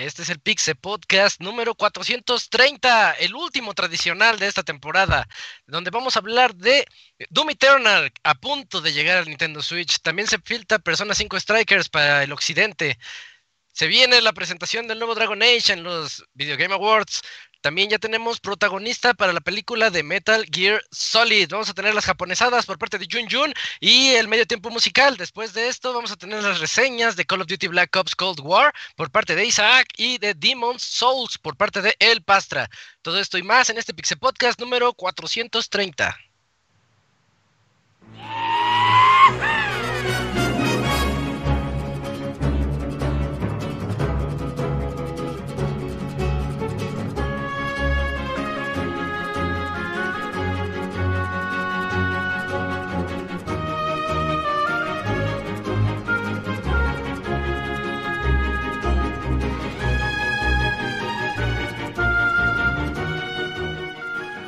Este es el Pixe Podcast número 430, el último tradicional de esta temporada, donde vamos a hablar de Doom Eternal a punto de llegar al Nintendo Switch. También se filtra Persona 5 Strikers para el occidente. Se viene la presentación del nuevo Dragon Age en los Video Game Awards. También ya tenemos protagonista para la película de Metal Gear Solid. Vamos a tener las japonesadas por parte de Jun Jun y el medio tiempo musical. Después de esto vamos a tener las reseñas de Call of Duty Black Ops Cold War por parte de Isaac y de Demon's Souls por parte de El Pastra. Todo esto y más en este Pixel Podcast número 430.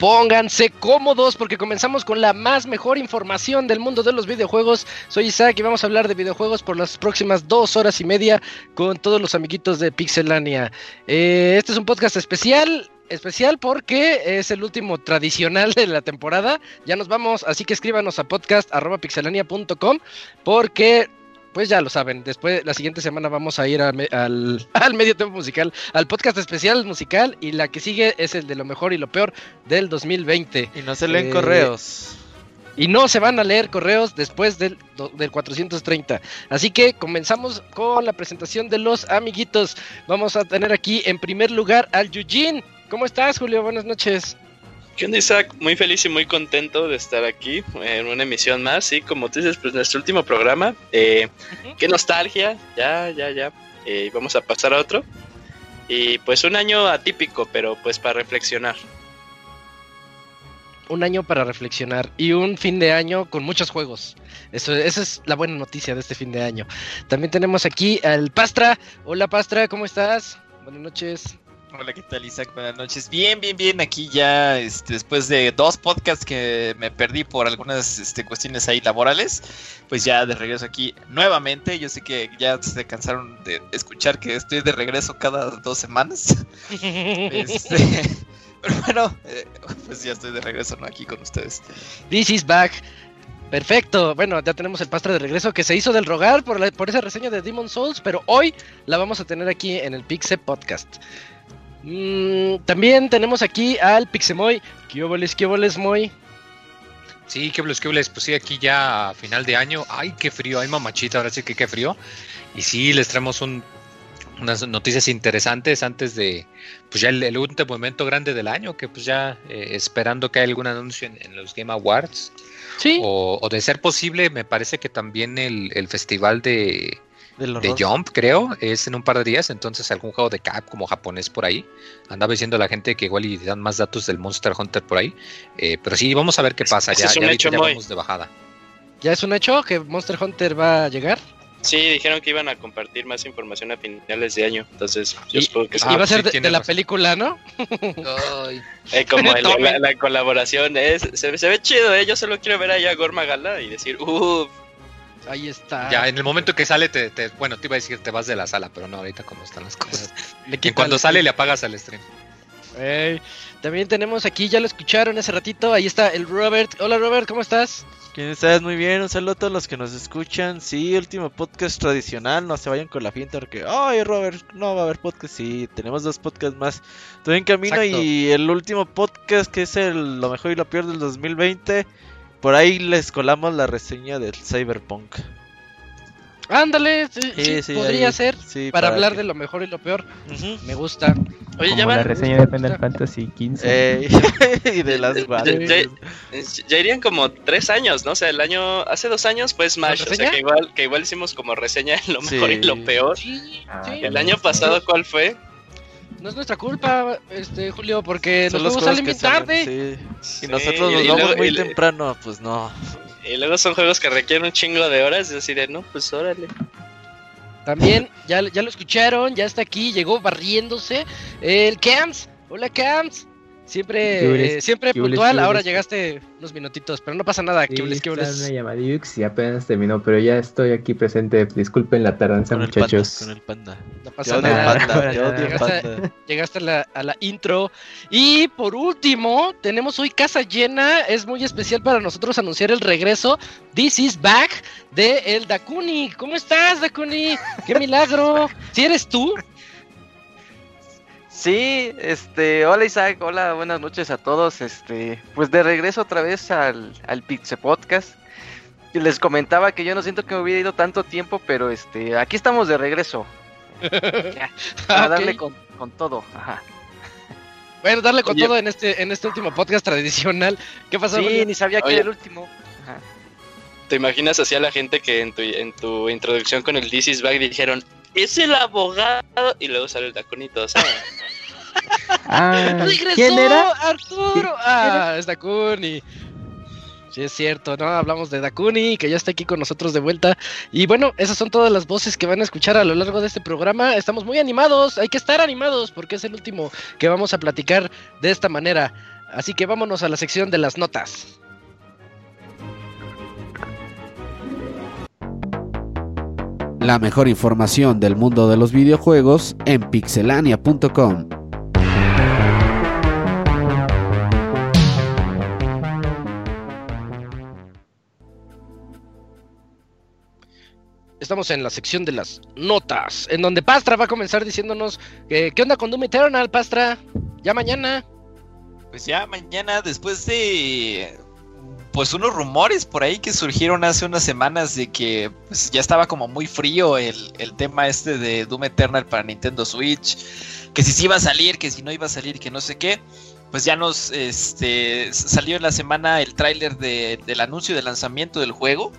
Pónganse cómodos porque comenzamos con la más mejor información del mundo de los videojuegos. Soy Isaac y vamos a hablar de videojuegos por las próximas dos horas y media con todos los amiguitos de Pixelania. Eh, este es un podcast especial especial porque es el último tradicional de la temporada. Ya nos vamos, así que escríbanos a podcast.pixelania.com porque pues ya lo saben, después la siguiente semana vamos a ir al, al, medio tiempo musical, al podcast especial musical y la que sigue es el de lo mejor y lo peor del 2020. Y no se leen eh, correos. Y no se van a leer correos después del, del 430. Así que comenzamos con la presentación de los amiguitos. Vamos a tener aquí en primer lugar al Yujin. ¿Cómo estás, Julio? Buenas noches. ¿Qué onda, Isaac? Muy feliz y muy contento de estar aquí en una emisión más. Y como tú dices, pues nuestro último programa. Eh, Qué nostalgia. Ya, ya, ya. Eh, vamos a pasar a otro. Y pues un año atípico, pero pues para reflexionar. Un año para reflexionar y un fin de año con muchos juegos. Eso, esa es la buena noticia de este fin de año. También tenemos aquí al Pastra. Hola Pastra, ¿cómo estás? Buenas noches. Hola, ¿qué tal Isaac? Buenas noches. Bien, bien, bien. Aquí ya, este, después de dos podcasts que me perdí por algunas este, cuestiones ahí laborales, pues ya de regreso aquí nuevamente. Yo sé que ya se cansaron de escuchar que estoy de regreso cada dos semanas. este, pero bueno, eh, pues ya estoy de regreso ¿no? aquí con ustedes. This is back. Perfecto, bueno, ya tenemos el pastre de regreso que se hizo del rogar por, por esa reseña de Demon Souls, pero hoy la vamos a tener aquí en el Pixel Podcast. Mm, también tenemos aquí al Pixemoy. ¿Qué boles, qué boles, Moy? Sí, qué boles, qué boles. Pues sí, aquí ya a final de año. Ay, qué frío, ay, mamachita, ahora sí que qué frío. Y sí, les traemos unas noticias interesantes antes de, pues ya el, último momento grande del año, que pues ya eh, esperando que haya algún anuncio en, los Game Awards. Sí. O, de ser posible, me parece que también el festival de, de Jump, creo, es en un par de días, entonces algún juego de Cap como japonés por ahí. Andaba diciendo la gente que igual y dan más datos del Monster Hunter por ahí. Eh, pero sí, vamos a ver qué pasa. ya, ya, ya vamos de bajada. ¿Ya es un hecho que Monster Hunter va a llegar? Sí, dijeron que iban a compartir más información a finales de año. Entonces, yo supongo que va a ser de, la película, ¿no? eh, como la, colaboración es, se, ve chido, ¿eh? Yo solo quiero ver ahí a Gorma Gala y decir, uff, Ahí está. Ya, en el momento que sale, te, bueno, te iba a decir te vas de la sala, pero no, ahorita como están las cosas. en cuando sale, le apagas al stream. también tenemos aquí, ya lo escucharon hace ratito, ahí está el Robert. Hola Robert, ¿cómo estás? ¿Quién estás? Muy bien, un saludo a todos los que nos escuchan. Sí, último podcast tradicional, no se vayan con la finta porque, ay Robert, no va a haber podcast. Sí, tenemos dos podcasts más. Estoy en camino y el último podcast que es el lo mejor y lo peor del 2020 por ahí les colamos la reseña del Cyberpunk. Ándale, sí, podría ser para, hablar de lo mejor y lo peor. Me gusta. Oye, ya la reseña de Final Fantasy 15 y de las ya, ya, irían como tres años, ¿no? O sea, el año hace dos años pues Smash, o sea que igual que igual hicimos como reseña de lo mejor y lo peor. Ah, el año pasado ¿cuál fue? No es nuestra culpa, este Julio, porque los, juegos salen bien tarde. Y nosotros nos vamos muy temprano, pues no. Y luego son juegos que requieren un chingo de horas, y así de, no, pues órale. También, ya, ya lo escucharon, ya está aquí, llegó barriéndose el Camps. Hola Camps. Siempre, eh, siempre puntual, ahora llegaste unos minutitos, pero no pasa nada. Sí, me llama y apenas terminó, pero ya estoy aquí presente. Disculpen la tardanza, muchachos. con el panda. No pasa nada. llegaste, a, la, a la intro. Y por último, tenemos hoy casa llena. Es muy especial para nosotros anunciar el regreso. This is back de el Dakuni. ¿Cómo estás, Dakuni? ¡Qué milagro! ¿Si eres tú? Sí, este, hola Isaac, hola, buenas noches a todos. Este, pues de regreso otra vez al, al Pixel Podcast. Y les comentaba que yo no siento que me hubiera ido tanto tiempo, pero este, aquí estamos de regreso. para darle con, todo. Ajá. Bueno, darle con todo en este, en este último podcast tradicional. ¿Qué pasó? Sí, ni sabía que era el último. ¿Te imaginas así a la gente que en tu, en tu introducción con el This is Back dijeron, es el abogado? Y luego sale el taconito, sea... Ah, ¿Quién era? Arturo. Ah, es Dakuni. Sí, es cierto, ¿no? Hablamos de Dakuni, que ya está aquí con nosotros de vuelta. Y bueno, esas son todas las voces que van a escuchar a lo largo de este programa. Estamos muy animados, hay que estar animados porque es el último que vamos a platicar de esta manera. Así que vámonos a la sección de las notas. La mejor información del mundo de los videojuegos en pixelania.com. estamos en la sección de las notas, en donde Pastra va a comenzar diciéndonos que, qué onda con Doom Eternal, Pastra, ya mañana. Pues ya mañana, después de pues unos rumores por ahí que surgieron hace unas semanas de que pues, ya estaba como muy frío el, el, tema este de Doom Eternal para Nintendo Switch, que si sí iba a salir, que si no iba a salir, que no sé qué pues ya nos este, salió en la semana el tráiler de, del anuncio de lanzamiento del juego.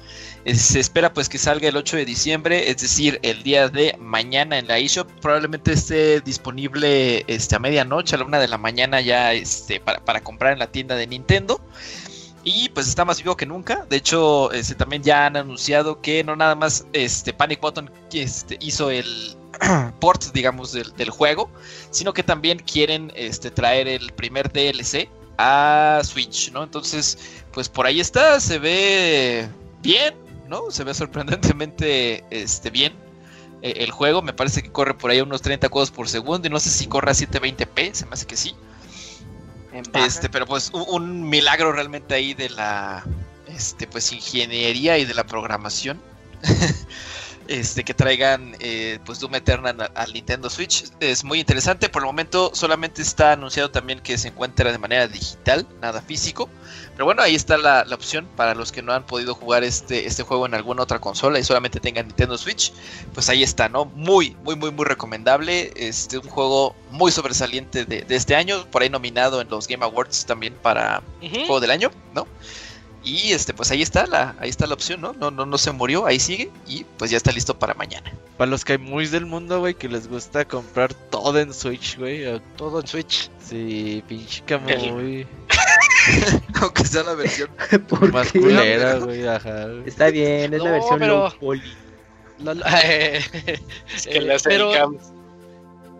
Eh, se espera pues que salga el 8 de diciembre, es decir, el día de mañana en la eShop. Probablemente esté disponible este, a medianoche, a la una de la mañana ya este, para, para comprar en la tienda de Nintendo. Y pues está más vivo que nunca. De hecho, este, también ya han anunciado que no nada más este, Panic Button este, hizo el, port, digamos, del, juego, sino que también quieren este, traer el primer DLC a Switch, ¿no? Entonces, pues por ahí está, se ve bien, ¿no? Se ve sorprendentemente este, bien eh, el juego. Me parece que corre por ahí unos 30 cuadros por segundo y no sé si corre a 720p, se me hace que sí. Este, pero pues un, milagro realmente ahí de la este, pues ingeniería y de la programación. este, que traigan eh, pues Doom Eternal al Nintendo Switch. Es muy interesante. Por el momento solamente está anunciado también que se encuentra de manera digital, nada físico. Pero bueno, ahí está la, opción para los que no han podido jugar este, este juego en alguna otra consola y solamente tengan Nintendo Switch. Pues ahí está, ¿no? Muy, muy, muy, muy recomendable. Este, un juego muy sobresaliente de, este año. Por ahí nominado en los Game Awards también para Juego del Año, ¿no? Y este, pues ahí está la, ahí está la opción, ¿no? No, no, no se murió, ahí sigue y pues ya está listo para mañana. Para los que hay muy del mundo, güey, que les gusta comprar todo en Switch, güey. Todo en Switch. Sí, pinche muy. Aunque sea la versión más culera, güey, ajá. Está bien, es la versión pero... es que le hace el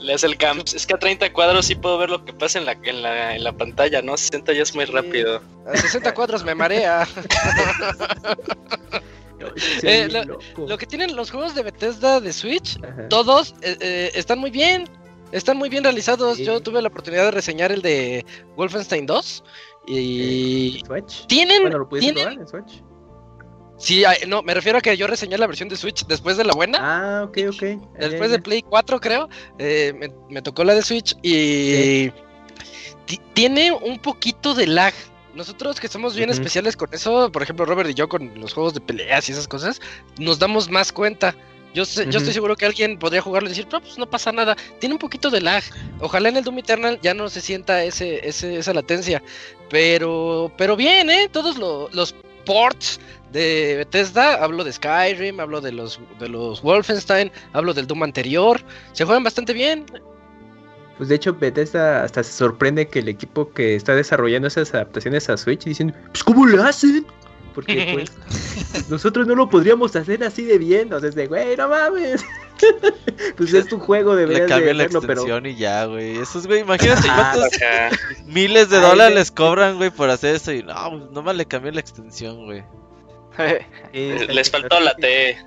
le hace el camps. Es que a 30 cuadros sí puedo ver lo que pasa en la, en la, en la pantalla, ¿no? 60 ya es muy rápido. A 60 cuadros me marea. Eh, lo, que tienen los juegos de Bethesda de Switch, todos eh, eh, están muy bien. Están muy bien realizados. Yo tuve la oportunidad de reseñar el de Wolfenstein 2. Y. ¿Switch? Tienen. Bueno, lo pudiste probar en Switch. Sí, no, me refiero a que yo reseñé la versión de Switch después de la buena. Ah, ok, ok. Después de Play 4, creo. Eh, me, tocó la de Switch y. Tiene un poquito de lag. Nosotros que somos bien especiales con eso, por ejemplo, Robert y yo con los juegos de peleas y esas cosas, nos damos más cuenta. Yo, yo estoy seguro que alguien podría jugarlo y decir, no, pues no pasa nada. Tiene un poquito de lag. Ojalá en el Doom Eternal ya no se sienta ese, ese esa latencia. Pero, pero bien, ¿eh? Todos los ports de Bethesda, hablo de Skyrim, hablo de los de los Wolfenstein, hablo del Doom anterior, se juegan bastante bien. Pues de hecho, Bethesda hasta se sorprende que el equipo que está desarrollando esas adaptaciones a Switch dicen, pues ¿cómo lo hacen? Porque pues nosotros no lo podríamos hacer así de bien, o sea, es de, güey, no mames. pues es tu juego, Le de cambian la verlo, pero... extensión y ya, güey. Esos, güey, imagínate cuántos miles de dólares les cobran, güey, por hacer eso. Y no, pues, nomás le cambié la extensión, güey. Les faltó la T.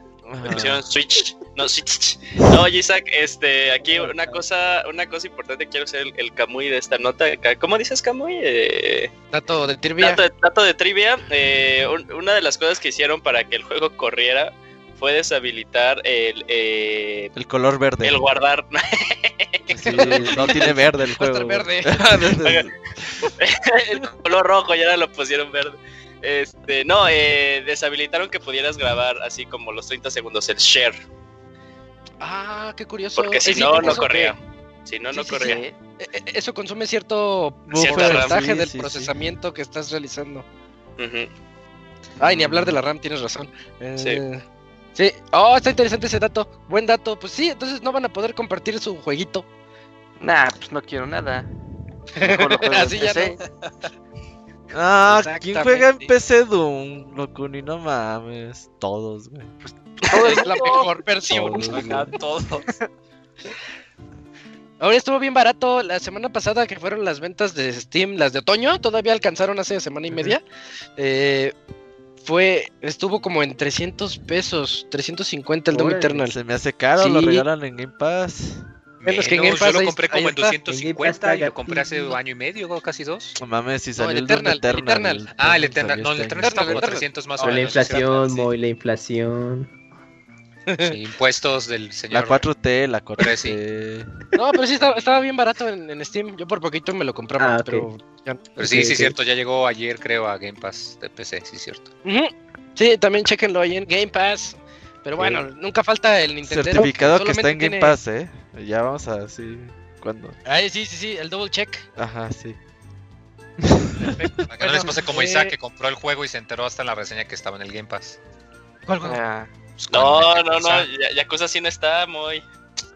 Le pusieron Switch. No, Switch. No, oye, Isaac, este, aquí una cosa, una cosa importante, quiero ser el, el Kamui de esta nota. ¿Cómo dices Kamui? Eh, Dato de trivia. dato, de- dato de trivia. eh, un- una de las cosas que hicieron para que el juego corriera fue deshabilitar el, eh, El color verde. el guardar. Sí, no tiene verde el juego. verde. el color rojo, ya ahora lo pusieron verde. Este, no, eh, deshabilitaron que pudieras grabar así como los 30 segundos el share. Ah, qué curioso. Porque si Eh, no, no corría. que- Si no, Sí, no sí, corría. sí. Eh, eh, Eso consume cierto porcentaje del Sí, sí, sí. procesamiento que estás realizando. Ujú. Ay, ni hablar de la RAM, tienes razón. Eh, Sí. sí. Oh, está interesante ese dato. Buen dato. Pues sí, entonces no van a poder compartir su jueguito. Nah, pues no quiero nada. Así ya PC. Ah, ¿quién juega en. PC Doom, Locuni? No mames. Todos, güey. Es la mejor versión. Todos. Ajá, todos. Ahora estuvo bien barato la semana pasada que fueron las ventas de Steam, las de otoño, todavía alcanzaron hace semana y media. Eh, fue, estuvo como en 300 pesos, 350 el Doom Eternal. Se me hace caro, lo Sí. regalan en Game Pass. Menos que en Game Pass, yo lo compré como en está. 250 En y lo compré hace año y medio, casi dos. No mames, si No, salió el Eternal, el Eternal. Ah, el Eternal. No, el este Eternal está como Eternal. 300 más o la menos. sí, inflación, sí. Moy, la inflación. Sí, impuestos del señor. La 4T, la Pero 4T. No, pero sí estaba, estaba bien barato en, en Steam. Yo por poquito me lo compraba, Ah, pero ya- Pero sí, sí, ok. cierto. Ya llegó ayer, creo, a Game Pass de PC, sí, cierto. Sí, también chequenlo ahí en Game Pass. Pero bueno, nunca falta el Nintendo. Certificado que está en Game tiene- Pass, eh. Ya vamos a así. ¿Cuándo? Ay, sí, sí, sí, el double check. Ajá, sí. Para que no les pase como eh, Isaac que compró el juego y se enteró hasta en la reseña que estaba en el Game Pass. ¿Cuál juego? Ah, Pues, No, no, no, Ya- Yakuza sí no está muy.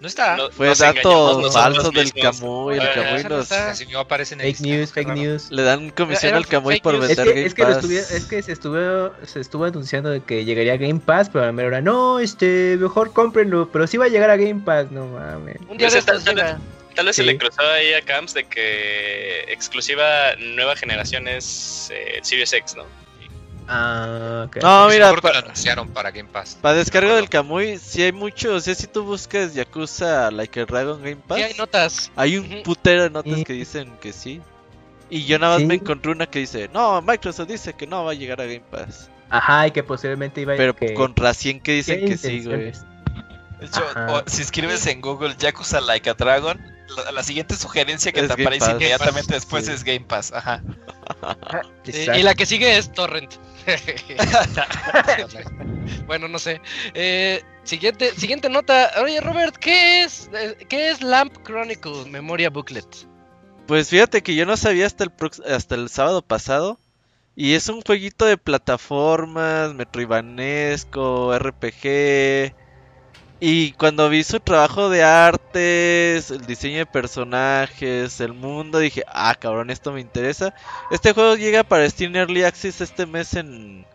No está. No- Fue nos dato falso del. Camuy. El Camuy no nos. no Fake news, fake news. Le dan comisión Era al Camuy por news. Es vender que, Game es que, lo Pass. es que se estuvo se estuvo anunciando de que llegaría a Game Pass, pero a la mera hora, no, este, mejor cómprenlo, pero sí va a llegar a Game Pass, no mames. Un día de está- estos llega. Tal vez se le cruzó ahí a Camps de que exclusiva nueva generación es eh, Series X, ¿no? Ah, ok. No, mira, pa- lo anunciaron para Game Pass. para descarga No del Camuy, si hay mucho. O sea, si tú buscas Yakuza Like a Dragon Game Pass, Sí, hay notas. hay un putero de notas Sí. que dicen que sí. Y yo nada más Sí. me encontré una que dice: No, Microsoft dice que no va a llegar a Game Pass. Ajá, y que posiblemente iba a Pero que... contra 100 que dicen ¿qué que sí, güey. De hecho, o- si escribes en Google Yakuza Like a Dragon, la, la siguiente sugerencia que Es te Game aparece Pass. inmediatamente después sí. es Game Pass. Ajá. Exacto. y la que sigue es Torrent. bueno, no sé. Eh, siguiente, siguiente nota. Oye, Robert, ¿qué es, eh, ¿qué es Lamp Chronicle Memoria Booklet? Pues fíjate que yo no sabía hasta el, hasta el sábado pasado. Y es un jueguito de plataformas, metroivanesco, RPG. Y cuando vi su trabajo de artes, el diseño de personajes, el mundo, dije, ah, cabrón, esto me interesa. Este juego llega para Steam Early Access este mes en...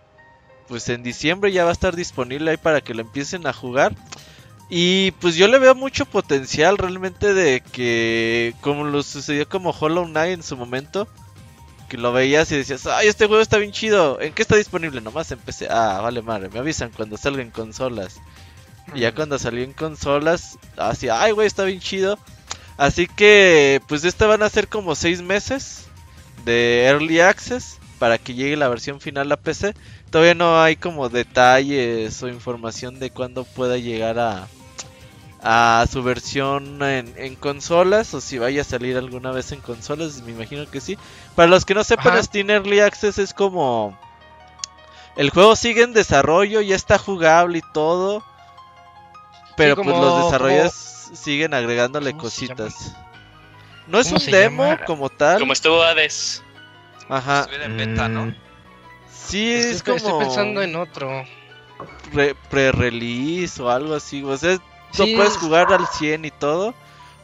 Pues en diciembre ya va a estar disponible ahí para que lo empiecen a jugar. Y pues yo le veo mucho potencial realmente de que, como lo sucedió como Hollow Knight en su momento, que lo veías y decías, ay, este juego está bien chido, ¿en qué está disponible? Nomás empecé, ah, vale madre, me avisan cuando salga en consolas. Y ya cuando salió en consolas, así, ay, güey, está bien chido. Así que, pues este van a ser como seis meses de Early Access para que llegue la versión final a PC. Todavía no hay como detalles o información de cuándo pueda llegar a, a su versión en, en consolas o si vaya a salir alguna vez en consolas, me imagino que sí. Para los que no sepan, Ajá. Steam Early Access es como... El juego sigue en desarrollo, ya está jugable y todo. Pero pues como- los desarrolladores siguen agregándole cositas. No es ¿Cómo un demo llama? como tal. Como estuvo Hades. Ajá. Estuviera en beta, ¿no? Mm, Sí, es Estoy, como estoy pensando en otro. re- pre-release o algo así. O sea, Sí, lo puedes es- jugar al 100 y todo.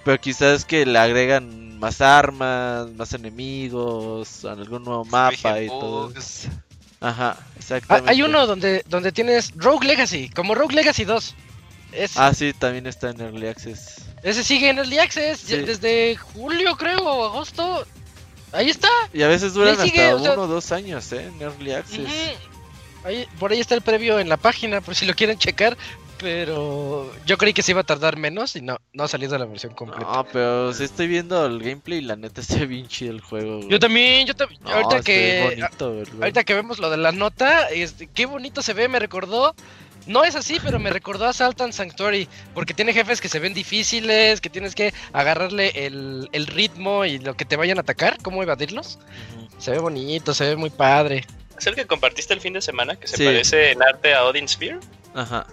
pero quizás que le agregan más armas, más enemigos, algún nuevo mapa y todo. Ajá, Ah, exactamente. hay uno donde, donde tienes Rogue Legacy, como Rogue Legacy 2. Ah, sí, también está en Early Access. Ese sigue en Early Access Sí. desde julio, creo, o agosto. Ahí está. Y a veces duran ahí sigue, hasta o sea- uno o dos años, ¿eh? En Early Access. Ahí- por ahí está el previo en la página, por si lo quieren checar. Pero yo creí que se iba a tardar menos y no, no ha salido la versión completa. No, pero sí estoy viendo el gameplay y la neta está bien chido el juego. güey. Yo también, yo también. No, ahorita que bonito, ahorita que vemos lo de la nota, este, qué bonito se ve, me recordó. No es así, pero me recordó a Salt and Sanctuary, porque tiene jefes que se ven difíciles, que tienes que agarrarle el, el ritmo y lo que te vayan a atacar, cómo evadirlos. Se ve bonito, se ve muy padre. ¿Es el que compartiste el fin de semana? Que se Sí. parece en arte a Odin Sphere. Ajá,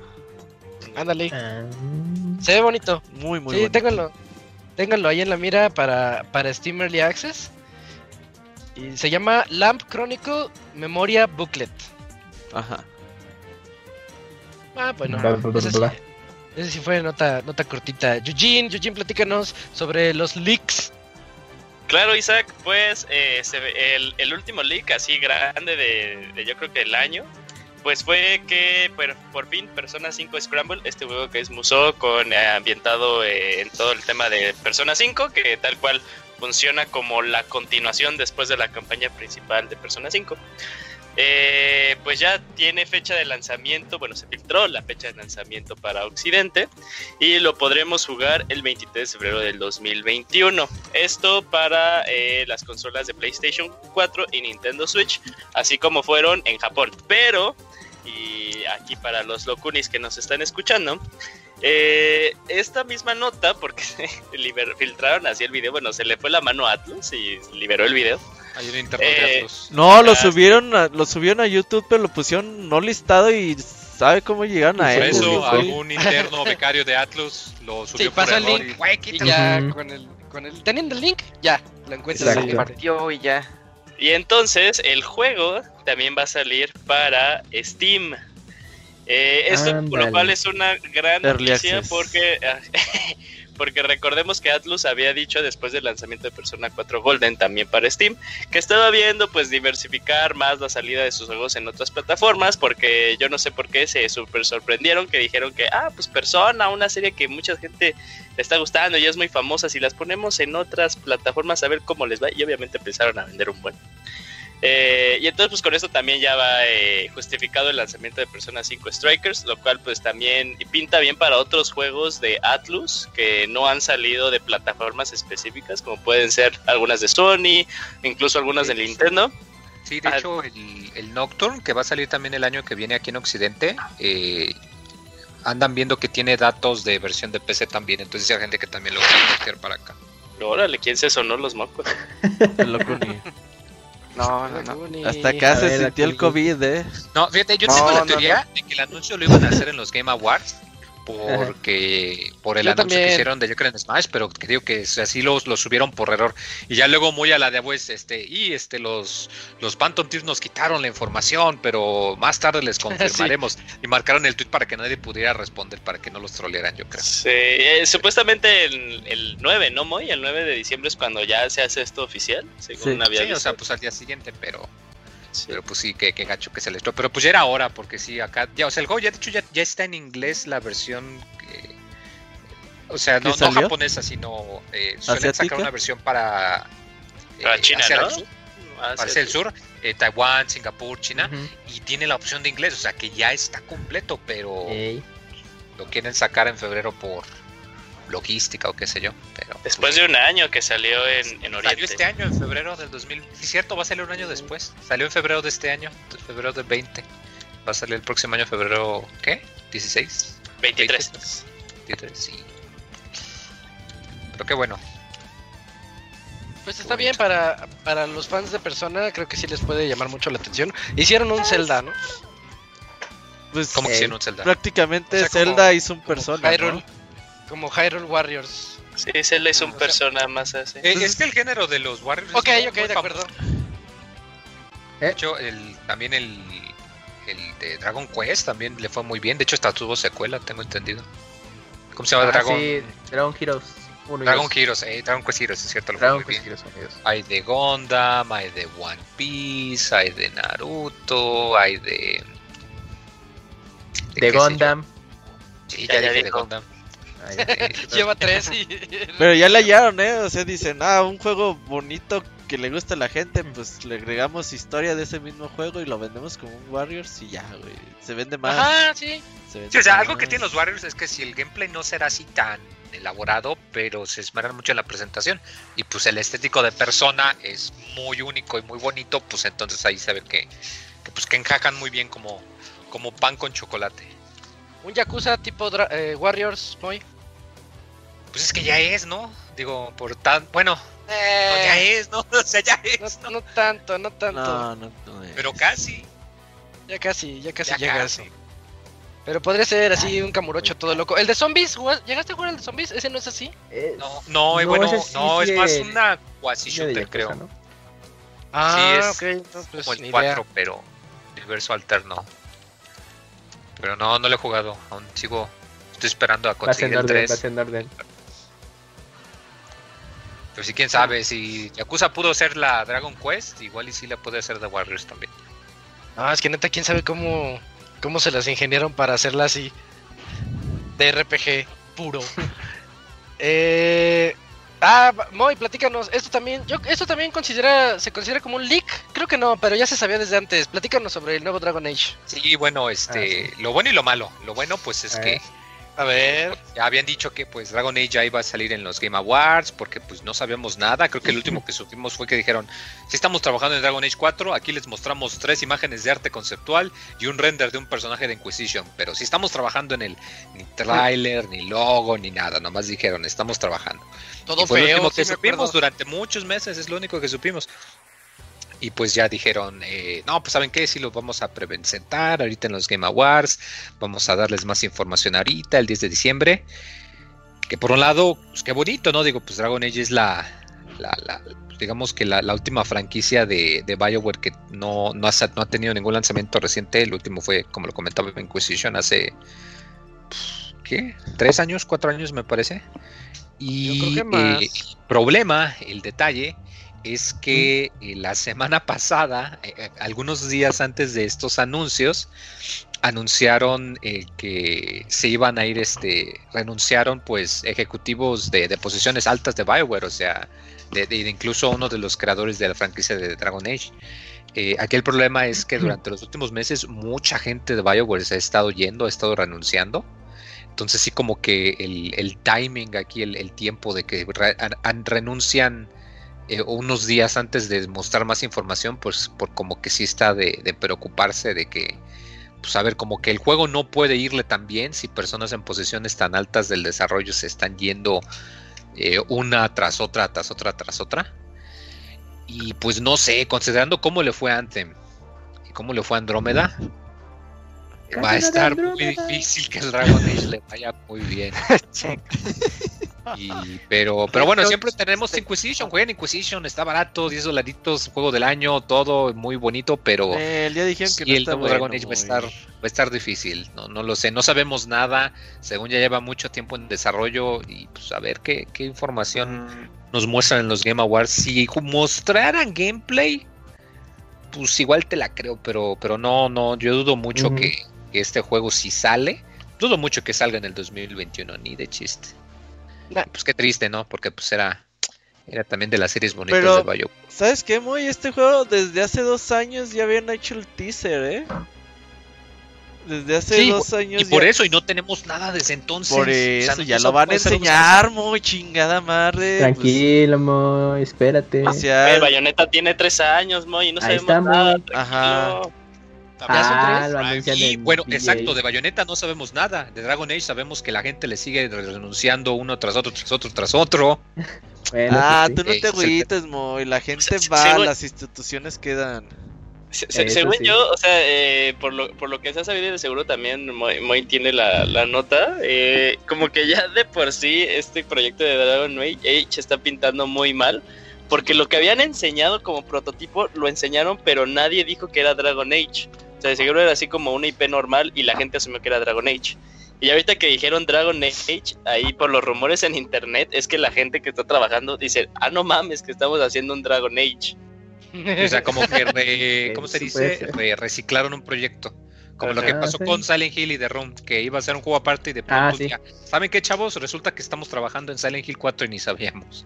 Ándale, Ah, se ve bonito. muy, muy sí, bonito. ténganlo. Ténganlo ahí en la mira para, para Steam Early Access. Y se llama Lamp Chronicle Memoria Booklet. Ajá. Ah, bueno. Bla, bla, bla, ese, sí, bla. ese sí fue nota, nota cortita. Eugene, Eugene, platícanos sobre los leaks. Claro, Isaac, pues eh, se el, el último leak así grande de, de yo creo que el año, pues fue que por, por fin Persona 5 Scramble, este juego que es Musou con eh, ambientado eh, en todo el tema de Persona 5, que tal cual funciona como la continuación después de la campaña principal de Persona 5. Eh, pues ya tiene fecha de lanzamiento, bueno, se filtró la fecha de lanzamiento para Occidente y lo podremos jugar el 23 de febrero del 2021. Esto para eh, las consolas de PlayStation 4 y Nintendo Switch, así como fueron en Japón. Pero, y aquí para los locunis que nos están escuchando, eh, esta misma nota, porque se liber- filtraron así el video, bueno, se le fue la mano a Atlus y liberó el video. Hay un internet de Eh, Atlus. No, lo Ah, subieron a, lo subieron a YouTube, pero lo pusieron no listado y sabe cómo llegaron a Por él. eso güey. algún interno becario de Atlus lo subió Sí, por pasa el link. ya con el, con el. Teniendo el link, ya lo encuentras. Ahí. Compartió y ya. Y entonces el juego también va a salir para Steam. Eh, esto por lo cual es una gran Early noticia access. porque, porque recordemos que Atlus había dicho después del lanzamiento de Persona 4 Golden también para Steam que estaba viendo pues diversificar más la salida de sus juegos en otras plataformas porque yo no sé por qué se super sorprendieron que dijeron que ah pues Persona una serie que mucha gente le está gustando y es muy famosa si las ponemos en otras plataformas a ver cómo les va y obviamente empezaron a vender un buen eh, y entonces pues con esto también ya va eh, justificado el lanzamiento de Persona 5 Strikers, lo cual pues también pinta bien para otros juegos de Atlus que no han salido de plataformas específicas, como pueden ser algunas de Sony, incluso algunas de Nintendo. Sí, de Ah. hecho, el, el Nocturne, que va a salir también el año que viene aquí en Occidente, eh, andan viendo que tiene datos de versión de PC también, entonces hay gente que también lo va a meter para acá. Órale, ¿quién se sonó los mocos? El. No, no, Hasta acá A se ver, sintió el. COVID, eh. No, fíjate, yo No, tengo la no, teoría de que el anuncio lo iban a hacer en los Game Awards. Porque por el Yo anuncio también. que hicieron de yo creo en Smash, pero que digo que así los, los subieron por error. Y ya luego muy a la de pues, este, y este los, los Phantom Thieves nos quitaron la información, pero más tarde les confirmaremos. Y marcaron el tweet para que nadie pudiera responder, para que no los trolearan, yo creo. Sí, eh, supuestamente el, el 9, ¿no, Moy? El 9 de diciembre es cuando ya se hace esto oficial, según Sí. había Sí, o sea, pues al día siguiente, pero Sí. Pero pues sí, que, que gacho que se les Pero pues ya era hora, porque sí, acá. Ya, o sea, el juego ya de hecho ya, ya está en inglés la versión. que- o sea, no, ¿Qué japonesa, sino. Eh, suelen ¿Asiática? sacar una versión para. eh, Para China, Asia ¿no? del Sur, Ah, del sí. Sur, eh, Taiwán, Singapur, China. Y tiene la opción de inglés, o sea que ya está completo, pero lo quieren sacar en febrero por logística o qué sé yo. Pero Después de un año que salió en, en Oriente. Salió este año, en febrero del 2000. Sí, cierto, va a salir un año después. Salió en febrero de este año, de febrero del 20. Va a salir el próximo año, febrero, ¿qué? ¿16? 23. 23, sí. Pero qué bueno. Pues está bien para, para los fans de Persona, creo que sí les puede llamar mucho la atención. Hicieron un Zelda, ¿no? Pues ¿Cómo Eh, hicieron un Zelda? prácticamente O sea, como- Zelda hizo un persona. Hyrule, ¿no? Como Hyrule Warriors. Sí, se le hizo un O sea- persona más así. Eh, es que el género de los Warriors. Ok, es ok, de acuerdo. De hecho, el, también el, el de Dragon Quest también le fue muy bien. De hecho, hasta tuvo secuela, tengo entendido. ¿Cómo se llama Ah, Dragon? sí, Dragon Heroes. Uno Dragon. Heroes, eh, Dragon Quest Heroes, es cierto, lo Dragon muy bien. Quest Heroes Unidos. Hay de Gundam, hay de One Piece, hay de Naruto, hay de. De yo. Gundam. Sí, Ya, ya, ya dije de. Gundam. Lleva tres y. Pero ya la hallaron, ¿eh? O sea, dicen, ah, un juego bonito que le gusta a la gente, pues le agregamos historia de ese mismo juego y lo vendemos como un Warriors y ya, güey. Se vende más. Ajá, sí. se vende Sí, o sea, más. algo que tienen los Warriors es que si el gameplay no será así tan elaborado, pero se esmeran mucho en la presentación y pues el estético de persona es muy único y muy bonito, pues entonces ahí se ve que, que, pues que encajan muy bien como, como pan con chocolate. Un Yakuza tipo dra- eh, Warriors, Moy. Pues es que ya es, ¿no? Digo, por tan... Bueno, no, Eh, ya es, ¿no? O sea, ya no, es, ¿no? no tanto, no tanto. No, no, no. es. Pero casi. Ya casi, ya casi ya llega casi. eso. Pero podría ser así un camurocho todo loco. El de zombies, ¿jugas- ¿llegaste a jugar el de zombies? ¿Ese no es así? Es- No, no, eh, No, bueno, sí no, es más una quasi shooter, Yakuza, creo. ¿no? Ah, es ok, entonces pues, como el ni 4, idea. pero universo alterno. Pero no, no lo he jugado. Aún sigo. Estoy esperando a conseguir el orden, 3. Pero sí, quién sabe. Si Yakuza pudo ser la Dragon Quest, igual y sí la puede hacer The Warriors también. Ah, es que neta, quién sabe cómo, cómo se las ingeniaron para hacerla así. De RPG puro. eh, ah, Moy, platícanos. Esto también, yo, esto también considera, se considera como un leak. Creo que no, pero ya se sabía desde antes. Platícanos sobre el nuevo Dragon Age. Sí, bueno, este, lo bueno y lo malo. Lo bueno, pues es A que. A ver. ya habían dicho que pues Dragon Age ya iba a salir en los Game Awards porque pues no sabíamos nada. Creo que el último que supimos fue que dijeron, si estamos trabajando en Dragon Age 4, aquí les mostramos tres imágenes de arte conceptual y un render de un personaje de Inquisition. Pero si estamos trabajando en el ni tráiler, ni logo, ni nada, nomás dijeron, estamos trabajando. Todo Y fue lo último que supimos durante muchos meses, es lo único que supimos. Y pues ya dijeron, eh, no, pues saben qué, sí los vamos a presentar ahorita en los Game Awards, vamos a darles más información ahorita, el 10 de diciembre. Que por un lado, pues qué bonito, ¿no? Digo, pues Dragon Age es la, la- la- digamos que la, la última franquicia de, de BioWare que no, no, ha, no ha tenido ningún lanzamiento reciente. El último fue, como lo comentaba, Inquisition hace, ¿qué? ¿Tres años? ¿Cuatro años me parece? Y más. eh, el problema, el detalle, es que eh, la semana pasada, eh, eh, algunos días antes de estos anuncios, anunciaron eh, que se iban a ir, este, renunciaron pues ejecutivos de, de posiciones altas de Bioware, o sea, de, de- de incluso uno de los creadores de la franquicia de Dragon Age. Eh, aquí el problema es que durante los últimos meses mucha gente de Bioware se ha estado yendo, ha estado renunciando. Entonces sí como que el, el timing aquí, el, el tiempo de que re- an- an- renuncian eh, unos días antes de mostrar más información, pues por como que sí está de, de preocuparse de que, pues a ver, como que el juego no puede irle tan bien si personas en posiciones tan altas del desarrollo se están yendo eh, una tras otra, tras otra, tras otra. Y pues no sé, considerando cómo le fue a Anthem y cómo le fue a Andrómeda, va a estar muy difícil que el Dragon Age le vaya muy bien. Y, pero, pero bueno, siempre tenemos Inquisition, jueguen Inquisition, está barato, 10 dolaritos, juego del año, todo muy bonito, pero Eh, ya dijeron que no el Dragon Age va a estar, va a estar difícil, no, no lo sé, no sabemos nada, según ya lleva mucho tiempo en desarrollo y pues a ver qué, qué información nos muestran en los Game Awards. Si mostraran gameplay, pues igual te la creo, pero, pero no, no, yo dudo mucho que este juego si sale, dudo mucho que salga en el 2021, ni de chiste. Nah. Pues qué triste, ¿no? Porque pues era, era también de las series bonitas Pero- de Bayo. ¿Sabes qué, Moy? Este juego desde hace dos años ya habían hecho el teaser, ¿eh? Desde hace Sí, dos años Y por ya- eso, y no tenemos nada desde entonces. Por O sea, eso, ya lo van a enseñar, Moy, chingada madre. pues, Tranquilo, Moy, espérate. o sea, El Bayonetta tiene tres años, Moy, y no Ahí sabemos está, nada. Moy. Ajá. Ah, tres? lo anuncian Y en bueno, exacto, de Bayonetta no sabemos nada. De Dragon Age sabemos que la gente le sigue renunciando uno tras otro, tras otro, tras otro. Bueno, ah, sí, tú no te el agüites, Moy. La gente Se- va, según- las instituciones quedan. Se- según sí. yo, o sea, eh, por, lo, por lo que se ha sabido y de seguro también Moy, Moy tiene la, la nota, eh, como que ya de por sí este proyecto de Dragon Age está pintando muy mal, porque lo que habían enseñado como prototipo lo enseñaron, pero nadie dijo que era Dragon Age. O sea, de seguro era así como una IP normal y la gente asumió que era Dragon Age. Y ahorita que dijeron Dragon Age, ahí por los rumores en internet, es que la gente que está trabajando dice, ah, no mames, que estamos haciendo un Dragon Age. O sea, como que, re- ¿cómo se dice? Re- reciclaron un proyecto. Como lo que pasó sí. con Silent Hill y The Room, que iba a ser un juego aparte y de Ah, pronto, sí. ya, ¿saben qué, chavos? Resulta que estamos trabajando en Silent Hill 4 y ni sabíamos.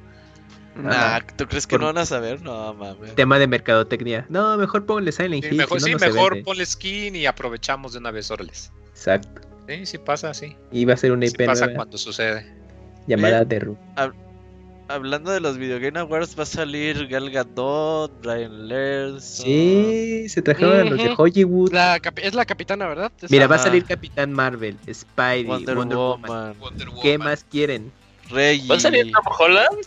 Nah, ¿tú crees que Por- no van a saber? No, mames. Tema de mercadotecnia. No, mejor ponle Silent Sí, Hill. mejor, si sí, no, mejor ponle skin y aprovechamos de una vez, órales. Exacto. Sí, sí pasa, sí. Iba a ser una Sí IP pasa nueva cuando sucede. llamada Eh, The Room. Hablando de los Video Game Awards, va a salir Gal Gadot, Brian Lerson. Sí, se trajeron a los de. Hollywood. La es la capitana, ¿verdad? Mira, va a salir Capitán Marvel, Spidey, Wonder, Wonder, Woman. Woman, Wonder Woman. ¿Qué más quieren? Reggie. ¿Va a salir Tom Holland?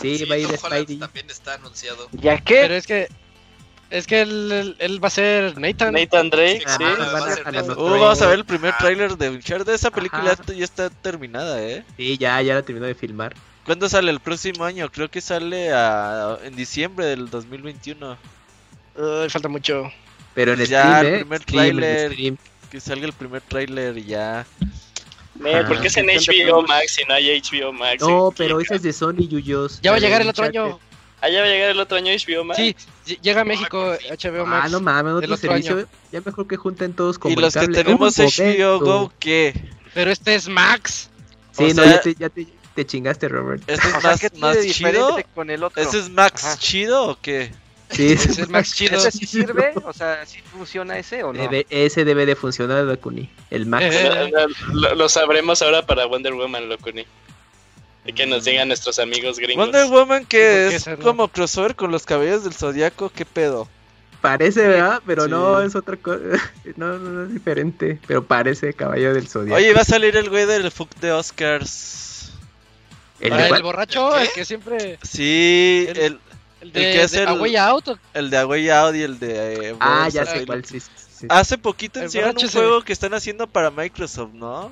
Sí, va a ir Tom Holland Spidey. también está anunciado. ¿Ya qué? Pero es que. Es que él, él- él va a ser Nathan. Nathan Drake, sí. va a. Uh, vamos a ver el primer Ah. tráiler de Uncharted. Esa película Ajá. ya- ya está terminada, ¿eh? Sí, ya, ya la terminó de filmar. ¿Cuándo sale el próximo año? Creo que sale a- en diciembre del 2021. Ay, falta mucho. Pero en Ya, stream, el ¿eh? primer en tráiler. Que salga el primer tráiler y ya. Me, ¿Por Ah. qué es en HBO Max si no hay HBO Max? No, pero ese es de Sony, Yuyos. Ya va a llegar el otro año. Ah, ya va a llegar el otro año HBO Max. Sí, ll- llega a México por fin. HBO Max. Ah, no mames, otro servicio. año. Ya mejor que junten todos como Y los que tenemos HBO Go. ¿qué? Pero este es Max. Sí, O no, sea- ya, te, ya te, te chingaste, Robert. ¿Este es O sea, más, ¿qué tiene más chido? con el otro? ¿Ese es Max Ajá. chido o qué? Sí, Ese es Max chido. ¿Ese sí sirve? O sea, ¿sí funciona ese o no? Debe- ese debe de funcionar, Dakuni. El Max. Eh, Lo, lo- lo sabremos ahora para Wonder Woman, Locuni. Que nos digan nuestros amigos gringos. Wonder Woman ¿Y por que es como crossover con los cabellos del zodiaco, ¿qué pedo? Parece, ¿verdad? Pero Sí. no, es otra cosa. No, no, no es diferente. Pero parece Caballo del Zodiaco. Oye, va a salir el güey del fuck de Oscars. ¿El ah, el borracho, ¿El el que siempre. Sí, El- el, de, que es de el- A Way Out. o- el de Away Out y el de... eh, Ah, ya sé cuál, sí. sí, sí. Hace poquito enseñaron un juego que están haciendo para Microsoft, ¿no?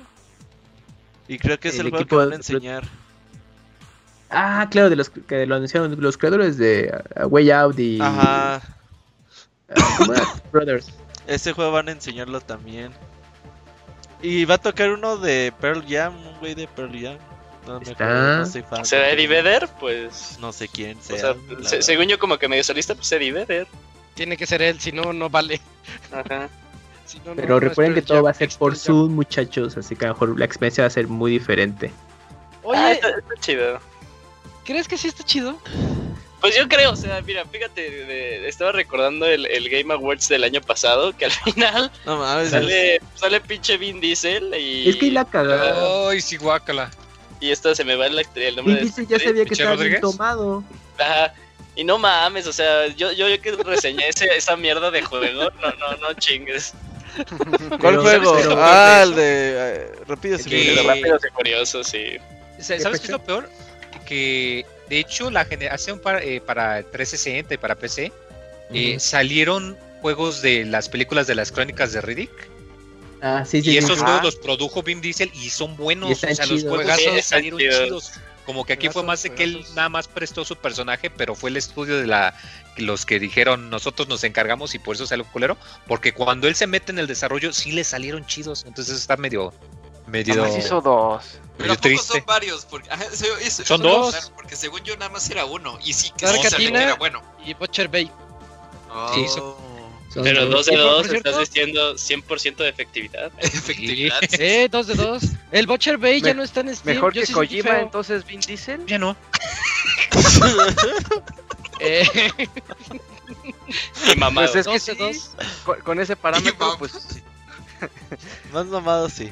Y creo que es El el, juego que equipo van a enseñar. Ah, claro, de los que lo anunciaron los creadores de uh, Way Out y Ajá, ah, ¿cómo era? Brothers. ese juego van a enseñarlo también. Y va a tocar uno de Pearl Jam, un güey de Pearl Jam. No, Está. no soy fan. ¿Será Eddie Vedder? Pues. No sé quién O sea. la se- según yo, como que medio solista, pues Eddie Vedder. Tiene que ser él, si no, no vale. Ajá. Si no, no- Pero no recuerden que todo va a ser por. Zoom, muchachos. Así que a lo mejor la experiencia va a ser muy diferente. Ah, Oye, está, está chido. ¿crees que sí está chido? Pues yo creo, o sea, mira, fíjate, de- estaba recordando el, el Game Awards del año pasado, que al final No mames. sale, sale pinche Vin Diesel y... Es que la cagada. Ay, sí, guácala. Y esto se me va el, el nombre de Diesel ya sabía que estaba bien tomado. Ajá. Y no mames, o sea, yo, yo, yo que reseñé ese, esa mierda de juego, no, no, no chingues. ¿Cuál Pero- juego? pero- ah, el de eh, Rápidos y Furiosos. rápidos y curiosos, sí. Sa- ¿Sabes qué es lo peor? Que de hecho la generación para, eh, para 360 y para PC eh, Ujú. salieron juegos de las películas de las crónicas de Riddick Ah, sí, sí. y sí, esos sí. juegos los produjo Vin Diesel y son buenos, Y o sea, los juegazos Sí, salieron chidos. chidos. Como que aquí fue más de que él nada más prestó su personaje, pero fue el estudio de la los que dijeron nosotros nos encargamos y por eso salió culero, porque cuando él se mete en el desarrollo sí le salieron chidos, entonces está medio medio Nomás hizo dos. Pero medio ¿a poco triste. son varios? Porque, ajá, eso- eso- Son eso dos. Porque según yo nada más era uno. Y sí que sí que era bueno. Y Butcher Bay. Sí, Oh, Son Pero dos. dos de Y por- por dos, cierto- estás diciendo 100% de efectividad. Efectividad. Eh, dos de dos. El Butcher Bay ya Me- no está en Steam. Mejor yo que sí Kojima, entonces Vin Diesel. Ya no. Eh, Y mamado. Pues es que dos de sí, dos. con, con ese parámetro, pues sí. Más mamado, sí.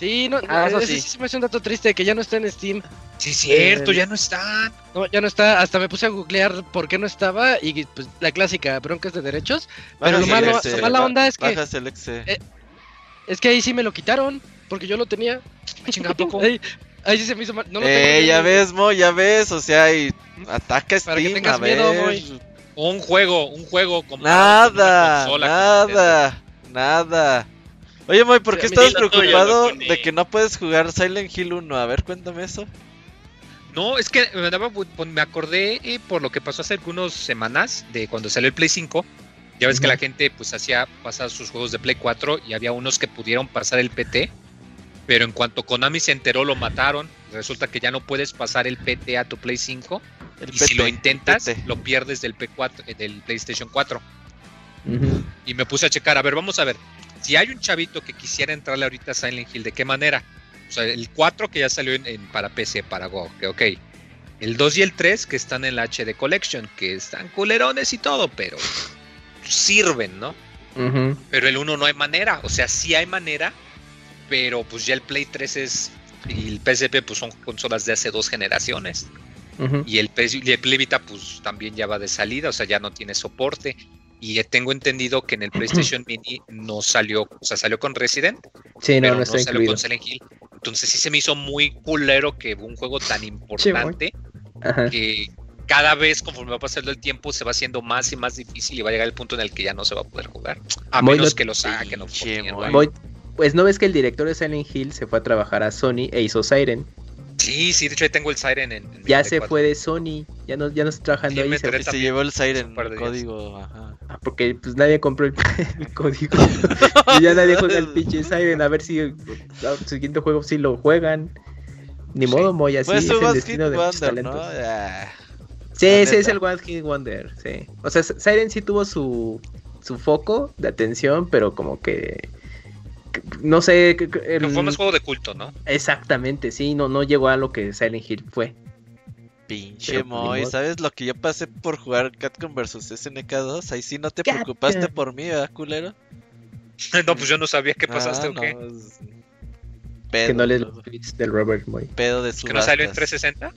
Sí, no, Ah, eso ese sí. sí se me hace un dato triste que ya no está en Steam. Sí, cierto, El- ya no están. No, ya no está. Hasta me puse a googlear por qué no estaba y pues la clásica broncas de derechos. Pero lo malo, lo exe, mala onda es que Bájase el exe. Eh, es que ahí sí me lo quitaron porque yo lo tenía. Ahí, ahí sí se me hizo mal. No lo eh, tengo ya bien. ves, Mo, ya ves, o sea, y ataca Para que Steam, tengas a ver. miedo, Moy. Un juego, un juego como Nada, consola, nada, nada. Oye, Moy, ¿por qué estás sí tuyo, preocupado de que no puedes jugar Silent Hill 1? A ver, cuéntame eso. No, es que me, daba- me acordé eh, por lo que pasó hace algunas semanas de cuando salió el Play 5 Ya ves que la gente pues hacía pasar sus juegos de Play 4 y había unos que pudieron pasar el PT, pero en cuanto Konami se enteró lo mataron. Resulta que ya no puedes pasar el PT a tu Play 5 El y si lo intentas lo pierdes del P4 eh, del PlayStation 4. Ujú. Y me puse a checar, a ver, vamos a ver. Si hay un chavito que quisiera entrarle ahorita a Silent Hill, ¿de qué manera? O sea, el 4 que ya salió en, en- para PC, para Go, que ok. El 2 y el 3 que están en la HD Collection, que están culerones y todo, pero sirven, ¿no? Pero el 1 no hay manera, o sea, sí hay manera, pero pues ya el Play 3 es y el PSP pues son consolas de hace dos generaciones. Y el, y el Play Vita, pues también ya va de salida, o sea, ya no tiene soporte. Y eh, tengo entendido que en el PlayStation Mini no salió, o sea, salió con Resident, Sí, no, pero no no, está salió incluido. con Silent Hill. Entonces sí se me hizo muy culero que un juego tan importante Ajá. que cada vez conforme va pasando el tiempo se va haciendo más y más difícil y va a llegar el punto en el que ya no se va a poder jugar. A menos no- que lo saquen Moy. Pues no ves que el director de Silent Hill se fue a trabajar a Sony e hizo Siren. Sí, sí, de hecho ahí tengo el Siren en, Ya se 4. fue de Sony, ya no, ya no está trabajando Sí, ahí. se- llevó el Siren, el código. Ajá. Ah, porque pues nadie compró el, el código. y ya nadie juega el pinche Siren. A ver si el siguiente juego sí lo juegan. Ni Sí. modo, Moy, así Pues es el destino de muchos Wonder, ¿no? talentos. Ah, Sí, ese es el One Hit Wonder, sí. O sea, Siren sí tuvo su, su foco de atención, pero como que... No sé... el- fue más juego de culto, ¿no? Exactamente, sí, no, no llegó a lo que Silent Hill fue. Pinche Moy. ¿sabes lo que yo pasé por jugar Catcom vs SNK2? Ahí sí no te Capcom. preocupaste por mí, ¿verdad, culero? no, pues yo no sabía qué pasaste Ah, o qué. no, es- que Pedo, no les los del Robert Moy. pedo de Que no salió en subastas. 360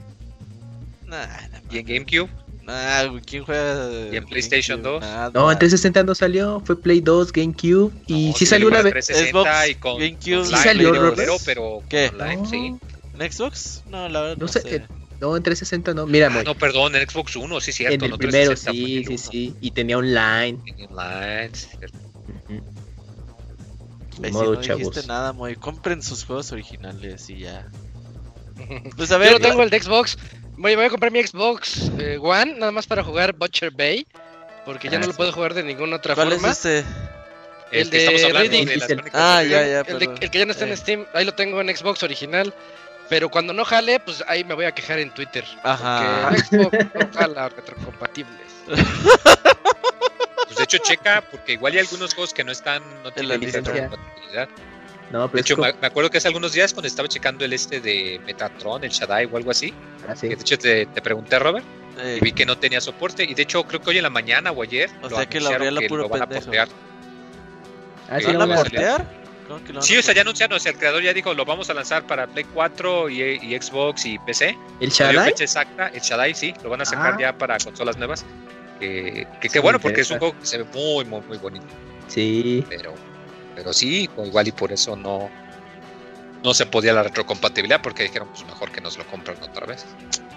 Nah, nah, y en GameCube. nah, ¿quién juega? ¿Y en PlayStation GameCube? 2? Nada. No, en 360 no salió, fue Play 2, GameCube y No, sí salió una vez. 360 Xbox, y con GameCube, online, Sí salió, pero- pero ¿Qué? online, No, sí. ¿En Xbox? No, la verdad No no, sé, sé. No, en 360 no. Mira, Ah, no, perdón, en Xbox 1, sí, cierto. en el no, primero 360 fue sí, el sí, sí, y tenía online. En online, sí, cierto. Sí modo, no chavos. dijiste nada, Moy. Compren sus juegos originales y ya. Pues a Yo ver, lo tengo el de Xbox. Voy, voy a comprar mi Xbox eh, One, nada más para jugar Butcher Bay. Porque ya Ah, no lo sí. puedo jugar de ninguna otra ¿cuál forma. es este? El El que de estamos hablando de las Ah, ya, ya, el, de- perdón. el que ya no está en Eh. Steam, ahí lo tengo en Xbox original. Pero cuando no jale, pues ahí me voy a quejar en Twitter. Ajá. Porque Xbox no jala retrocompatibles. Pues de hecho, checa, porque igual hay algunos juegos que no están, no la tienen licencia. retrocompatibilidad. No, De pero hecho, me, acuerdo que hace algunos días cuando estaba checando el este de Metatron, el Shaddai o algo así, ah, sí. que de hecho te, te pregunté, Robert, y vi que no tenía soporte, y de hecho creo que hoy en la mañana o ayer O lo sea que lo anunciaron abría lo que puro lo van a portear. Ah, sí, ¿Van no, ¿Van no a portear? ¿Cómo que lo van Sí, o sea, ya anunciaron, o sea, el creador ya dijo, lo vamos a lanzar para Play 4 y, y Xbox y PC. ¿El Shaddai? fecha exacta, el Shaddai sí, lo van a sacar Ah. ya para consolas nuevas. Que, que, Sí, qué bueno, porque es un juego que se ve muy, muy, muy bonito. Sí. Pero, pero sí, o igual y por eso no, no se podía la retrocompatibilidad, porque dijeron, pues mejor que nos lo compren otra vez.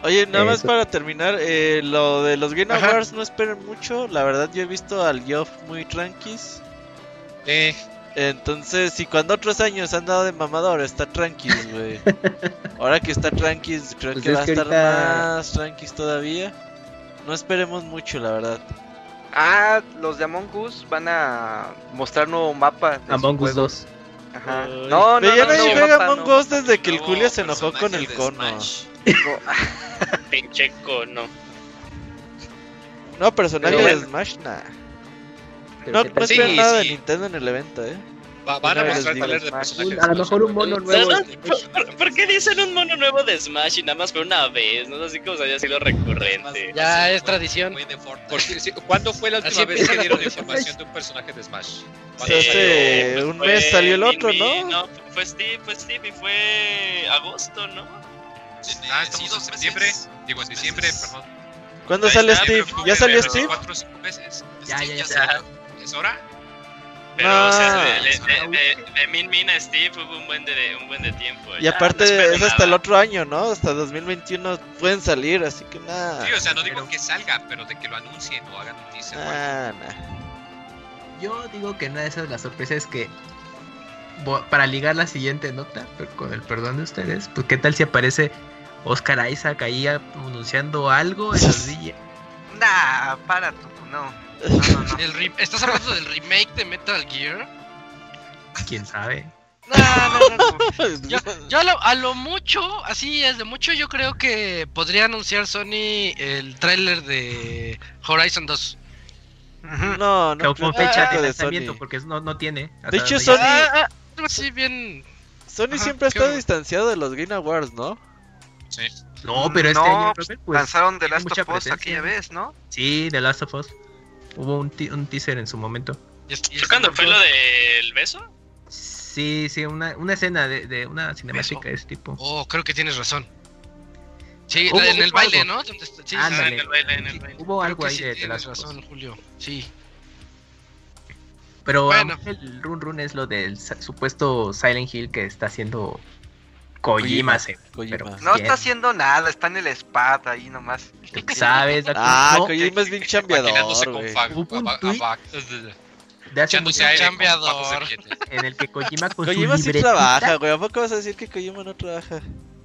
Oye, nada más para terminar, eh, lo de los Game Ajá. Awards no esperen mucho. La verdad, yo he visto al Geoff muy tranquis. Eh, Entonces, si cuando otros años han dado de mamador, está tranquis, güey. Ahora que está tranquis, creo Pues que va a estar ahorita- más tranquis todavía. No esperemos mucho, la verdad. Ah, los de Among Us van a mostrar nuevo mapa. de Among Us juego. 2. Ajá. No, no, pero ya no, nadie no, juega Among no. Us desde que el Julio se enojó con el cono. Pinche cono. No, personaje de. Smash, nah. Pero No, ¿qué no tal? Sí, nada de. Nintendo en el evento, eh. va- van a mostrar taler de Smash. personajes. A lo mejor un mono nuevo. ¿Por, por- por qué dicen un mono nuevo de Smash y nada más fue una vez? No sé así como se haya sido recurrente. Ya es tradición. ¿Cuándo fue la Así última vez que dieron información de un personaje de Smash? Sí, ¿Cuándo salió? este, pues un mes salió el otro, Min Min, ¿no? fue Steve, fue Steve y fue agosto, ¿no? Ah, sí, estamos en septiembre. meses. Digo, en diciembre, perdón. ¿Cuándo sale Steve? ¿Ya salió hace Steve? ¿Cuatro o cinco meses? Ya, ya, ya. Salió. ¿Es hora? Pero, No. o sea, de, de, de, de- de Min Min a Steve hubo un buen de, un buen de tiempo. Y Ya, aparte no es hasta nada. el otro año, ¿no? Hasta 2021 pueden salir, así que nada. Sí, o sea, no digo que salga, pero de que lo anuncien o hagan noticia. o algo. Ah, nah. Yo digo que una de esas las sorpresas es que para ligar la siguiente nota, pero con el perdón de ustedes, pues qué tal si aparece Oscar Isaac ahí anunciando algo en los DJ? Nah, para tú, no. No, no, no. El re- ¿Estás hablando del remake de Metal Gear? ¿Quién sabe? No, no, no, no. Yo, yo a, lo, a lo mucho, así es de mucho, yo creo que podría anunciar Sony el tráiler de Horizon 2. Ujú. No, no. Creo fecha de lanzamiento, Sony. porque no, no tiene. De hecho, Sony- Ah, ah, así bien. Sony Ajá, siempre ha estado bueno. distanciado de los Game Awards, ¿no? No, pero este No, año, pues, Lanzaron The Last of Us aquella vez, ¿no? Sí, The Last of Us. Hubo un, un teaser en su momento. y es- y ¿Fue es- cuando fue lo del beso? Sí, sí, una, una escena de, de una cinemática de ese tipo. Oh, creo que tienes razón. Sí, Hubo- en el baile, algo. ¿no? Sí, en el baile, en el baile. Hubo creo algo que ahí sí de tienes razón, Julio. Sí. Pero Bueno. el run run es lo del supuesto Silent Hill que está haciendo Kojima. se- pero No ¿quién? está haciendo nada, está en el spa ahí nomás. ¿Tú qué sabes? Ah, No, Kojima es bien chambeador, con de hace mucho chambeador. en el que Kojima con Kojima su sí trabaja, güey. ¿A poco vas a decir que Kojima no trabaja?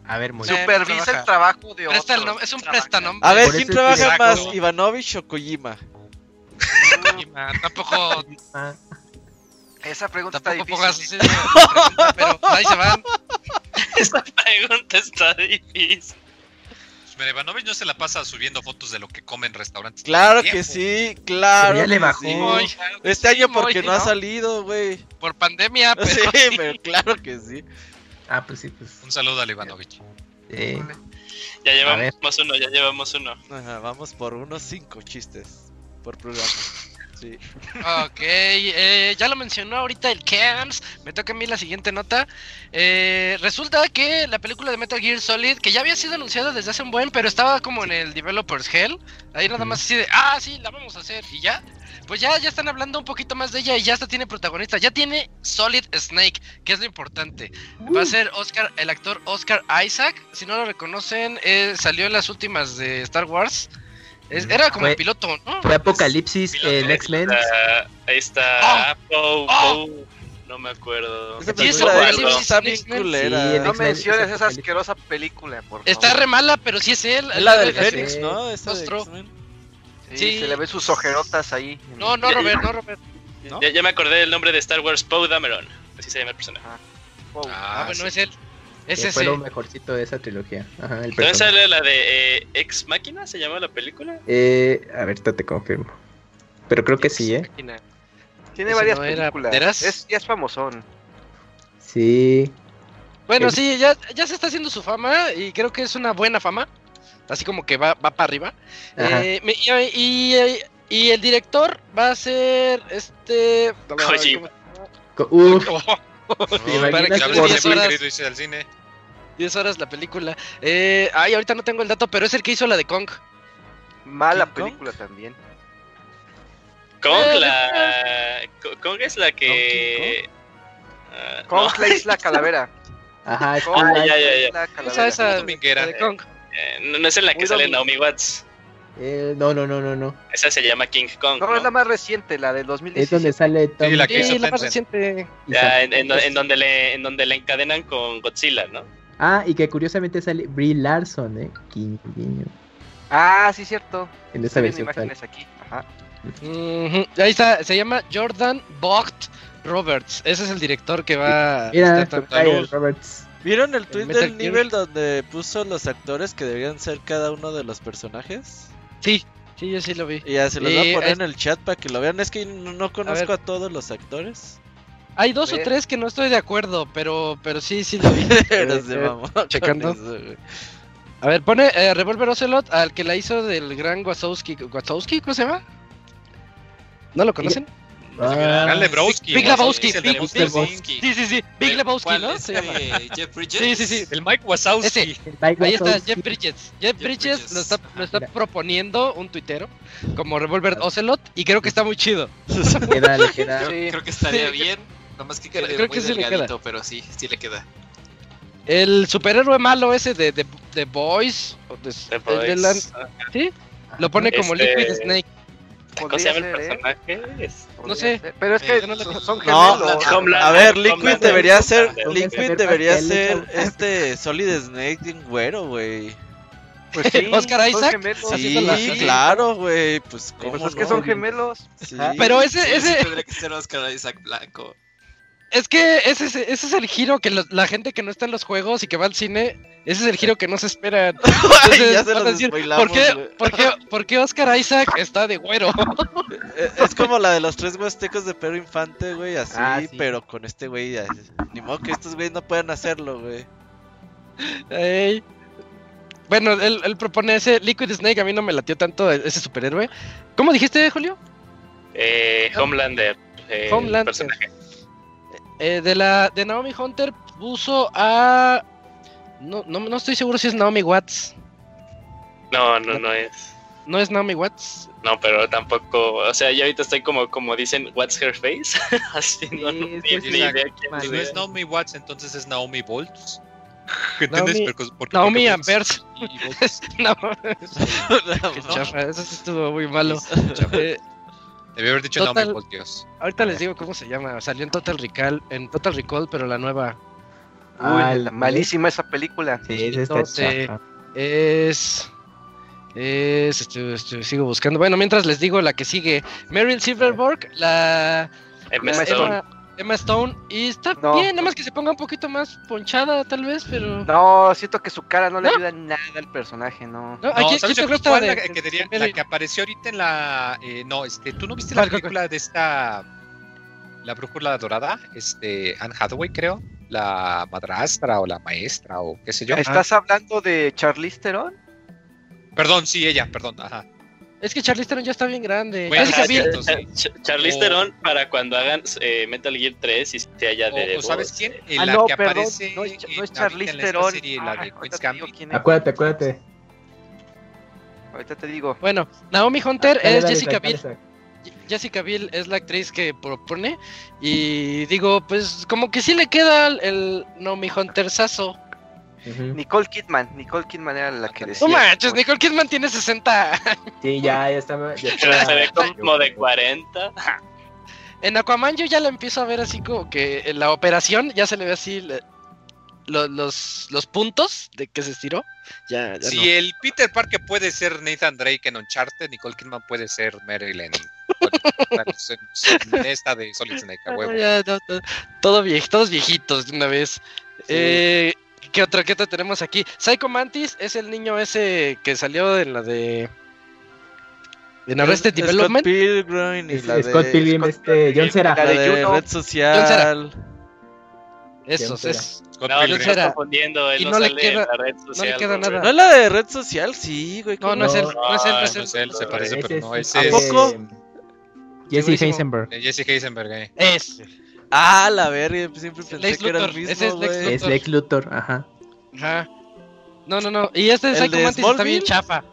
A ver, muy. Supervisa el trabajo de Presta el otros. nom- es un prestanombre. A ver, ¿quién trabaja más. Ivanovich o Kojima? Kojima, Tampoco, Esa pregunta está difícil. pongas pregunta, pero ahí se van. Esa pregunta está difícil. Pues, mira, Ivanovich no se la pasa subiendo fotos de lo que come en restaurantes. Claro que sí, claro. Pero ya le bajó. sí. Muy- Este año Sí, porque muy, no ha ¿no? salido, güey. Por pandemia, pero Sí, sí. pero claro que sí. ah, pues sí, pues. Un saludo al Ivanovich. eh, Ya A llevamos uno, ya llevamos uno. Ajá, vamos por unos cinco chistes por programa. Sí. Ok, eh, ya lo mencionó ahorita el Camps. Me toca a mí la siguiente nota. Eh, resulta que la película de Metal Gear Solid, que ya había sido anunciada desde hace un buen, pero estaba como en el Developers Hell. Ahí nada más así de, ah, sí, la vamos a hacer. Y ya, pues ya, ya están hablando un poquito más de ella y ya hasta tiene protagonista. Ya tiene Solid Snake, que es lo importante. Va a ser Oscar, el actor Oscar Isaac. Si no lo reconocen, eh, salió en las últimas de Star Wars. Es- era como Fue- el piloto, ¿no? fue Apocalipsis en X-Men. Ah, ahí está. Ah. Poe, Ah. Poe. No me acuerdo. Esa Sí, eso película X-Men Apocalipsis está bien culera. Sí, No menciones esa asquerosa película, por Está favor. re mala, pero sí es él. Es la del de- Fénix, sí. ¿no? Esa de. Sí, Sí. se le ven sus ojerotas ahí. No, no, Robert, no, Robert. ¿No? Ya, ya me acordé del nombre de Star Wars, Poe Dameron. Así se llama el personaje. Wow. Ah, bueno, sí. es él. Es que fue ese. lo mejorcito de esa trilogía. Ajá, el ¿También sale la de eh, Ex Máquina? ¿Se llama la película? Eh, a ver, te confirmo. Pero creo que sí, ¿eh? Tiene Ese varias no películas. Es, ya es famosón. Sí. Bueno, El- sí, ya, ya se está haciendo su fama y creo que es una buena fama. Así como que va, va para arriba. Eh, y, y- y el director va a ser este. Kojima. Uf, ¿cómo? ¿te para imaginas que Ya dure ves por que 10 fue horas. querido irse al cine. 10 horas la película. Eh, ay, ahorita no tengo el dato, pero es el que hizo la de Kong. Mala ¿King Kong? película también. Kong, Eh, la... Kong es la que... Ah, Kong no. la isla calavera. ajá, es Kong Ah, la- ya, ya, ya. isla Esa, calavera. esa dominguera. la de Kong. Eh, no, no es en la que Muy sale domingo. Naomi Watts. Eh, no, no, no, no, no. Esa se llama King Kong. No, ¿no? es la más reciente, la del Es donde 2017. sale Tom la que Sí, la más reciente. Ya, en, en en donde le, en donde le encadenan con Godzilla, ¿no? Ah, y que curiosamente sale Brie Larson, ¿eh? Guiño, guiño. Ah, sí, cierto. En esa versión imágenes aquí. Ajá. Ujú, Ahí está, se llama Jordan Vogt Roberts. Ese es el director que va Mira, a estar. Roberts. ¿Vieron el tweet Metal del nivel donde puso los actores que deberían ser cada uno de los personajes? Sí, sí, yo sí lo vi. Y ya se los voy a poner es- en el chat para que lo vean. Es que no, no conozco a, todos los actores. Hay dos o tres que no estoy de acuerdo, pero, pero sí, sí lo vi. Pero Eh, eh, checando. eso. A ver, pone eh, Revolver Ocelot al que la hizo del gran Wazowski. ¿Wazowski? ¿Cómo se llama? ¿No lo conocen? Ah, Gran Lebowski. Big. Lebowski. Sí, sí, sí. Big Lebowski, ¿Cuál ¿no? Se llama. Jeff Bridges? Sí, sí, sí. El Mike Wazowski. Ese. el Mike Ahí está. Jeff Bridges. Jeff, Jeff Bridges, lo está, lo está Mira. proponiendo un tuitero como Revolver Ocelot y creo que está muy chido. Queda, le queda. Sí. Creo que estaría Sí. bien. Nomás que quede creo muy que sí le queda. delgadito, pero sí, sí le queda. El superhéroe malo ese de The de, de Boys. de- Boys. Ah, ¿Sí? Lo pone como Este- Liquid Snake. ¿Cómo se llama el ¿eh? personaje? Es- No sé. Ser. Pero es que Eh, no le- son- No, gemelos. Homelander, A ver, Liquid debería ser. Liquid debería ser este Solid Snake en güero, güey. Pues sí, Oscar Isaac, gemelos. Sí, claro, güey. Pues, ¿cómo Pues es que no? son gemelos. Sí. Pero ese, ese, sí tendría que ser Oscar Isaac Blanco. Es que ese, es- ese es el giro que lo- la gente que no está en los juegos y que va al cine, ese es el giro que no se esperan. Ay, Entonces, ya se van a los decir, spoilamos, ¿por qué, güey. por, qué, por qué Oscar Isaac está de güero? Eh, Es como la de los tres huastecos de Pedro Infante, güey, así, Ah, sí. pero con este güey. Ni modo que estos güeyes no puedan hacerlo, güey. Ey. Bueno, él, él propone ese Liquid Snake, a mí no me latió tanto ese superhéroe. ¿Cómo dijiste, Julio? Eh, Homelander. eh, Homelander. personaje. Eh, de la de Naomi Hunter puso a... No, no, no estoy seguro si es Naomi Watts. No, no, no es. ¿No es Naomi Watts? No, pero tampoco. O sea, yo ahorita estoy como, como dicen, What's her face? Así, no, no, Sí, ni, ni sí, idea quién Si no es. Naomi Watts, entonces es Naomi Bolts. ¿Entiendes? Naomi- Porque- porque- Naomi Ampers. y- y Bolts. no, No, qué no. chafa, eso sí estuvo muy malo. Eh, Debí haber dicho Total- Naomi Voltios. ahorita les digo cómo se llama. Salió en Total Recall, en Total Recall, pero la nueva Uy, Ah, malísima esa película. Sí, Entonces, es. Es. este, este, sigo buscando. Bueno, mientras les digo la que sigue: Meryl Silverberg, la. Emma la Stone. Emma, Emma Stone. Y está No. bien, nada más que se ponga un poquito más ponchada, tal vez, pero. No, siento que su cara no le ¿No? ayuda nada al personaje, no. No, aquí ¿sabes te cuál- gusta cuál de- la que, diría- de la que apareció ahorita en la... eh, no, este, ¿tú no viste la ¿Cuál, cuál, película de esta... La brújula dorada? Este, Anne Hathaway, creo. La madrastra o la maestra o qué sé yo. ¿Estás hablando de Charlize Theron? Perdón, sí, ella, perdón, ajá. Es que Charlize Theron ya está bien grande. Bueno, Jessica Ah, Biel. cierto, sí. Ch- Charlize O- Theron para cuando hagan eh, Metal Gear 3 y se haya de O, o ¿sabes quién? Eh, Ah, la no, que perdón, aparece no es, no es Charlize Theron. serie, Ah, la de ahorita Queen's te digo Gambit. quién es. Acuérdate, acuérdate. Ahorita te digo. Bueno, Naomi Hunter Dale, es dale, Jessica Biel. Jessica Biel es la actriz que propone. Y digo, pues como que sí le queda el, el Naomi Hunter sazo. Nicole Kidman. Nicole Kidman era la que decía. No manches, Nicole Kidman tiene 60. Sí, ya, ya está. Ya está se ve como de 40. En Aquaman yo ya la empiezo a ver así como que en la operación ya se le ve así le- lo- los, los puntos de que se estiró. Ya, ya Si no. el Peter Parker puede ser Nathan Drake en Uncharted, Nicole Kidman puede ser Marilyn. en, esta de Solid Snake, a Ah, huevo. ya, no, no, todo vie- todos viejitos de una vez. Eh, ¿Qué otra, qué otra tenemos aquí? Psycho Mantis es el niño ese que salió en la de. En Arrested Scott Development. Pilgrim y Es- la de... Scott Pilgrim, Scott este, John Cera. la La de de Juno. red social. Esos, John es. Scott No, Pilgrim. Estás confundiendo. Él Y no, no le sale queda- en la red no le social. queda nada. ¿No es la de red social? Sí, güey. No, ¿cómo no es él, No. no es él, no es No él. es él, se parece, pero es, no, ese ¿A es poco? Jesse. Heisenberg. Jesse Heisenberg. eh. Es. Ah, la verga, siempre pensé Lex que era el ese mismo, es Lex güey. Es Lex Luthor, ajá. Ajá. No, no, no. Y este de ¿El Psycho de Mantis está bien chafa.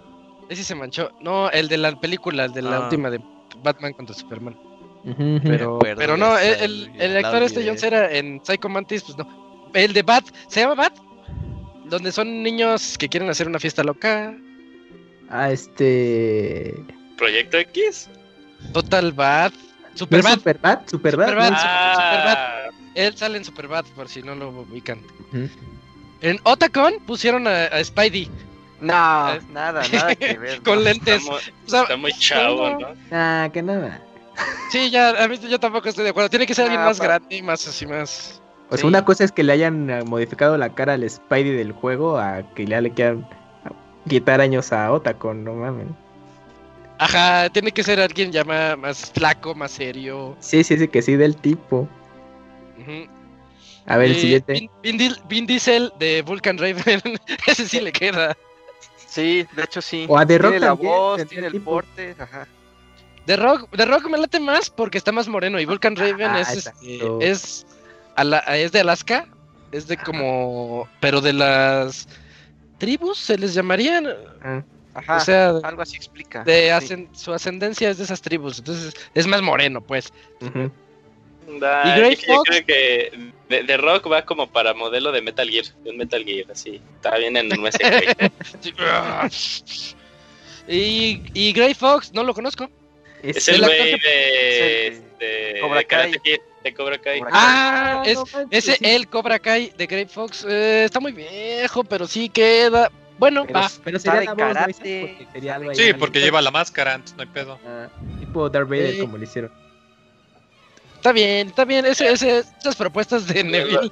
Ese se manchó. No, el de la película, el de la Ah. última de Batman contra Superman. Ujú, ujú. Pero, acuerdo pero no, esa, el, actor este. John Cera en Psycho Mantis, pues no. El de Bat, ¿se llama Bat? Donde son niños que quieren hacer una fiesta loca. Ah, este. Proyecto X. Total Bat. ¿No Super es Bat. Superbad? Superbad. Superbad. ¿no? Ah, Él sale en Super Bat, por si no lo ubican. En Otacon pusieron a, a Spidey No, Eh. nada, nada que ver. con no. lentes. está, muy, O sea, está muy chavo, no. ¿no? Ah, que nada. Sí, ya, a mí yo tampoco estoy de acuerdo. Tiene que ser alguien Ah, más pa- grande y más así, más. O sea, Sí. una cosa es que le hayan eh, modificado la cara al Spidey del juego a que ya le quieran quitar años a Otacon, no mames. Ajá, tiene que ser alguien ya ma- más, flaco, más serio. Sí, sí, sí, que sí del tipo. A ver, el Eh, siguiente. Vin, Vin Dil- Vin Diesel de Vulcan Raven. Ese sí le queda. Sí, de hecho sí. O a The Rock tiene la también, voz, tiene el tipo. porte, ajá. The Rock, The Rock me late más porque está más moreno y Vulcan Raven Ah, es, este, es, ala- es de Alaska. Es de como. Pero de las tribus se les llamarían. Ah, Ajá, O sea, algo así explica. de sí. ascen- su ascendencia es de esas tribus. Entonces es más moreno, pues. Da, ¿Y Gray yo- yo Fox? creo que de, de Rock va como para modelo de Metal Gear. De un Metal Gear, así. Está bien en un y, y Gray Fox, no lo conozco. Es el güey de, de, Cobra de Karate Kai. Kid, de Cobra Kai. Cobra Kai. Ah, es, ese sí. el Cobra Kai de Gray Fox. eh, está muy viejo, pero sí queda. Bueno, Pero, va. Pero sería de la voz. Porque sería algo Sí, porque lleva la máscara, entonces no hay pedo. Ah, tipo Darth Vader, Sí. como le hicieron. Está bien, está bien. Ese, ese- esas propuestas de Neville.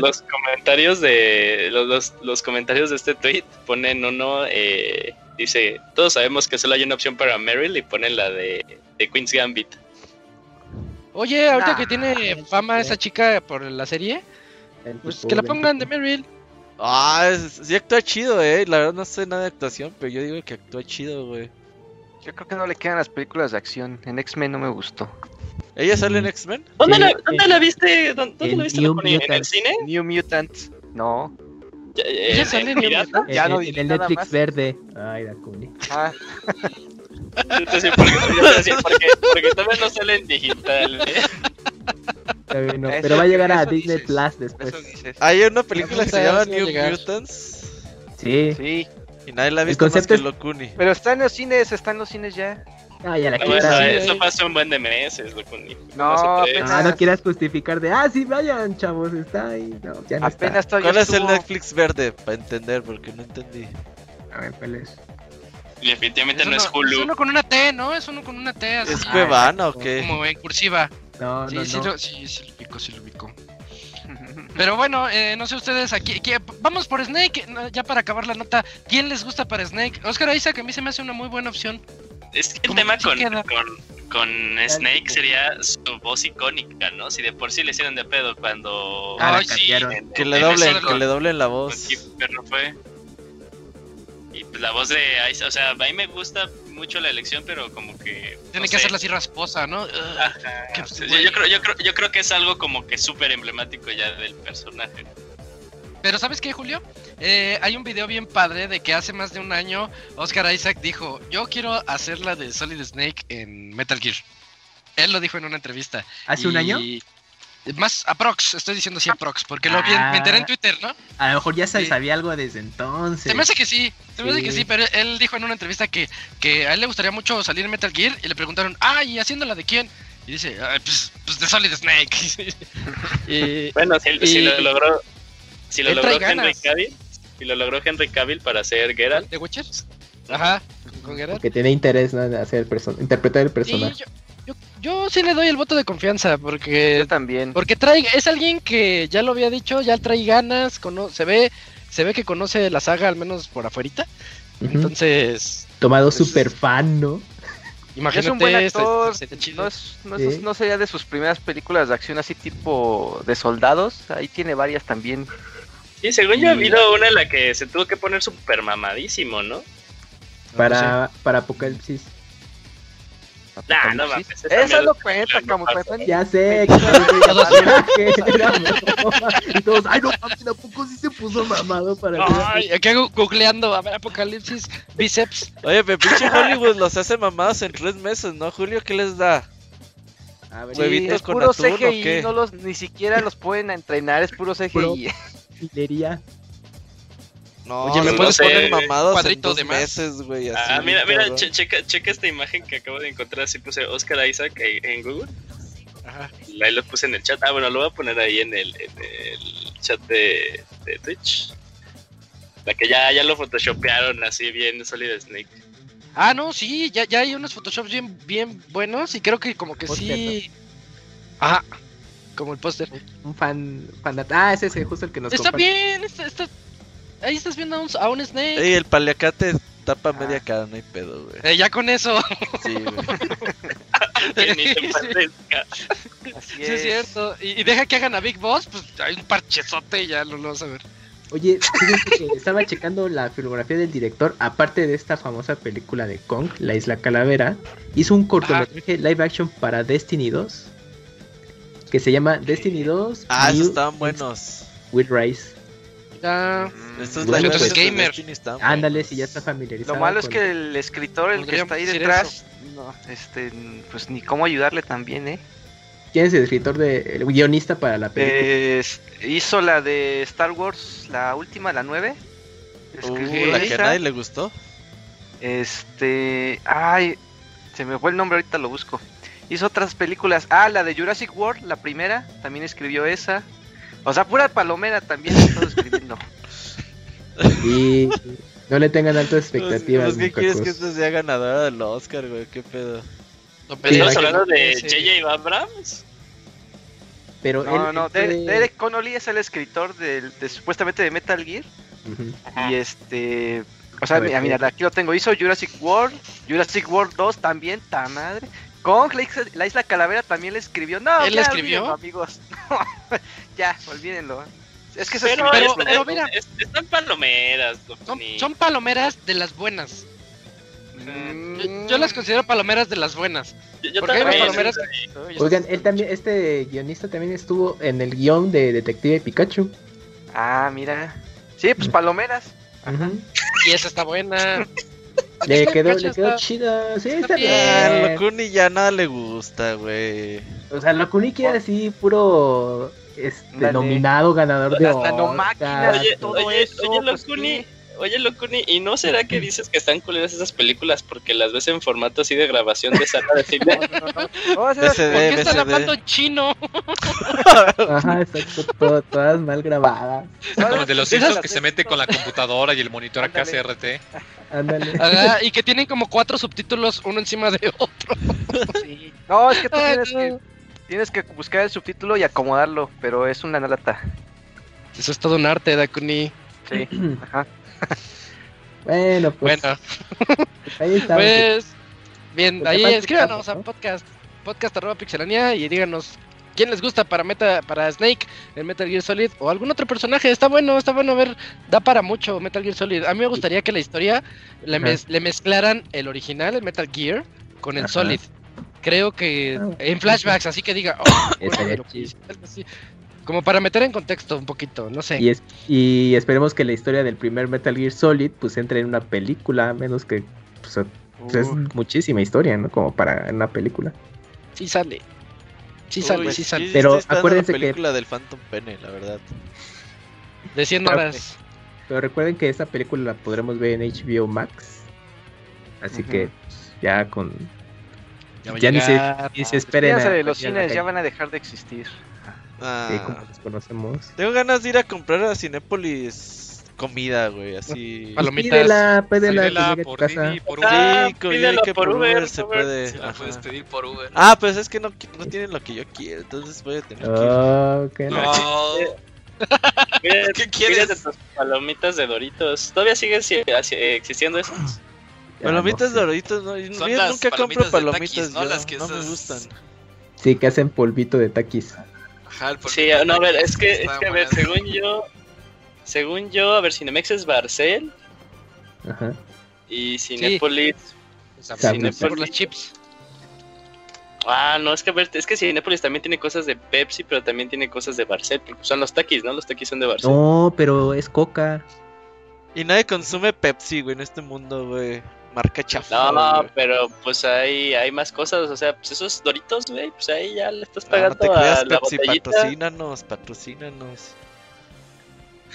Los comentarios de los, los, los comentarios de este tweet ponen uno eh, dice todos sabemos que solo hay una opción para Meryl y ponen la de, de Queen's Gambit. Oye, ahorita Nah, que tiene fama esa chica por la serie, pues que la pongan de Meryl. Ah, sí actúa chido, eh. La verdad no sé nada de actuación, pero yo digo que actúa chido, güey. Yo creo que no le quedan las películas de acción. En X-Men no me gustó. ¿Ella sale Mm. en X-Men? ¿Dónde, Sí, la, eh, ¿dónde la viste? ¿Dónde, la viste? New? ¿En el cine? New Mutant. No. ¿Ya- ¿Ella sale en New? Mutants? Ya en, no en el Netflix más. verde. Ay, Dakuni. Ah, Yo te decía, porque, decía, porque, porque todavía no sale en digital. ¿eh? No, Pero va a llegar a Disney dices. Plus después. Hay una película que se llama New llegar. Mutants Sí. Sí. y nadie la ha El visto más concepto que es- Locuni. Pero está en los cines, está en los cines ya. Ah, ya la No, eso, hace un buen de meses, Locuni. No, apenas- Ah, no quieras justificar de, ah, sí, vayan, chavos, está ahí. No, ya no Apenas está. todavía ¿Cuál es el Netflix verde? Para entender, porque no entendí. A ver, ¿cuál es? Definitivamente no uno, es Hulu. uno con una T, ¿no? Es uno con una T, así ¿Es Ah, Cuevana o qué? como en cursiva. No, Sí, no, sí, no. lo, sí, sí lo ubico, sí lo ubico. Pero bueno, eh, no sé ustedes aquí, aquí- Vamos por Snake, ya para acabar la nota. ¿Quién les gusta para Snake? Oscar Isaac, a mí se me hace una muy buena opción. Es que el tema con, con, con Snake sería su voz icónica, ¿no? Si de por sí le hicieron de pedo cuando. Ah, Ay, sí, en- Que le doblen, que le doblen la voz. No fue. Y pues la voz de Ice, o sea, a mí me gusta mucho la elección, pero como que. Tiene no que sé. hacerla así rasposa, ¿no? Ugh. Ajá. Qué O sea, güey. yo, creo, yo, creo, yo creo que es algo como que súper emblemático ya del personaje. Pero ¿sabes qué, Julio? Eh, hay un video bien padre de que hace más de un año Oscar Isaac dijo, yo quiero hacer la de Solid Snake en Metal Gear. Él lo dijo en una entrevista. ¿Hace un año? Más aprox, estoy diciendo sí aprox, porque lo vi, Ah. me enteré en Twitter, ¿no? A lo mejor ya se Sí. sabía algo desde entonces. Se me hace que sí, se me hace que Sí. pero él dijo en una entrevista que, que a él le gustaría mucho salir en Metal Gear y le preguntaron, ah, ¿y haciendo la de quién? Y dice, "Ah, pues, pues de Solid Snake. y, Bueno, si, lo logró. Si lo logró Henry. Cavill. Si lo logró Henry Cavill para ser Geralt. ¿De Witcher? Ajá, con Geralt. Porque tiene interés ¿no? en hacer el person interpretar el personaje. yo, yo sí le doy el voto de confianza porque Yo también. porque trae es alguien que ya lo había dicho, ya trae ganas, cono- se ve se ve que conoce la saga al menos por afuerita. Entonces, Tomado pues, super fan, ¿no? imagínate es un buen este- actor. sería chido. No, es, no, es- no sería de sus primeras películas de acción así tipo de soldados. Ahí tiene varias también. Sí, según yo ha habido una en la que se tuvo que poner súper mamadísimo, ¿no? Para, para Apocalipsis. Nah, no mames. esa Esa no cuenta, como cuenta. Ya sé, que era. Y todos, ay no mames, ¿a poco sí se puso mamado para Ay, aquí hago googleando, a ver, Apocalipsis, bíceps. Oye, pero pinche Hollywood los hace mamadas en tres meses, ¿no, Julio? ¿Qué les da? A ver, Sí, ¿Huevitos es con puro atún o CGI, qué? no los, ni siquiera los pueden entrenar, es puro CGI. Puro- filería. No, Oye, ¿me los puedes poner mamados en dos de meses, güey. así, Ah, mira, mira, che- checa, checa esta imagen que acabo de encontrar. Así puse Oscar Isaac en, en Google. Ajá. Ahí lo puse en el chat. Ah, bueno, lo voy a poner ahí en el, en el chat de, de Twitch. La que ya, ya lo photoshopearon así bien Solid Snake. Ah, no, sí, ya, ya hay unos photoshops bien bien buenos y creo que como que sí. Ajá. Como el póster. Un fan, fan Ah, ese es justo el que nos Está bien, está, está- ahí estás viendo a un, a un Snake. Ey, el paliacate tapa Ah. media cara, no hay pedo, güey. Eh, ya con eso. Sí. Que ni se Sí. parezca. Así Sí, es cierto. Y, y deja que hagan a Big Boss, pues hay un parchezote y ya lo, lo vas a ver. Oye, que estaba checando la filmografía del director, aparte de esta famosa película de Kong, La Isla Calavera, hizo un cortometraje live action para Destiny 2, que se llama Destiny 2 Ah, esos New estaban buenos. Will Rise. Ya. Estos Bueno, live pues, actions de gamer. Ándale, si ya está familiarizado. Lo malo es que el escritor, el que está ahí detrás, no, este, pues ni cómo ayudarle también, ¿eh? ¿Quién es el escritor de el guionista para la película? Es- hizo la de Star Wars, la última, la 9. Uh, la que a nadie le gustó. Este, ay, se me fue el nombre, ahorita lo busco. Hizo otras películas. Ah, la de Jurassic World, la primera, también escribió esa. O sea, pura palomera también escribiendo. Y No le tengan altas Pues, expectativas. pues, ¿Qué quieres que esta sea ganadora del Oscar, güey? ¿Qué pedo? No, Sí, ¿Estamos aquí- hablando de sí. J.J. Abrams? Pero No, él- no, él Derek, Connolly es el escritor del, de, supuestamente de Metal Gear. Y este. O sea, A ver, mira, mira, aquí lo tengo. Hizo Jurassic World, Jurassic World 2 también, ta madre. Kong, la isla, la isla Calavera también le escribió. No, ¿Él ya, escribió? olvídenlo, amigos. ya, olvídenlo. Es que Pero, es pero- mira. es- están palomeras. Son, son palomeras de las buenas. Mm, Yo, yo las considero palomeras de las buenas. Yo, yo porque hay unas también. palomeras Oigan, él también, este guionista también estuvo en el guion de Detective Pikachu. Ah, mira. Sí, pues palomeras. Ujú. Y esa está buena. Le quedó, le quedó está- chido. Sí, está está bien. Ah, bien. Locuni ya nada le gusta, güey. O sea, Lokuniki era así, puro este, nominado, ganador de Oscar. Oye, todo oye, eso, oye, Locuni, oye, Locuni, ¿y no será que dices que están culeras esas películas porque las ves en formato así de grabación de sala de cine? No, o sea, BCD, ¿Por qué están hablando chino? Ajá, exacto, todo- todas mal grabadas. Como el de los hijos que se mete con la computadora y el monitor acá. CRT. Ándale. Ajá, y que tienen como cuatro subtítulos uno encima de otro. sí. No, es que tú Ah, tienes no. que, tienes que buscar el subtítulo y acomodarlo, pero es una lata. Eso es todo un arte, Dakuni. Sí, ajá. Bueno, pues Bueno, ahí está. pues. Bien, Pues, ahí escríbanos estamos, a podcast. Podcast arroba pixelania y díganos quién les gusta para meta para Snake en Metal Gear Solid o algún otro personaje. Está bueno, está bueno ver, da para mucho Metal Gear Solid. A mí me gustaría que la historia le, Ajá. mez- le mezclaran el original, el Metal Gear, con el Ajá. Solid. Creo que Ah, en flashbacks, así que diga, oh, bueno, como para meter en contexto un poquito, no sé. Y, es, y esperemos que la historia del primer Metal Gear Solid pues entre en una película, a menos que pues, es muchísima historia, ¿no? Como para una película. Sí sale. Sí sale, sí sale. Pero Pero acuérdense acuérdense la que- película del Phantom Pene, la verdad. De 100 Claro horas. Pero recuerden que esa película la podremos ver en HBO Max. Así Ujú. que pues, ya con... Ya Ya ni se, ni se esperen. A- los cines ya van a dejar de existir. Ah, Sí, como los conocemos. Tengo ganas de ir a comprar a Cinépolis comida, güey, así. Palomitas. Pídela, pídela, que Pídela llegue a tu por casa. Didi, por Sí, Uber. Ah, pídelo que por Uber, Uber se Uber. puede. Si la puedes pedir por Uber. Ah, pues es que no, no tienen lo que yo quiero, entonces voy a tener que ir. Oh, qué la- No. ¿Qué quieres? pídete tus palomitas de Doritos. ¿Todavía siguen eh, existiendo esas? ya Palomitas sé. doritos, no, yo nunca compro palomitas de ¿no? Las que no me gustan. Sí, que hacen polvito de taquis. Ajá, el Sí, polvito no, a ver, de es que, es que a ver, según yo, según yo, a ver, Cinemex es Barcel Ajá. y Cinépolis. Sabritas. Por las chips. Ah, no, es que a ver, es que Cinépolis también tiene cosas de Pepsi, pero también tiene cosas de Barcel, porque son los taquis, ¿no? Los taquis son de Barcel. No, pero es coca. Y nadie consume Pepsi, güey, en este mundo, güey. Marca chafa. No, güey. pero pues hay, hay más cosas, o sea, pues esos Doritos, güey, pues ahí ya le estás pagando no te creas, a la Pepsi, botellita. patrocínanos, patrocínanos.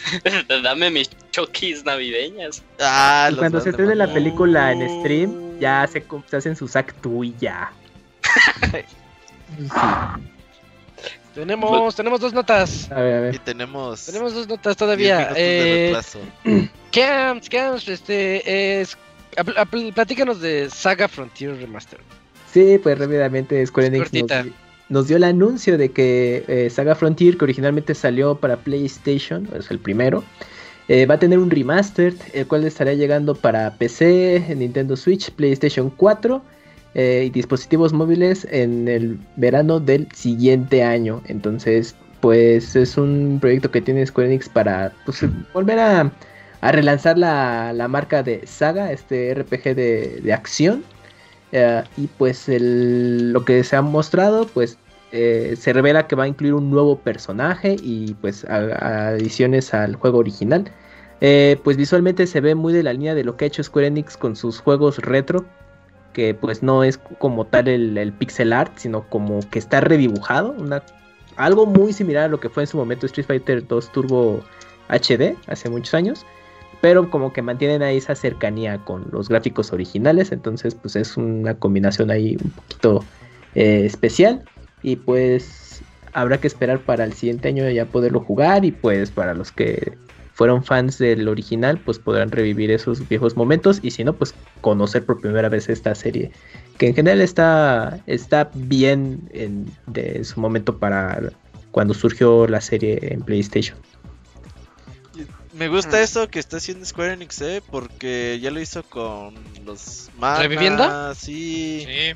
Dame mis chokis navideñas. Ah, Y los cuando se estrene la película en stream, ya se, hacen su sac tú y ya. Sí. Tenemos, tenemos dos notas. A ver, a Y ver. tenemos. Tenemos dos notas 10 todavía. Eh. Camps, Camps, este es. apl- apl- Platícanos de Saga Frontier Remastered. Sí, pues rápidamente Square Enix nos, nos dio el anuncio de que eh, Saga Frontier, que originalmente salió para PlayStation, es el primero, eh, va a tener un remastered, el cual estará llegando para PC, Nintendo Switch, PlayStation 4 eh, y dispositivos móviles en el verano del siguiente año. Entonces, pues es un proyecto que tiene Square Enix para pues, volver a, a relanzar la, la marca de Saga, este RPG de, de acción. Eh, y pues lo que se ha mostrado, pues eh, se revela que va a incluir un nuevo personaje y pues adiciones al juego original. Eh, pues visualmente se ve muy de la línea de lo que ha hecho Square Enix con sus juegos retro, que pues no es como tal el, el pixel art, sino como que está redibujado, una, algo muy similar a lo que fue en su momento Street Fighter 2 Turbo HD hace muchos años pero como que mantienen ahí esa cercanía con los gráficos originales, entonces pues es una combinación ahí un poquito eh, especial y pues habrá que esperar para el siguiente año ya poderlo jugar y pues para los que fueron fans del original, pues podrán revivir esos viejos momentos y si no, pues conocer por primera vez esta serie, que en general está, está bien en de su momento para cuando surgió la serie en PlayStation. Me gusta eso que está haciendo Square Enix, ¿eh? Porque ya lo hizo con los Mana, ¿Reviviendo? Sí. Sí.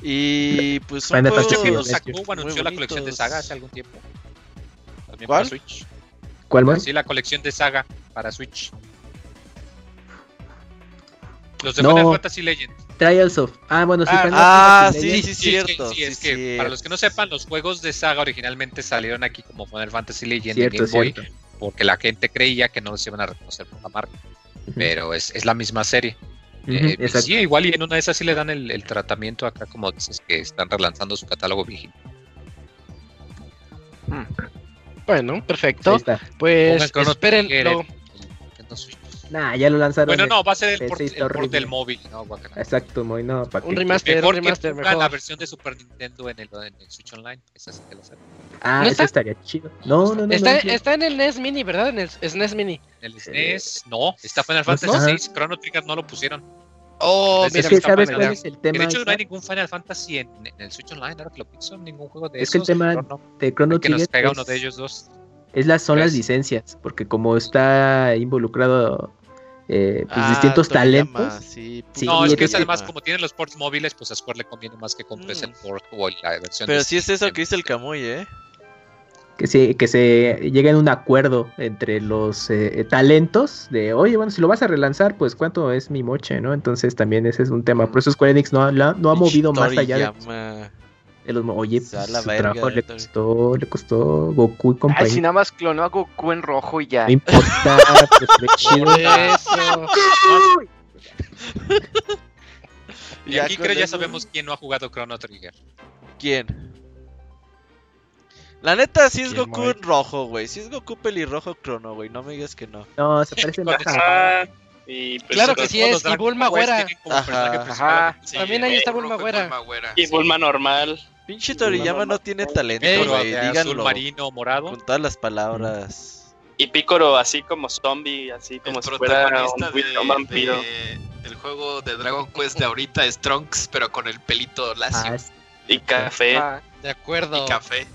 Y pues son Final juegos Sí, sacó, anunció la colección de. Saga hace algún tiempo. También ¿Cuál? para Switch. ¿Cuál más? Sí, la colección de Saga para Switch. Los de No. Final Fantasy Legends. Trials of. Ah, bueno, sí, Ah, Final ah, Fantasy sí, sí, es que- cierto. sí, es sí, que cierto. para los que no sepan, los juegos de Saga originalmente salieron aquí como Final Fantasy Legends Cierto, de Game Boy, cierto. Porque la gente creía que no los iban a reconocer por la marca. Pero es, es la misma serie. Eh, pues sí, igual y en una de esas sí le dan el, el tratamiento acá, como dices, que están relanzando su catálogo viejito. Bueno, Ahí perfecto. Pues espérenlo. Trigger. Nah, ya lo lanzaron. Bueno, en- no, va a ser el port, el del móvil. No. Exacto, muy no, ¿para Un remaster, un Mejor que remaster, la mejor. versión de Super Nintendo en el, en el Switch Online. Esa sí que la saben. Ah, ¿No eso estaría chido. No, no, no. Está, no, está en el NES Mini, ¿verdad? En el SNES Mini. En el SNES, no, está Final ¿no Fantasy está? 6, Chrono Trigger no lo pusieron. Oh, Es Es mira, que sabes cuál es el Que tema de hecho no hay ningún Final Fantasy en, en el Switch Online, ahora que lo pienso, ningún juego de Es que el tema de Chrono que nos Trigger pega es, uno de ellos dos. es las, son las licencias, porque como está involucrado eh, pues Ah, distintos talentos, Sí, Sí, no, es que es además como tienen los ports móviles, pues a Square le conviene más que compres el Mm. port o la versión Pero sí es eso que dice el Camuy, ¿eh? que se, que se llega en un acuerdo entre los eh, talentos de, oye, bueno, si lo vas a relanzar, pues cuánto es mi moche, ¿no? Entonces también ese es un tema. Por eso Square Enix no, la- no ha movido más allá de los... Oye, pues, su verga, trabajo le costó, le costó Goku y Ay, si compañía. nada más clonó a Goku en rojo y ya. No importa, pues ve chido. Eso. Y aquí creo ya sabemos quién no ha jugado Chrono Trigger. ¿Quién? La neta, sí es ¿Quién, Goku en rojo, güey. Sí es Goku pelirrojo crono, güey. No me digas que no. No, se parece más. Ah, y pues, Claro que sí es, y Bulma güera. Ajá. Ajá. También ahí está Bulma güera. Y Bulma normal. Pinche Toriyama no tiene talento, güey. de azul Díganlo marino morado. con todas las palabras. Y Picoro así como zombie, así como el si fuera protagonista un, de, un vampiro. de- del juego de Dragon Quest de ahorita es Trunks, pero con el pelito lacio Ah, es- Y café. Ah, De acuerdo. y café.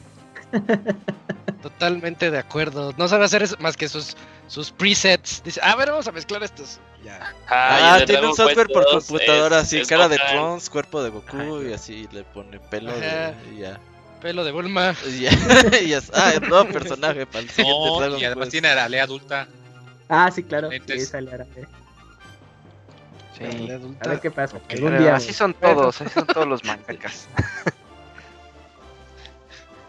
Totalmente de acuerdo. No sabe hacer eso más que sus, sus presets. Dice, a ver, vamos a mezclar estos. Ya. Ah, de tiene un software por 2 computadora, es- así, es cara de. Trunks, cuerpo de Goku Ajá. y así le pone pelo de, y ya. Pelo de Bulma. Y ya, y ya- Ah, el nuevo personaje para el siguiente No, Dragon y además Quest. tiene a la lea adulta. Ah, sí, claro. Sí, sale ahora. eh. sí. A ver qué pasa. Algún día. así son todos, así son todos los mangakas.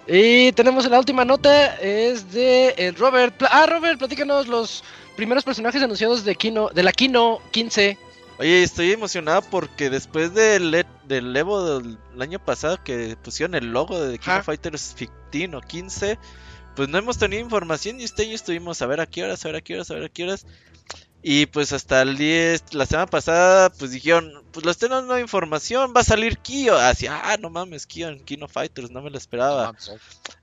Y tenemos la última nota, es de el Robert. Ah, Robert, platícanos los primeros personajes anunciados de Kino, de la Kino 15. Oye, estoy emocionado porque después del, E- del Evo del año pasado que pusieron el logo de of Fighters 15 o 15, pues no hemos tenido información y este año estuvimos a ver a qué horas, a ver a qué horas, a ver a qué horas. Y pues hasta el 10, la semana pasada, pues dijeron, pues los tenemos nueva información, va a salir Kyo. Así, ah, no mames, Kyo en King of Fighters, no me lo esperaba.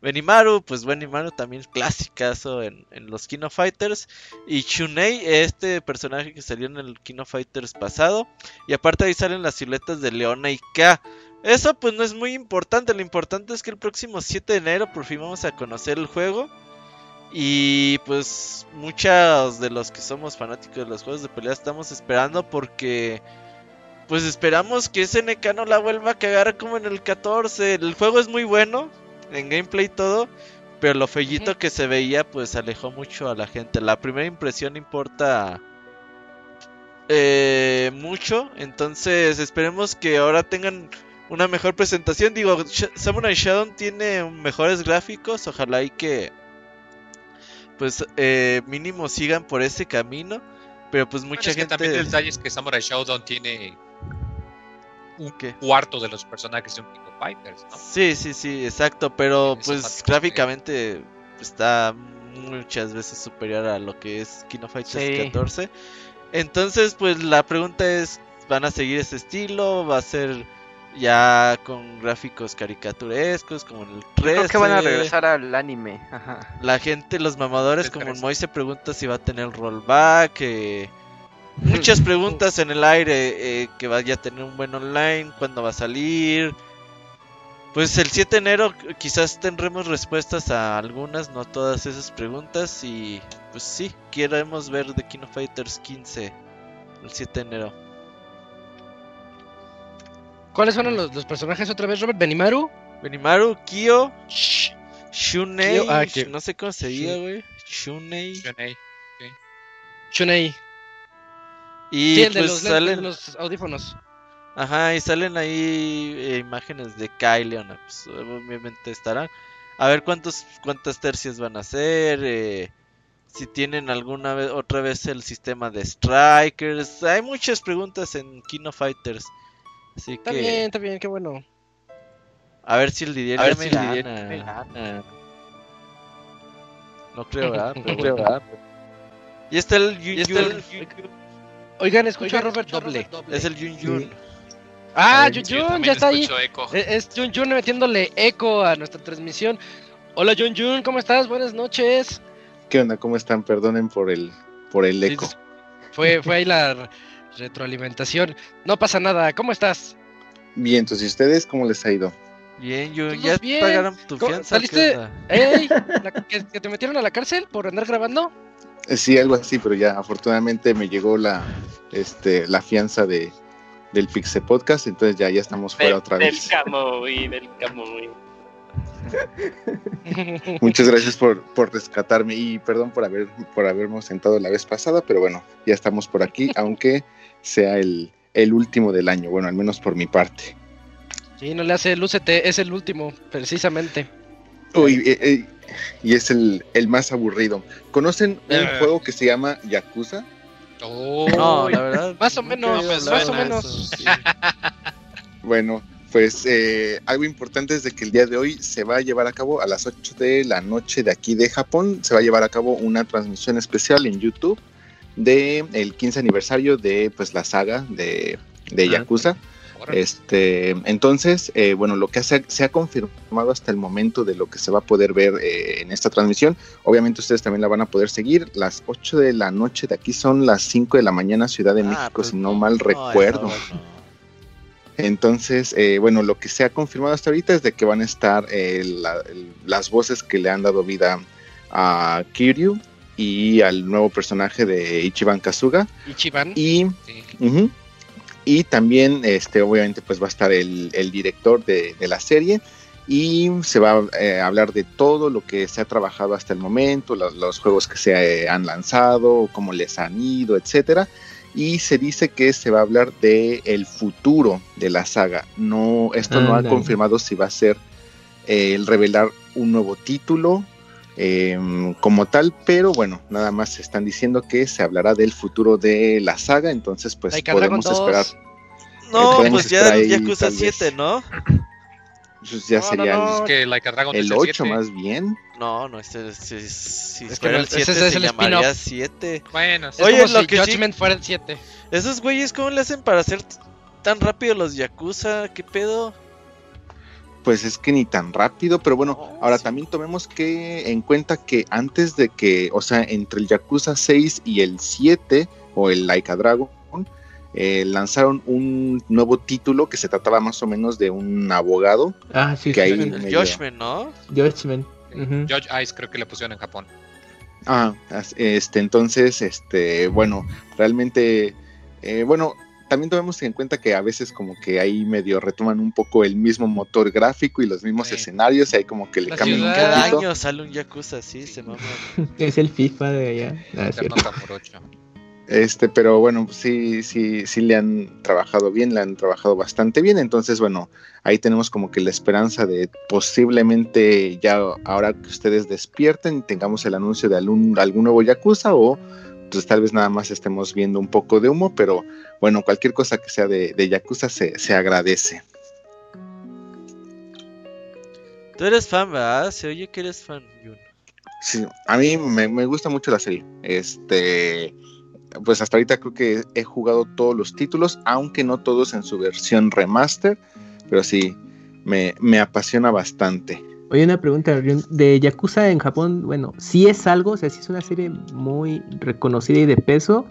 Benimaru, pues Benimaru también clasicazo en, en los Kino Fighters. Y Chunei, este personaje que salió en el Kino Fighters pasado. Y aparte ahí salen las siluetas de Leona y K. Eso pues no es muy importante, lo importante es que el próximo 7 de enero por fin vamos a conocer el juego. Y pues muchos de los que somos fanáticos de los juegos de pelea estamos esperando porque... Pues esperamos que SNK no la vuelva a cagar como en el 14. El juego es muy bueno, en gameplay y todo, pero lo fellito que se veía pues alejó mucho a la gente. La primera impresión importa eh, mucho, entonces esperemos que ahora tengan una mejor presentación. Digo, Sh- Samurai Shadow tiene mejores gráficos, ojalá y que pues eh, mínimo sigan por ese camino, pero pues mucha Mucha gente... también el detalle es que Samurai Showdown tiene un ¿Qué? cuarto de los personajes de un King of Fighters, ¿no? Sí, sí, sí, exacto, pero esa pues gráficamente está muchas veces superior a lo que es Kino Fighters Sí. 14. Entonces, pues la pregunta es, ¿van a seguir ese estilo? ¿Va a ser ya con gráficos caricaturescos como en el 13. Creo que van a regresar al anime. Ajá. La gente, los mamadores ¿Qué como crees? Moy se pregunta si va a tener rollback. eh, muchas preguntas en el aire. eh, que vaya a tener un buen online. ¿Cuándo va a salir? Pues el 7 de enero quizás tendremos respuestas a algunas, no todas esas preguntas. Y pues sí, queremos ver The King of Fighters 15 el 7 de enero. ¿Cuáles fueron los, los personajes otra vez, Robert? Benimaru. Benimaru, Kyo. Shunei, Kyo- ah, Kyo- no sé cómo se diga, güey. Shunei. Shunei. Shunei. Y Sí, el de, pues los, salen, de los audífonos. ajá, y salen ahí eh, imágenes de Kai Leona, pues obviamente estarán. A ver cuántos cuántas tercias van a ser, eh, si tienen alguna vez otra vez el sistema de strikers. Hay muchas preguntas en Kino Fighters. Así Está que bien, está bien, qué bueno. a ver si el Didier A ver si el Didier gana. No creo, ¿verdad? Pero creo. ¿verdad? Y está el Yun Y está el Yun. Oigan, escucho a Robert doble. Es el Yun Yun. Ah, Jun Sí, ya está ahí. escucho eco. Es, es Jun Jun metiéndole eco a nuestra transmisión. Hola Jun Jun, ¿cómo estás? Buenas noches. ¿Qué onda? ¿Cómo están? Perdonen por el, por el eco. sí, Fue, fue ahí la retroalimentación. No pasa nada, ¿cómo estás? Bien, entonces, ¿y ustedes cómo les ha ido? Bien, Yun. Todos ¿Ya bien. pagaron tu ¿Cómo- fianza? saliste? ¡Ey! que, que te metieron a la cárcel por andar grabando? Eh, Sí, algo así, pero ya afortunadamente me llegó la, este, la fianza de, del Pixel Podcast, entonces ya, ya estamos fuera Del, otra del vez. Camuy, del Camuy. Muchas gracias por, por rescatarme y perdón por haber por habernos sentado la vez pasada, pero bueno, ya estamos por aquí, aunque sea el, el último del año, bueno, al menos por mi parte. Sí, no le hace lúcete, es el último, precisamente. Uy, eh, eh, y es el, el más aburrido. ¿Conocen un Eh. juego que se llama Yakuza? Oh, No, la verdad. Más o menos, oído más o menos. eso, sí. Bueno, pues eh, algo importante es de que el día de hoy se va a llevar a cabo a las 8 de la noche de aquí de Japón, se va a llevar a cabo una transmisión especial en YouTube de el 15 aniversario de pues la saga de, de. Yakuza. Este, entonces, eh, bueno, lo que se, se ha confirmado hasta el momento de lo que se va a poder ver eh, en esta transmisión, obviamente ustedes también la van a poder seguir. Las 8 de la noche de aquí son las 5 de la mañana, Ciudad de Ah, México, pues si no mal no, recuerdo. no. Entonces, eh, bueno, lo que se ha confirmado hasta ahorita es de que van a estar eh, la- el- las voces que le han dado vida a Kiryu y al nuevo personaje de Ichiban Kazuga. Ichiban. Y, Sí. y también, este, obviamente, pues va a estar el, el director de, de la serie. Y se va a eh, hablar de todo lo que se ha trabajado hasta el momento, lo- los, juegos que se eh, han lanzado, cómo les han ido, etcétera y se dice que se va a hablar de el futuro de la saga. No, esto no ha confirmado si va a ser eh, el revelar un nuevo título eh, como tal, pero bueno, nada más están diciendo que se hablará del futuro de la saga, entonces pues podemos 2. esperar. No, podemos pues ya esperar el ahí, Yakuza vez. 7, ¿no? Pues ya No, no, sería no. Es que Like a Dragon el, es el 8 7. más bien. No, no, este, este- si Es fuera no, el 7 ese es se el llamaría spin-off. 7. Bueno, Es sí. Oye, como lo si que sí- Judgment fuera el 7. Esos güeyes, ¿cómo le hacen para hacer tan rápido los Yakuza? ¿Qué pedo? Pues es que ni tan rápido, pero bueno, No, ahora sí. también tomemos que en cuenta que antes de que, o sea, entre el Yakuza 6 y el 7 o el Laika Dragon, eh, lanzaron un nuevo título que se trataba más o menos de un abogado. Ah, sí, Que sí. ahí- El Judgment, ¿no? Judgment. Ujú. Judge Ice creo que le pusieron en Japón. Ah, este, entonces, este, bueno, realmente, eh, bueno, también tomemos en cuenta que a veces como que ahí medio retoman un poco el mismo motor gráfico y los mismos Sí. escenarios, y ahí como que le La cambian un ciudad. Cada poquito. año sale un Yakuza así, se mama. Es el FIFA de allá. Ah, es. Este, pero bueno, sí, sí, sí le han trabajado bien, le han trabajado bastante bien. Entonces, bueno, ahí tenemos como que la esperanza de posiblemente ya ahora que ustedes despierten, tengamos el anuncio de algún, algún nuevo Yakuza o pues tal vez nada más estemos viendo un poco de humo, pero bueno, cualquier cosa que sea de, de Yakuza se, se agradece. Tú eres fan, ¿verdad? Se oye que eres fan, Jun. Sí, a mí me, me gusta mucho la serie. Este, pues hasta ahorita creo que he jugado todos los títulos, aunque no todos en su versión remaster. pero sí, me, me apasiona bastante. Oye, una pregunta, de Yakuza en Japón, bueno, ¿sí es algo? O sea, ¿sí es una serie muy reconocida y de peso?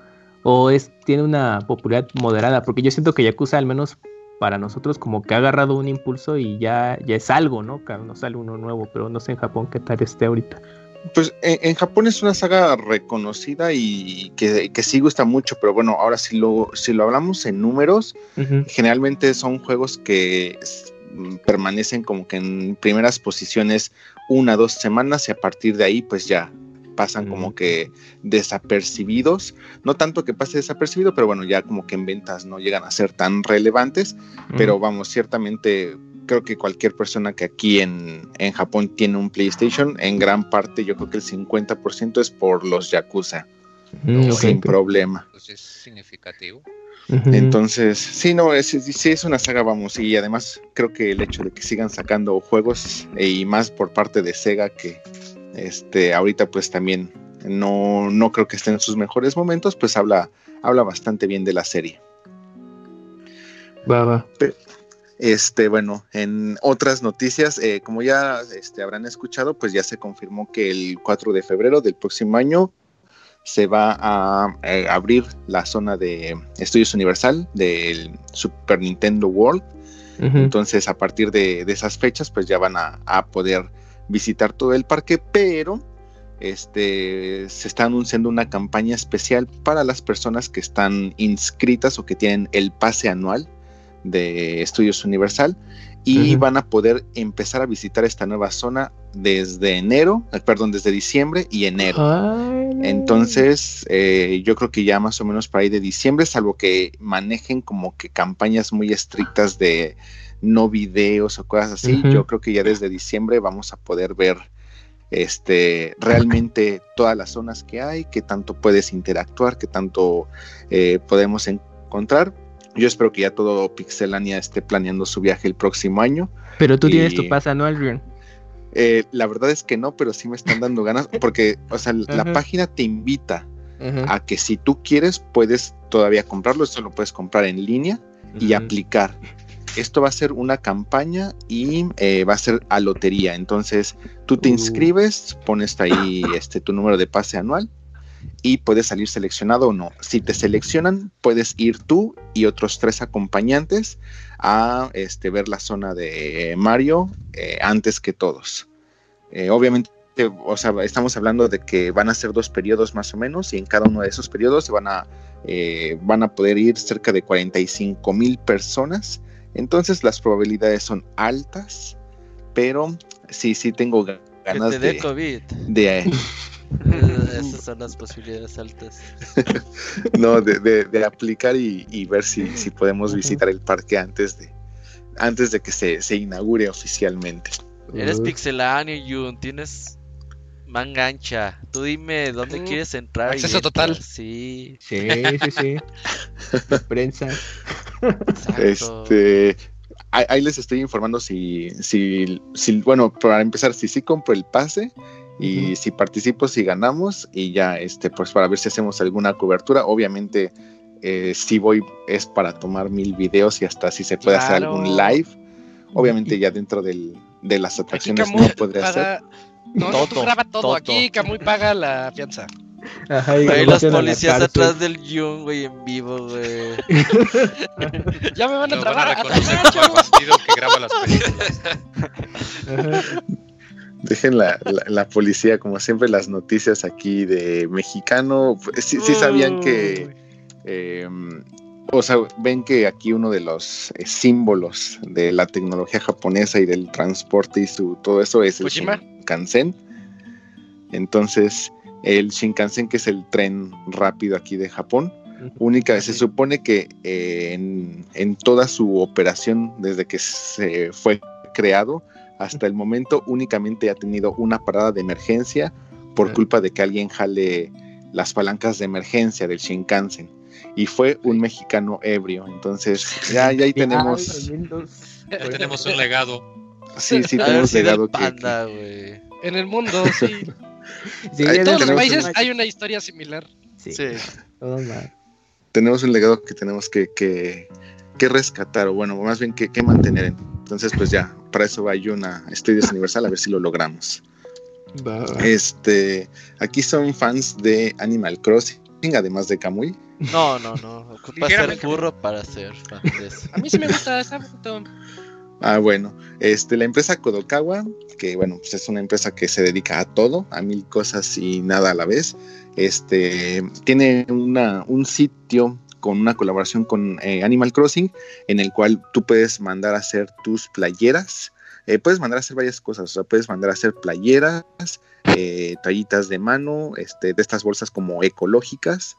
¿O es, tiene una popularidad moderada? Porque yo siento que Yakuza, al menos para nosotros, como que ha agarrado un impulso y ya, ya es algo, ¿no? No sale uno nuevo, pero no sé en Japón qué tal esté ahorita. Pues en, en Japón es una saga reconocida y que, que sí gusta mucho, pero bueno, ahora si lo, si lo hablamos en números, generalmente son juegos que permanecen como que en primeras posiciones una, dos semanas y a partir de ahí pues ya pasan como que desapercibidos, no tanto que pase desapercibido, pero bueno, ya como que en ventas no llegan a ser tan relevantes, pero vamos, ciertamente creo que cualquier persona que aquí en, en Japón tiene un PlayStation, en gran parte yo creo que el 50% es por los Yakuza, Mm, sin problema. Pues es significativo. Entonces, sí, no, es, sí es una saga, vamos, y además creo que el hecho de que sigan sacando juegos eh, y más por parte de Sega que este ahorita pues también no, no creo que esté en sus mejores momentos, pues habla, habla bastante bien de la serie. Va, va. Este, bueno, en otras noticias, eh, como ya este, habrán escuchado, pues ya se confirmó que el 4 de febrero del próximo año se va a eh, abrir la zona de Estudios Universal del Super Nintendo World. Entonces, a partir de, de esas fechas, pues ya van a, a poder visitar todo el parque, pero este, se está anunciando una campaña especial para las personas que están inscritas o que tienen el pase anual de Estudios Universal y van a poder empezar a visitar esta nueva zona desde enero, eh, perdón, desde diciembre y enero. Ay. Entonces, eh, yo creo que ya más o menos para ahí de diciembre, salvo que manejen como que campañas muy estrictas de no videos o cosas así, yo creo que ya desde diciembre vamos a poder ver este realmente todas las zonas que hay, que tanto puedes interactuar, que tanto eh, podemos encontrar. Yo espero que ya todo Pixelania esté planeando su viaje el próximo año. Pero tú tienes tu pase anual, Rion. Eh, la verdad es que no, pero sí me están dando ganas, porque, o sea, la página te invita a que si tú quieres puedes todavía comprarlo, esto lo puedes comprar en línea y aplicar. Esto va a ser una campaña y eh, va a ser a lotería. Entonces tú te Uh. inscribes, pones ahí este, tu número de pase anual y puedes salir seleccionado o no. Si te seleccionan, puedes ir tú y otros tres acompañantes a este, ver la zona de Mario eh, antes que todos. Eh, obviamente, o sea, estamos hablando de que van a ser dos periodos más o menos y en cada uno de esos periodos se van a, eh, van a poder ir cerca de 45 mil personas. Entonces las probabilidades son altas, pero sí, sí tengo Que ganas te de, COVID. de, Esas son las posibilidades altas. no, de, de- de aplicar y, y ver si, si podemos visitar el parque antes de, antes de que se, se inaugure oficialmente. Eres pixeláneo, Jun. Tienes manga ancha. Tú dime dónde quieres entrar. y acceso total. Sí, Sí, sí, sí. Prensa. exacto. Este, ahí, ahí les estoy informando si, si, si, bueno, para empezar, si sí compro el pase y si participo, si ganamos y ya, este, pues para ver si hacemos alguna cobertura. Obviamente, eh, si voy es para tomar mil videos y hasta si se puede hacer algún live. Obviamente ya dentro del, de las atracciones no podré hacer. No, no, tú Todo, graba todo. todo. Aquí Camuy paga la fianza. Ajá, y Ahí lo los policías atrás del Jun, güey, en vivo, güey. Ya me van a Lo van a trabar. reconocer como el bandido que graba las películas. Ajá. Dejen la, la- la policía, como siempre, las noticias aquí de mexicano. Sí, sí sabían que, eh, o sea, ven que aquí uno de los eh, símbolos de la tecnología japonesa y del transporte y su todo eso es el. Shinkansen. Entonces, el Shinkansen, que es el tren rápido aquí de Japón, única, se supone que eh, en, en toda su operación, desde que se fue creado hasta el momento, únicamente ha tenido una parada de emergencia por culpa de que alguien jale las palancas de emergencia del Shinkansen. Y fue un mexicano ebrio. Entonces, ya, ya ahí tenemos. Ya tenemos un legado. Sí, sí, haber tenemos sido legado que- panda, güey. En el mundo, sí. En todos los países un- hay una historia similar. Sí, Sí. todo mal. tenemos un legado que tenemos que, que, que rescatar, o bueno, más bien que, que mantener. Entonces, pues ya, para eso va una Estudios Universal, a ver si lo logramos. Este, aquí son fans de Animal Crossing, además de Kamui. No, no, no. Ocupa ser burro para ser fan de eso. A mí sí me gusta, está bonito. Ah, bueno, este, la empresa Kodokawa, que bueno, pues es una empresa que se dedica a todo, a mil cosas y nada a la vez. Este, tiene una, un sitio con una colaboración con eh, Animal Crossing, en el cual tú puedes mandar a hacer tus playeras. Eh, puedes mandar a hacer varias cosas, o sea, puedes mandar a hacer playeras, eh, de mano, este, de estas bolsas como ecológicas,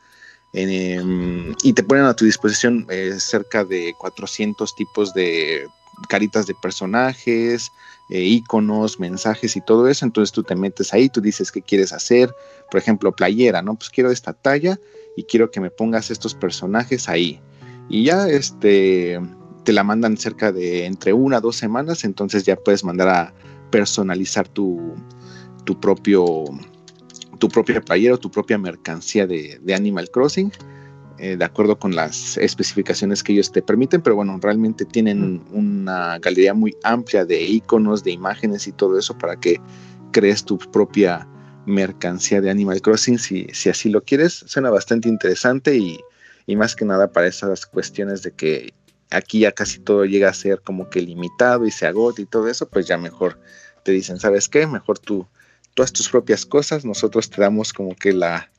em, y te ponen a tu disposición eh, cerca de 400 tipos de caritas de personajes, iconos, mensajes y todo eso. Entonces tú te metes ahí, tú dices qué quieres hacer. Por ejemplo, playera, ¿no? Pues quiero esta talla y quiero que me pongas estos personajes ahí. Y ya este te la mandan cerca de entre una a dos semanas. Entonces ya puedes mandar a personalizar tu, tu propio tu propia playera o tu propia mercancía de, de Animal Crossing eh, de acuerdo con las especificaciones que ellos te permiten, pero bueno, realmente tienen una galería muy amplia de iconos, de imágenes y todo eso para que crees tu propia mercancía de Animal Crossing si, si así lo quieres. Suena bastante interesante y, y más que nada para esas cuestiones de que aquí ya casi todo llega a ser como que limitado y se agota y todo eso, pues ya mejor te dicen, ¿sabes qué? Mejor tú, tú haz tus propias cosas, nosotros te damos como que la,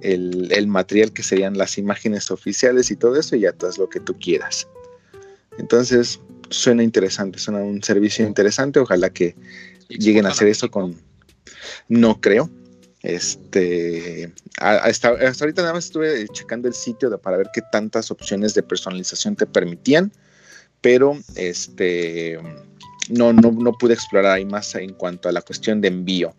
el, el material que serían las imágenes oficiales y todo eso, y ya tú haz lo que tú quieras. Entonces, suena interesante, suena un servicio interesante, ojalá que lleguen a hacer eso con... No creo. Este, hasta, hasta ahorita nada más estuve checando el sitio para ver qué tantas opciones de personalización te permitían, pero este, no, no, no pude explorar ahí más en cuanto a la cuestión de envío.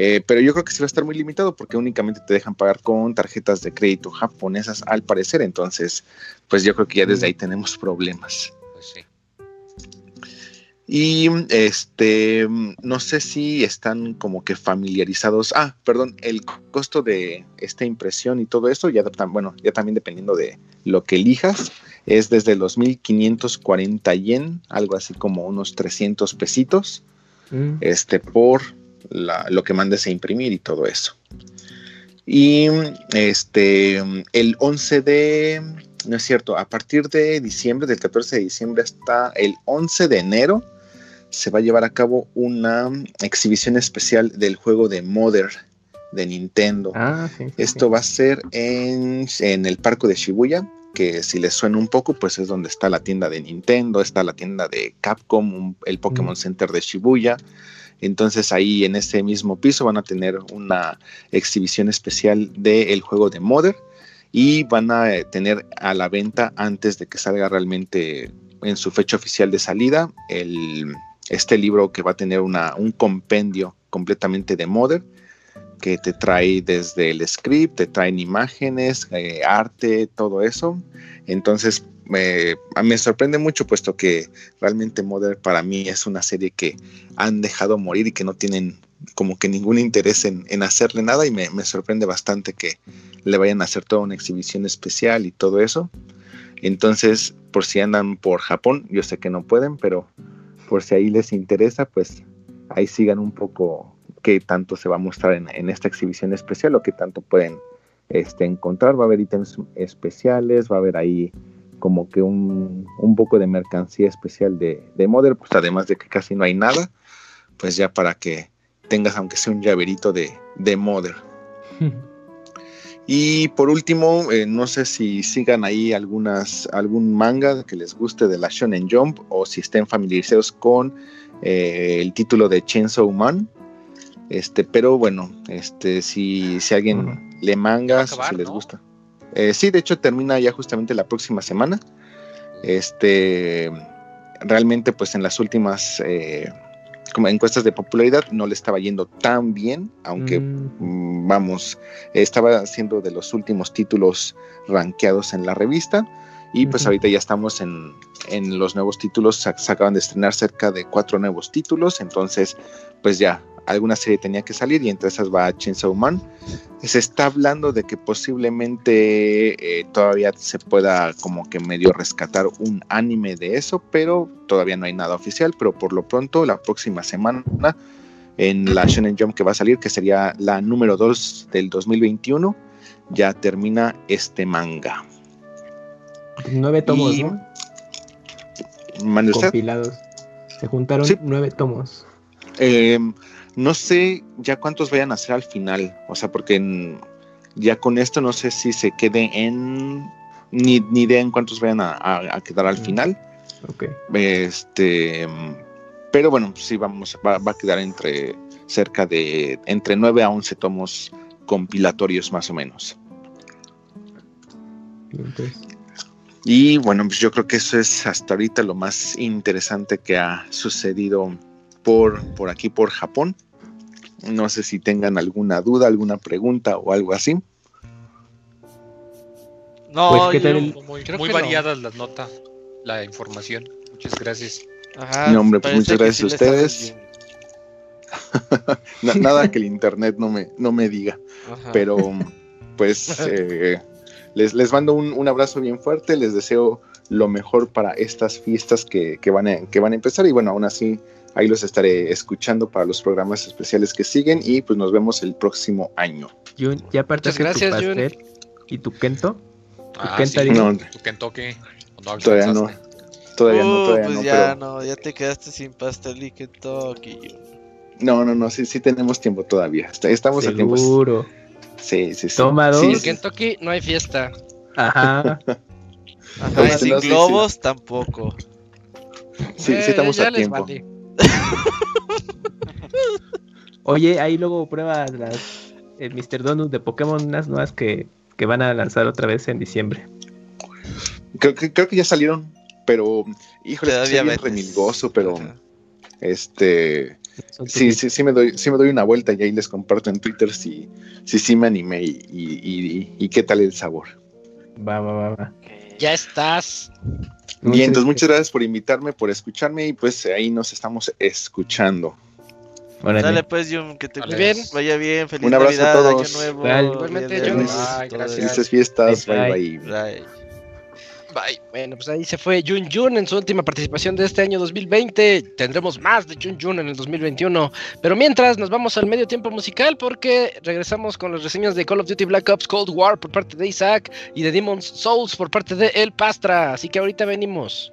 Eh, pero yo creo que sí va a estar muy limitado porque únicamente te dejan pagar con tarjetas de crédito japonesas al parecer. Entonces, pues yo creo que ya desde ahí tenemos problemas. Y este, no sé si están como que familiarizados. Ah, perdón, el costo de esta impresión y todo eso, ya, bueno, ya también dependiendo de lo que elijas, es desde los 1540 yen, algo así como unos 300 pesitos, Mm. este, por la- lo que mandes a imprimir y todo eso. Y este, el 11 de, no es cierto, a partir de diciembre, del 14 de diciembre hasta el 11 de enero, se va a llevar a cabo una exhibición especial del juego de Mother de Nintendo. Ah, sí. sí, Esto va a ser en, en el parque de Shibuya, que si les suena un poco, pues es donde está la tienda de Nintendo, está la tienda de Capcom, un- el Pokémon Mm. Center de Shibuya. Entonces ahí en ese mismo piso van a tener una exhibición especial del juego de Mother y van a eh, tener a la venta antes de que salga realmente en su fecha oficial de salida el, este libro que va a tener una, un compendio completamente de Mother que te trae desde el script, te traen imágenes, eh, arte, todo eso. Entonces, eh, me sorprende mucho, puesto que realmente Mother para mí es una serie que han dejado morir y que no tienen como que ningún interés en, en hacerle nada y me, me sorprende bastante que le vayan a hacer toda una exhibición especial y todo eso. Entonces, por si andan por Japón, yo sé que no pueden, pero por si ahí les interesa, pues ahí sigan un poco qué tanto se va a mostrar en, esta exhibición especial o qué tanto pueden este, encontrar. Va a haber ítems especiales, va a haber ahí como que un, un poco de mercancía especial de, de Mother, pues además de que casi no hay nada, pues ya para que tengas aunque sea un llaverito de, de Mother. Y por último, eh, no sé si sigan ahí algunas, algún manga que les guste de la Shonen Jump o si estén familiarizados con eh, el título de Chainsaw Man. Este, pero bueno, este, si, si alguien le mangas, acabar, si les ¿no? gusta. Eh, sí, de hecho termina ya justamente la próxima semana. Este, realmente, pues en las últimas eh, como encuestas de popularidad no le estaba yendo tan bien, aunque Mm, mm, vamos, estaba siendo de los últimos títulos rankeados en la revista. Y pues ahorita ya estamos en, en los nuevos títulos, se, se acaban de estrenar cerca de cuatro nuevos títulos, entonces pues ya alguna serie tenía que salir y entre esas va Chainsaw Man. Se está hablando de que posiblemente eh, todavía se pueda como que medio rescatar un anime de eso, pero todavía no hay nada oficial, pero por lo pronto la próxima semana en la Shonen Jump que va a salir, que sería la número 2 del 2021, ya termina este manga. Nueve tomos, Y- ¿no? Compilados. Se juntaron Sí. nueve tomos. Eh, no sé ya cuántos vayan a ser al final, o sea, porque en- ya con esto no sé si se quede en ni, ni idea en cuántos vayan a, a- a quedar al Mm. final. Ok. Este, pero bueno, sí vamos, va, va a quedar entre cerca de entre 9 a 11 tomos compilatorios más o menos. Entonces, Y bueno, pues yo creo que eso es hasta ahorita lo más interesante que ha sucedido por, por aquí, por Japón. No sé si tengan alguna duda, alguna pregunta o algo así. No, Pues, ¿qué tal Muy, Creo muy que no. variadas las notas, la información. Muchas gracias. Ajá, No, hombre, pues, muchas gracias a sí ustedes. nada que el internet no me, no me diga. Ajá. Pero pues eh, les, les mando un, un abrazo bien fuerte, les deseo lo mejor para estas fiestas que, que van a, que van a empezar y bueno, aún así ahí los estaré escuchando para los programas especiales que siguen y pues nos vemos el próximo año. Jun, ¿ya apartaste gracias, tu Jun. pastel? ¿Y tu Kento? Ah, Kenta sí, dijo? No, tu Kentucky. No todavía no, todavía no, todavía pues no, ya pero- no, ya te quedaste sin pastel y Kentucky. no, no, no, sí, sí tenemos tiempo todavía, estamos a tiempo. Seguro. Sí, sí, sí. Toma Sí, dos. En Kentucky no hay fiesta. Ajá. Ajá, y sin globos tampoco. sí, Eh, sí estamos ya a tiempo. vale. Oye, ahí luego pruebas las el Mr. Donut de Pokémon, unas nuevas que, que van a lanzar otra vez en diciembre. Creo, que- creo que ya salieron, pero híjole, es bien remilgoso, pero Ajá. este Sí, sí, sí me doy, sí me doy una vuelta y ahí les comparto en Twitter si, si sí me animé y, y- y- y qué tal el sabor. Va, va, va, va. Ya estás. Bien, entonces muchas gracias por invitarme, por escucharme y pues ahí nos estamos escuchando. Órale. Dale pues, Jun, que te Muy bien. vaya bien. Feliz Un abrazo a todos. Año Nuevo. Igualmente. Felices fiestas, Bye, bye bye. bye. Bye. Bueno, pues ahí se fue Jun Jun en su última participación de este año 2020. Tendremos más de Jun Jun en el 2021. Pero mientras nos vamos al medio tiempo musical porque regresamos con las reseñas de Call of Duty Black Ops Cold War por parte de Isaac y de Demon's Souls por parte de El Pastra. Así que ahorita venimos.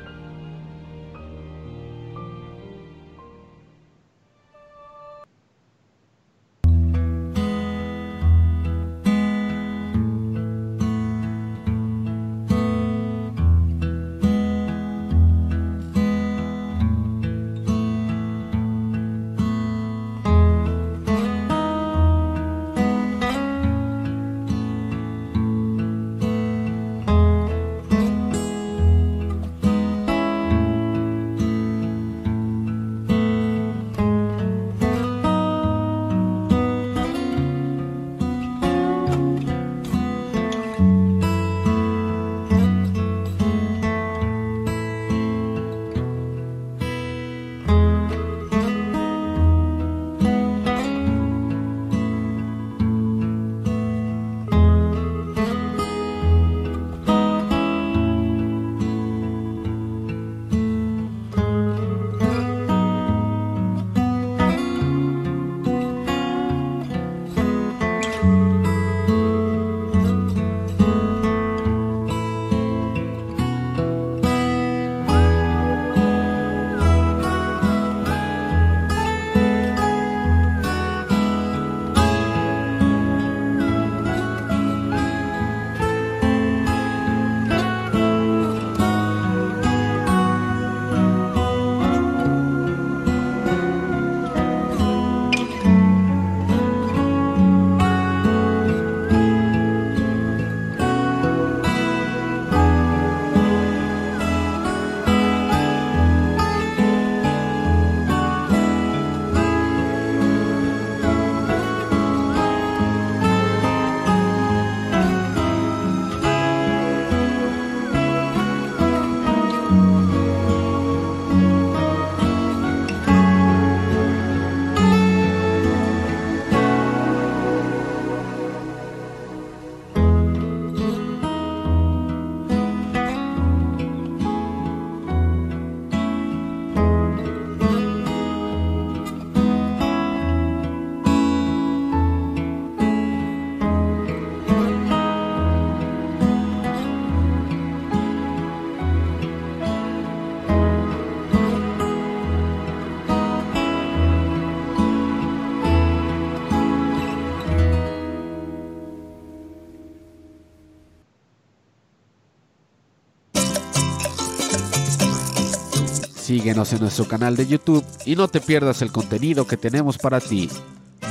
Síguenos en nuestro canal de YouTube y no te pierdas el contenido que tenemos para ti.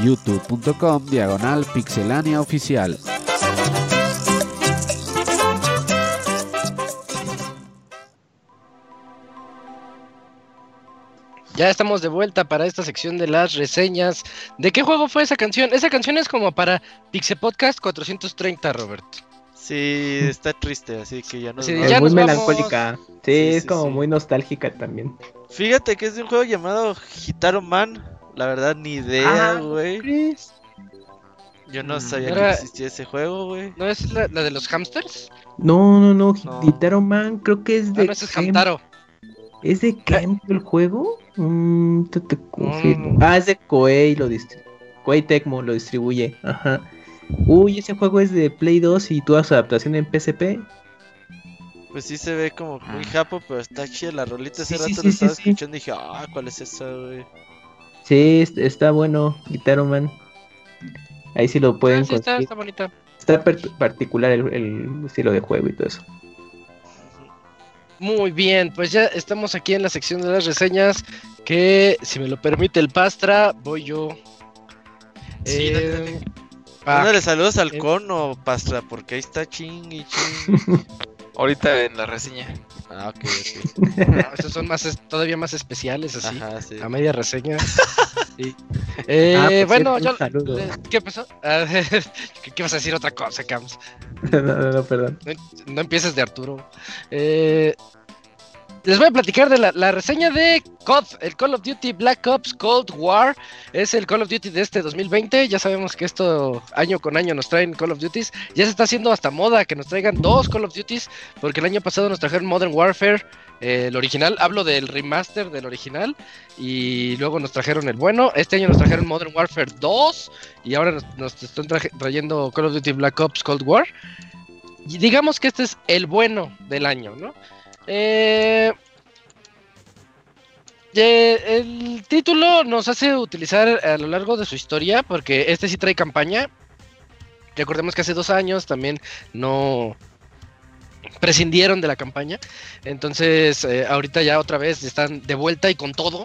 youtube.com diagonal pixelania oficial. Ya estamos de vuelta para esta sección de las reseñas. ¿De qué juego fue esa canción? Esa canción es como para Pixel Podcast 430, Robert. Sí, está triste, así que ya no. Sí, Es muy melancólica. Sí, Sí, es sí, como sí. muy nostálgica también. Fíjate que es de un juego llamado Hitaro Man. La verdad, ni idea, Ah, güey. Yo no Mm. sabía Era- que existía ese juego, güey. ¿No es la, la de los hamsters? No, no, no. No. Guitar Man creo que es Ah, de. no, ese es Hamtaro. ¿Es de Kem el juego? Mm, te- te confirmo. Mm. Ah, es de Koei, lo distri- Koei Tecmo lo distribuye. Ajá. Uy, ese juego es de Play 2 y toda su adaptación en PSP. Pues sí se ve como muy japo, pero está chida la rolita. Ese Ah. Sí, sí, rato sí, lo sí, estaba sí. escuchando y dije, ah, ¿cuál es esa, güey? Sí, es- está bueno, Guitar Man. Ahí sí lo pueden Ah, sí, está, conseguir. está bonita. Está particular el, el estilo de juego y todo eso. Muy bien, pues ya estamos aquí en la sección de las reseñas. Que si me lo permite el Pastra, voy yo. Sí, Eh, dale, dale. Mándale saludos al eh. cono, Pastra, porque ahí está ching y ching. Ahorita en la reseña. ah, ok, ok. No, estos son más es- todavía más especiales así. Ajá, sí. A media reseña. Sí. Eh, Ah, por bueno, yo. le- ¿Qué pasó? Ah, ¿Qué, qué vas a decir otra cosa, Cams? no, no, no, perdón. No, no empieces de Arturo. Eh, les voy a platicar de la, reseña de COD, el Call of Duty Black Ops Cold War. Es el Call of Duty de este 2020. Ya sabemos que esto año con año nos traen Call of Duties. Ya se está haciendo hasta moda que nos traigan dos Call of Duties. Porque el año pasado nos trajeron Modern Warfare, eh, el original. Hablo del remaster del original. Y luego nos trajeron el bueno. Este año nos trajeron Modern Warfare 2. Y ahora nos, nos están trayendo Call of Duty Black Ops Cold War. Y digamos que este es el bueno del año, ¿no? Eh, el título nos hace utilizar a lo largo de su historia, porque este sí trae campaña. Recordemos que hace dos años también no prescindieron de la campaña. Entonces, eh, ahorita ya otra vez están de vuelta y con todo.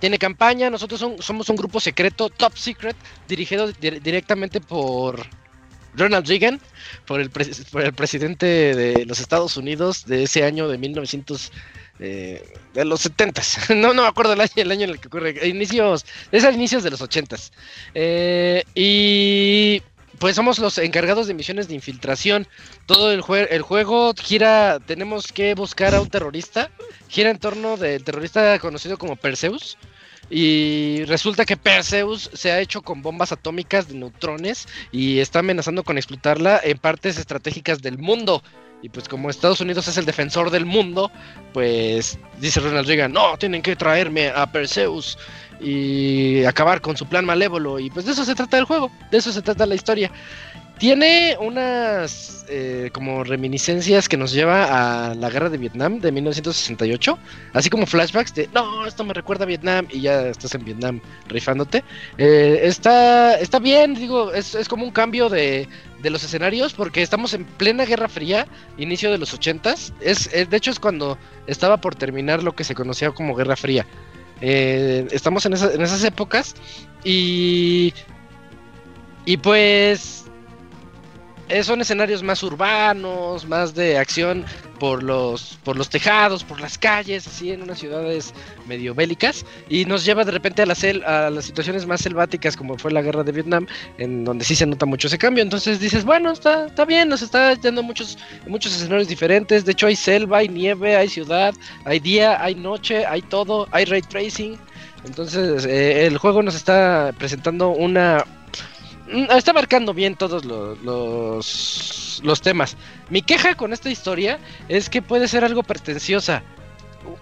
Tiene campaña, nosotros somos un grupo secreto, top secret, dirigido dir- directamente por Ronald Reagan, por el, pres- por el presidente de los Estados Unidos de ese año de 1900, eh, de los 70s. No, no me acuerdo el año, en el que ocurre. Inicios, es a inicios de los 80s. Eh, y pues somos los encargados de misiones de infiltración. Todo el, jue- el juego gira, tenemos que buscar a un terrorista. Gira en torno del terrorista conocido como Perseus. Y resulta que Perseus se ha hecho con bombas atómicas de neutrones y está amenazando con explotarla en partes estratégicas del mundo. Y pues como Estados Unidos es el defensor del mundo, pues dice Ronald Reagan, no, tienen que traerme a Perseus y acabar con su plan malévolo. Y pues de eso se trata el juego, de eso se trata la historia. Tiene unas eh, como reminiscencias que nos lleva a la guerra de Vietnam de 1968, así como flashbacks de, no, esto me recuerda a Vietnam y ya estás en Vietnam rifándote. Eh, está, está bien, digo, es, es como un cambio de, de los escenarios porque estamos en plena Guerra Fría, inicio de los 80s. Es, es- de hecho, es cuando estaba por terminar lo que se conocía como Guerra Fría. Eh, estamos en, esa- en esas épocas y. Y pues. Eh, son escenarios más urbanos, más de acción por los, por los tejados, por las calles, así en unas ciudades medio bélicas. Y nos lleva de repente a, la sel- a las situaciones más selváticas, como fue la guerra de Vietnam, en donde sí se nota mucho ese cambio. Entonces dices, bueno, está, está bien, nos está dando muchos, muchos escenarios diferentes. De hecho, hay selva, hay nieve, hay ciudad, hay día, hay noche, hay todo, hay ray tracing. Entonces, eh, el juego nos está presentando una. Mm, Está abarcando bien todos los, los, temas. Mi queja con esta historia es que puede ser algo pretenciosa.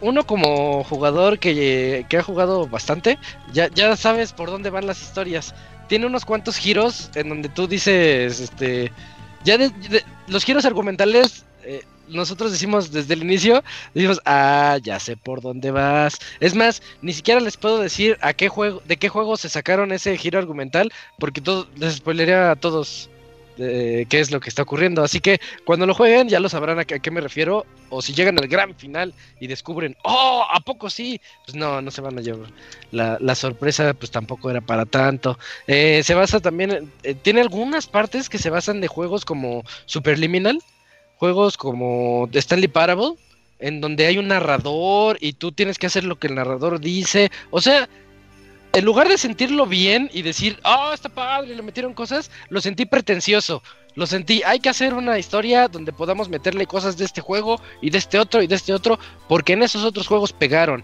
Uno como jugador que, que ha jugado bastante, ya, ya sabes por dónde van las historias. Tiene unos cuantos giros en donde tú dices, este, ya de- los giros argumentales, eh, nosotros decimos desde el inicio, decimos, ah, ya sé por dónde vas. Es más, ni siquiera les puedo decir a qué juego, de qué juego se sacaron ese giro argumental, porque todo, les spoilería a todos de qué es lo que está ocurriendo. Así que cuando lo jueguen ya lo sabrán a qué, me refiero. O si llegan al gran final y descubren, oh, ¿a poco sí? Pues no, no se van a llevar. La, la sorpresa pues tampoco era para tanto. Eh, se basa también, eh, tiene algunas partes que se basan de juegos como Superliminal, juegos como Stanley Parable, en donde hay un narrador y tú tienes que hacer lo que el narrador dice. O sea, en lugar de sentirlo bien y decir, oh, está padre, le metieron cosas, lo sentí pretencioso. Lo sentí, hay que hacer una historia donde podamos meterle cosas de este juego y de este otro y de este otro, porque en esos otros juegos pegaron.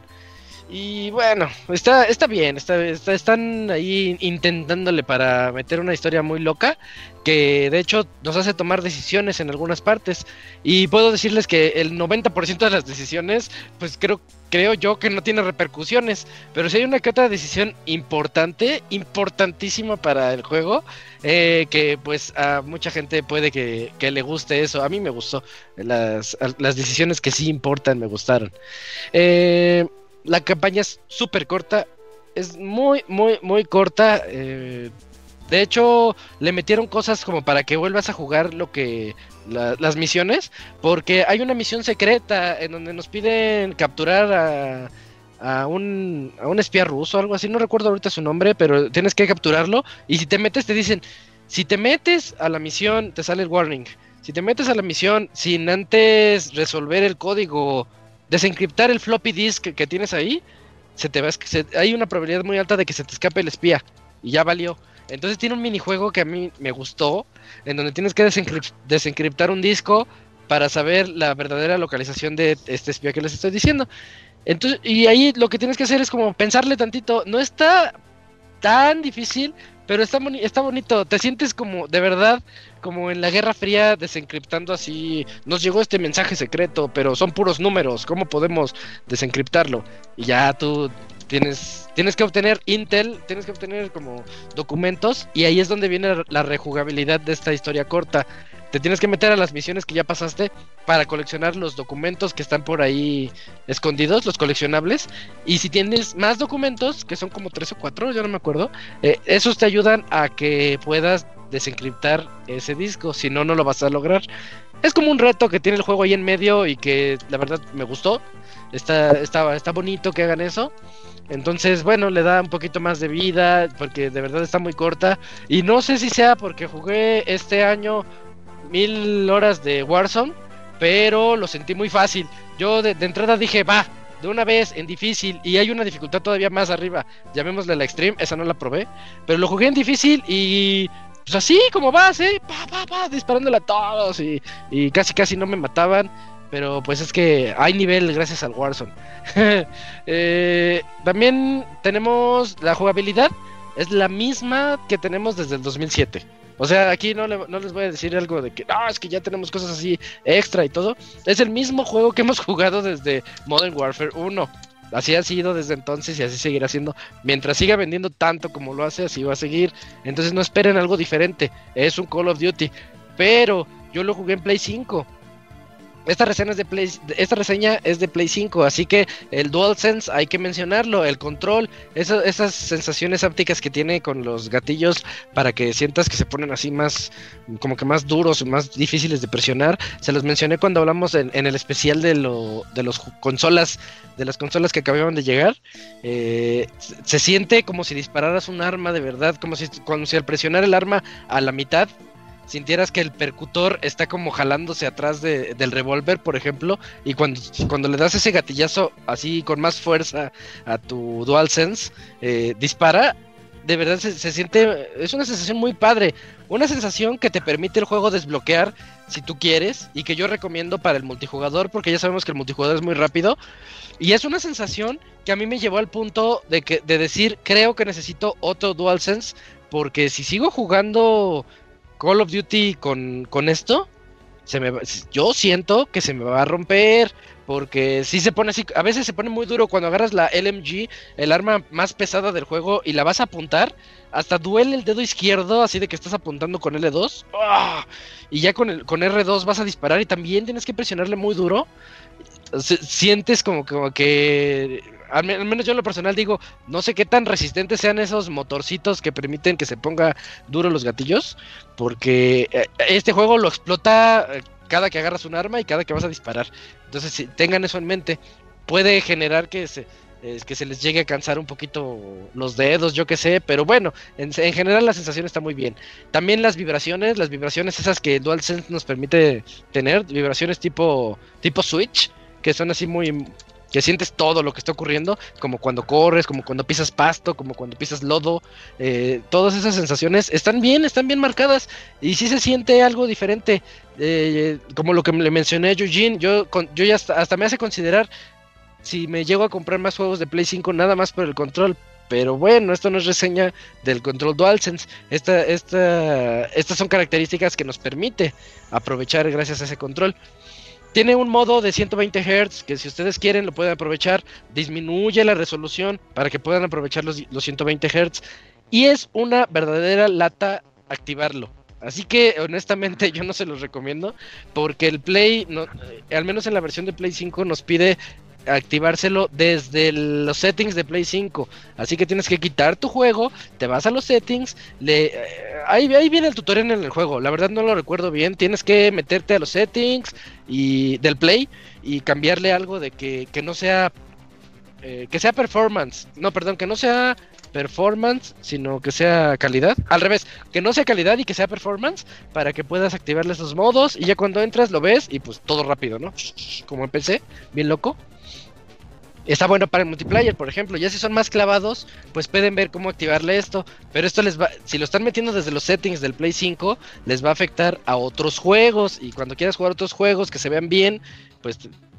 Y bueno, está, está bien, está, está- están ahí intentándole para meter una historia muy loca, que de hecho nos hace tomar decisiones en algunas partes. Y puedo decirles que el 90% de las decisiones, pues creo, creo yo que no tiene repercusiones. Pero si hay una que otra decisión importante, importantísima para el juego, eh, que pues a mucha gente puede que, que le guste eso. A mí me gustó. Las, las decisiones que sí importan me gustaron. Eh, la campaña es súper corta. Es muy, muy, muy corta. eh, de hecho, le metieron cosas como para que vuelvas a jugar lo que la- las misiones, porque hay una misión secreta en donde nos piden capturar a, a un, a un espía ruso, algo así, no recuerdo ahorita su nombre, pero tienes que capturarlo y si te metes te dicen, si te metes a la misión te sale el warning, si te metes a la misión sin antes resolver el código, desencriptar el floppy disk que, tienes ahí, se te va se- hay una probabilidad muy alta de que se te escape el espía y ya valió. Entonces tiene un minijuego que a mí me gustó, en donde tienes que desencrip- desencriptar un disco para saber la verdadera localización de este espía que les estoy diciendo. Entonces, y ahí lo que tienes que hacer es como pensarle tantito. No está tan difícil, pero está bonito. Te sientes como, de verdad, como en la Guerra Fría desencriptando así. Nos llegó este mensaje secreto, pero son puros números. ¿Cómo podemos desencriptarlo? Y ya tú tienes, tienes que obtener Intel, tienes que obtener como documentos, y ahí es donde viene la rejugabilidad de esta historia corta. Te tienes que meter a las misiones que ya pasaste para coleccionar los documentos que están por ahí escondidos, los coleccionables. Y si tienes más documentos, que son como tres o cuatro, yo no me acuerdo, eh, esos te ayudan a que puedas desencriptar ese disco. Si no, no lo vas a lograr. Es como un reto que tiene el juego ahí en medio y que la verdad me gustó. Está, está, está bonito que hagan eso. Entonces, bueno, le da un poquito más de vida porque de verdad está muy corta. Y no sé si sea porque jugué este año mil horas de Warzone, pero lo sentí muy fácil. Yo de, de entrada dije, va, de una vez en difícil y hay una dificultad todavía más arriba. Llamémosle la extreme, esa no la probé, pero lo jugué en difícil y pues así como vas, ¿eh? Pa, pa, pa, disparándole a todos y, y casi casi no me mataban. Pero pues es que hay nivel gracias al Warzone. Eh, también tenemos la jugabilidad. Es la misma que tenemos desde el 2007. O sea, aquí no, le- no les voy a decir algo de que no, es que ya tenemos cosas así extra y todo. Es el mismo juego que hemos jugado desde Modern Warfare 1. Así ha sido desde entonces y así seguirá siendo. Mientras siga vendiendo tanto como lo hace, así va a seguir. Entonces no esperen algo diferente. Es un Call of Duty. Pero yo lo jugué en Play 5. Esta reseña es de Play, esta reseña es de Play 5, así que el DualSense hay que mencionarlo, el control, esas sensaciones ápticas que tiene con los gatillos para que sientas que se ponen así más, como que más duros, más difíciles de presionar. Se los mencioné cuando hablamos en, en el especial de lo, de los consolas, de las consolas que acababan de llegar. Eh, se, se siente como si dispararas un arma de verdad, como si, como si al presionar el arma a la mitad sintieras que el percutor está como jalándose atrás de- del revólver, por ejemplo, y cuando, cuando le das ese gatillazo así con más fuerza a tu DualSense, eh, dispara, de verdad se, se siente, es una sensación muy padre, una sensación que te permite el juego desbloquear si tú quieres, y que yo recomiendo para el multijugador, porque ya sabemos que el multijugador es muy rápido, y es una sensación que a mí me llevó al punto de, que, de decir, creo que necesito otro DualSense, porque si sigo jugando Call of Duty con, con esto, se me yo siento que se me va a romper. Porque si se pone así, a veces se pone muy duro cuando agarras la LMG, el arma más pesada del juego, y la vas a apuntar, hasta duele el dedo izquierdo, así de que estás apuntando con L2. ¡Ah! Y ya con, el, con R2 vas a disparar y también tienes que presionarle muy duro. Sientes como, como que al, me- al menos yo en lo personal digo, no sé qué tan resistentes sean esos motorcitos que permiten que se ponga duro los gatillos, porque eh, este juego lo explota eh, cada que agarras un arma y cada que vas a disparar. Entonces, si tengan eso en mente, puede generar que se, que se les llegue a cansar un poquito los dedos, yo qué sé, pero bueno, en, en general la sensación está muy bien. También las vibraciones, las vibraciones esas que DualSense nos permite tener, vibraciones tipo, tipo Switch, que son así muy que sientes todo lo que está ocurriendo, como cuando corres, como cuando pisas pasto, como cuando pisas lodo, eh, todas esas sensaciones están bien, están bien marcadas y sí se siente algo diferente, eh, como lo que le mencioné a Eugene, yo, con- yo ya hasta, me hace considerar si me llego a comprar más juegos de Play 5 nada más por el control. Pero bueno, esto no es reseña del control DualSense. Esta, esta, estas son características que nos permite aprovechar gracias a ese control. Tiene un modo de 120 Hz que si ustedes quieren lo pueden aprovechar. Disminuye la resolución para que puedan aprovechar los, los 120 Hz. Y es una verdadera lata activarlo. Así que honestamente yo no se los recomiendo porque el Play, no, eh, al menos en la versión de Play 5, nos pide activárselo desde los settings de Play 5. Así que tienes que quitar tu juego, te vas a los settings, le, eh, ahí, ahí viene el tutorial en el juego. La verdad no lo recuerdo bien. Tienes que meterte a los settings y del Play y cambiarle algo de que, que no sea eh, que sea performance. No, perdón, que no sea performance, sino que sea calidad. Al revés, que no sea calidad y que sea performance para que puedas activarle esos modos y ya cuando entras lo ves y pues todo rápido, ¿no? Como en PC, bien loco. Está bueno para el multiplayer, por ejemplo. Ya si son más clavados, pues pueden ver cómo activarle esto. Pero esto les va, si lo están metiendo desde los settings del Play 5, les va a afectar a otros juegos. Y cuando quieras jugar otros juegos que se vean bien, pues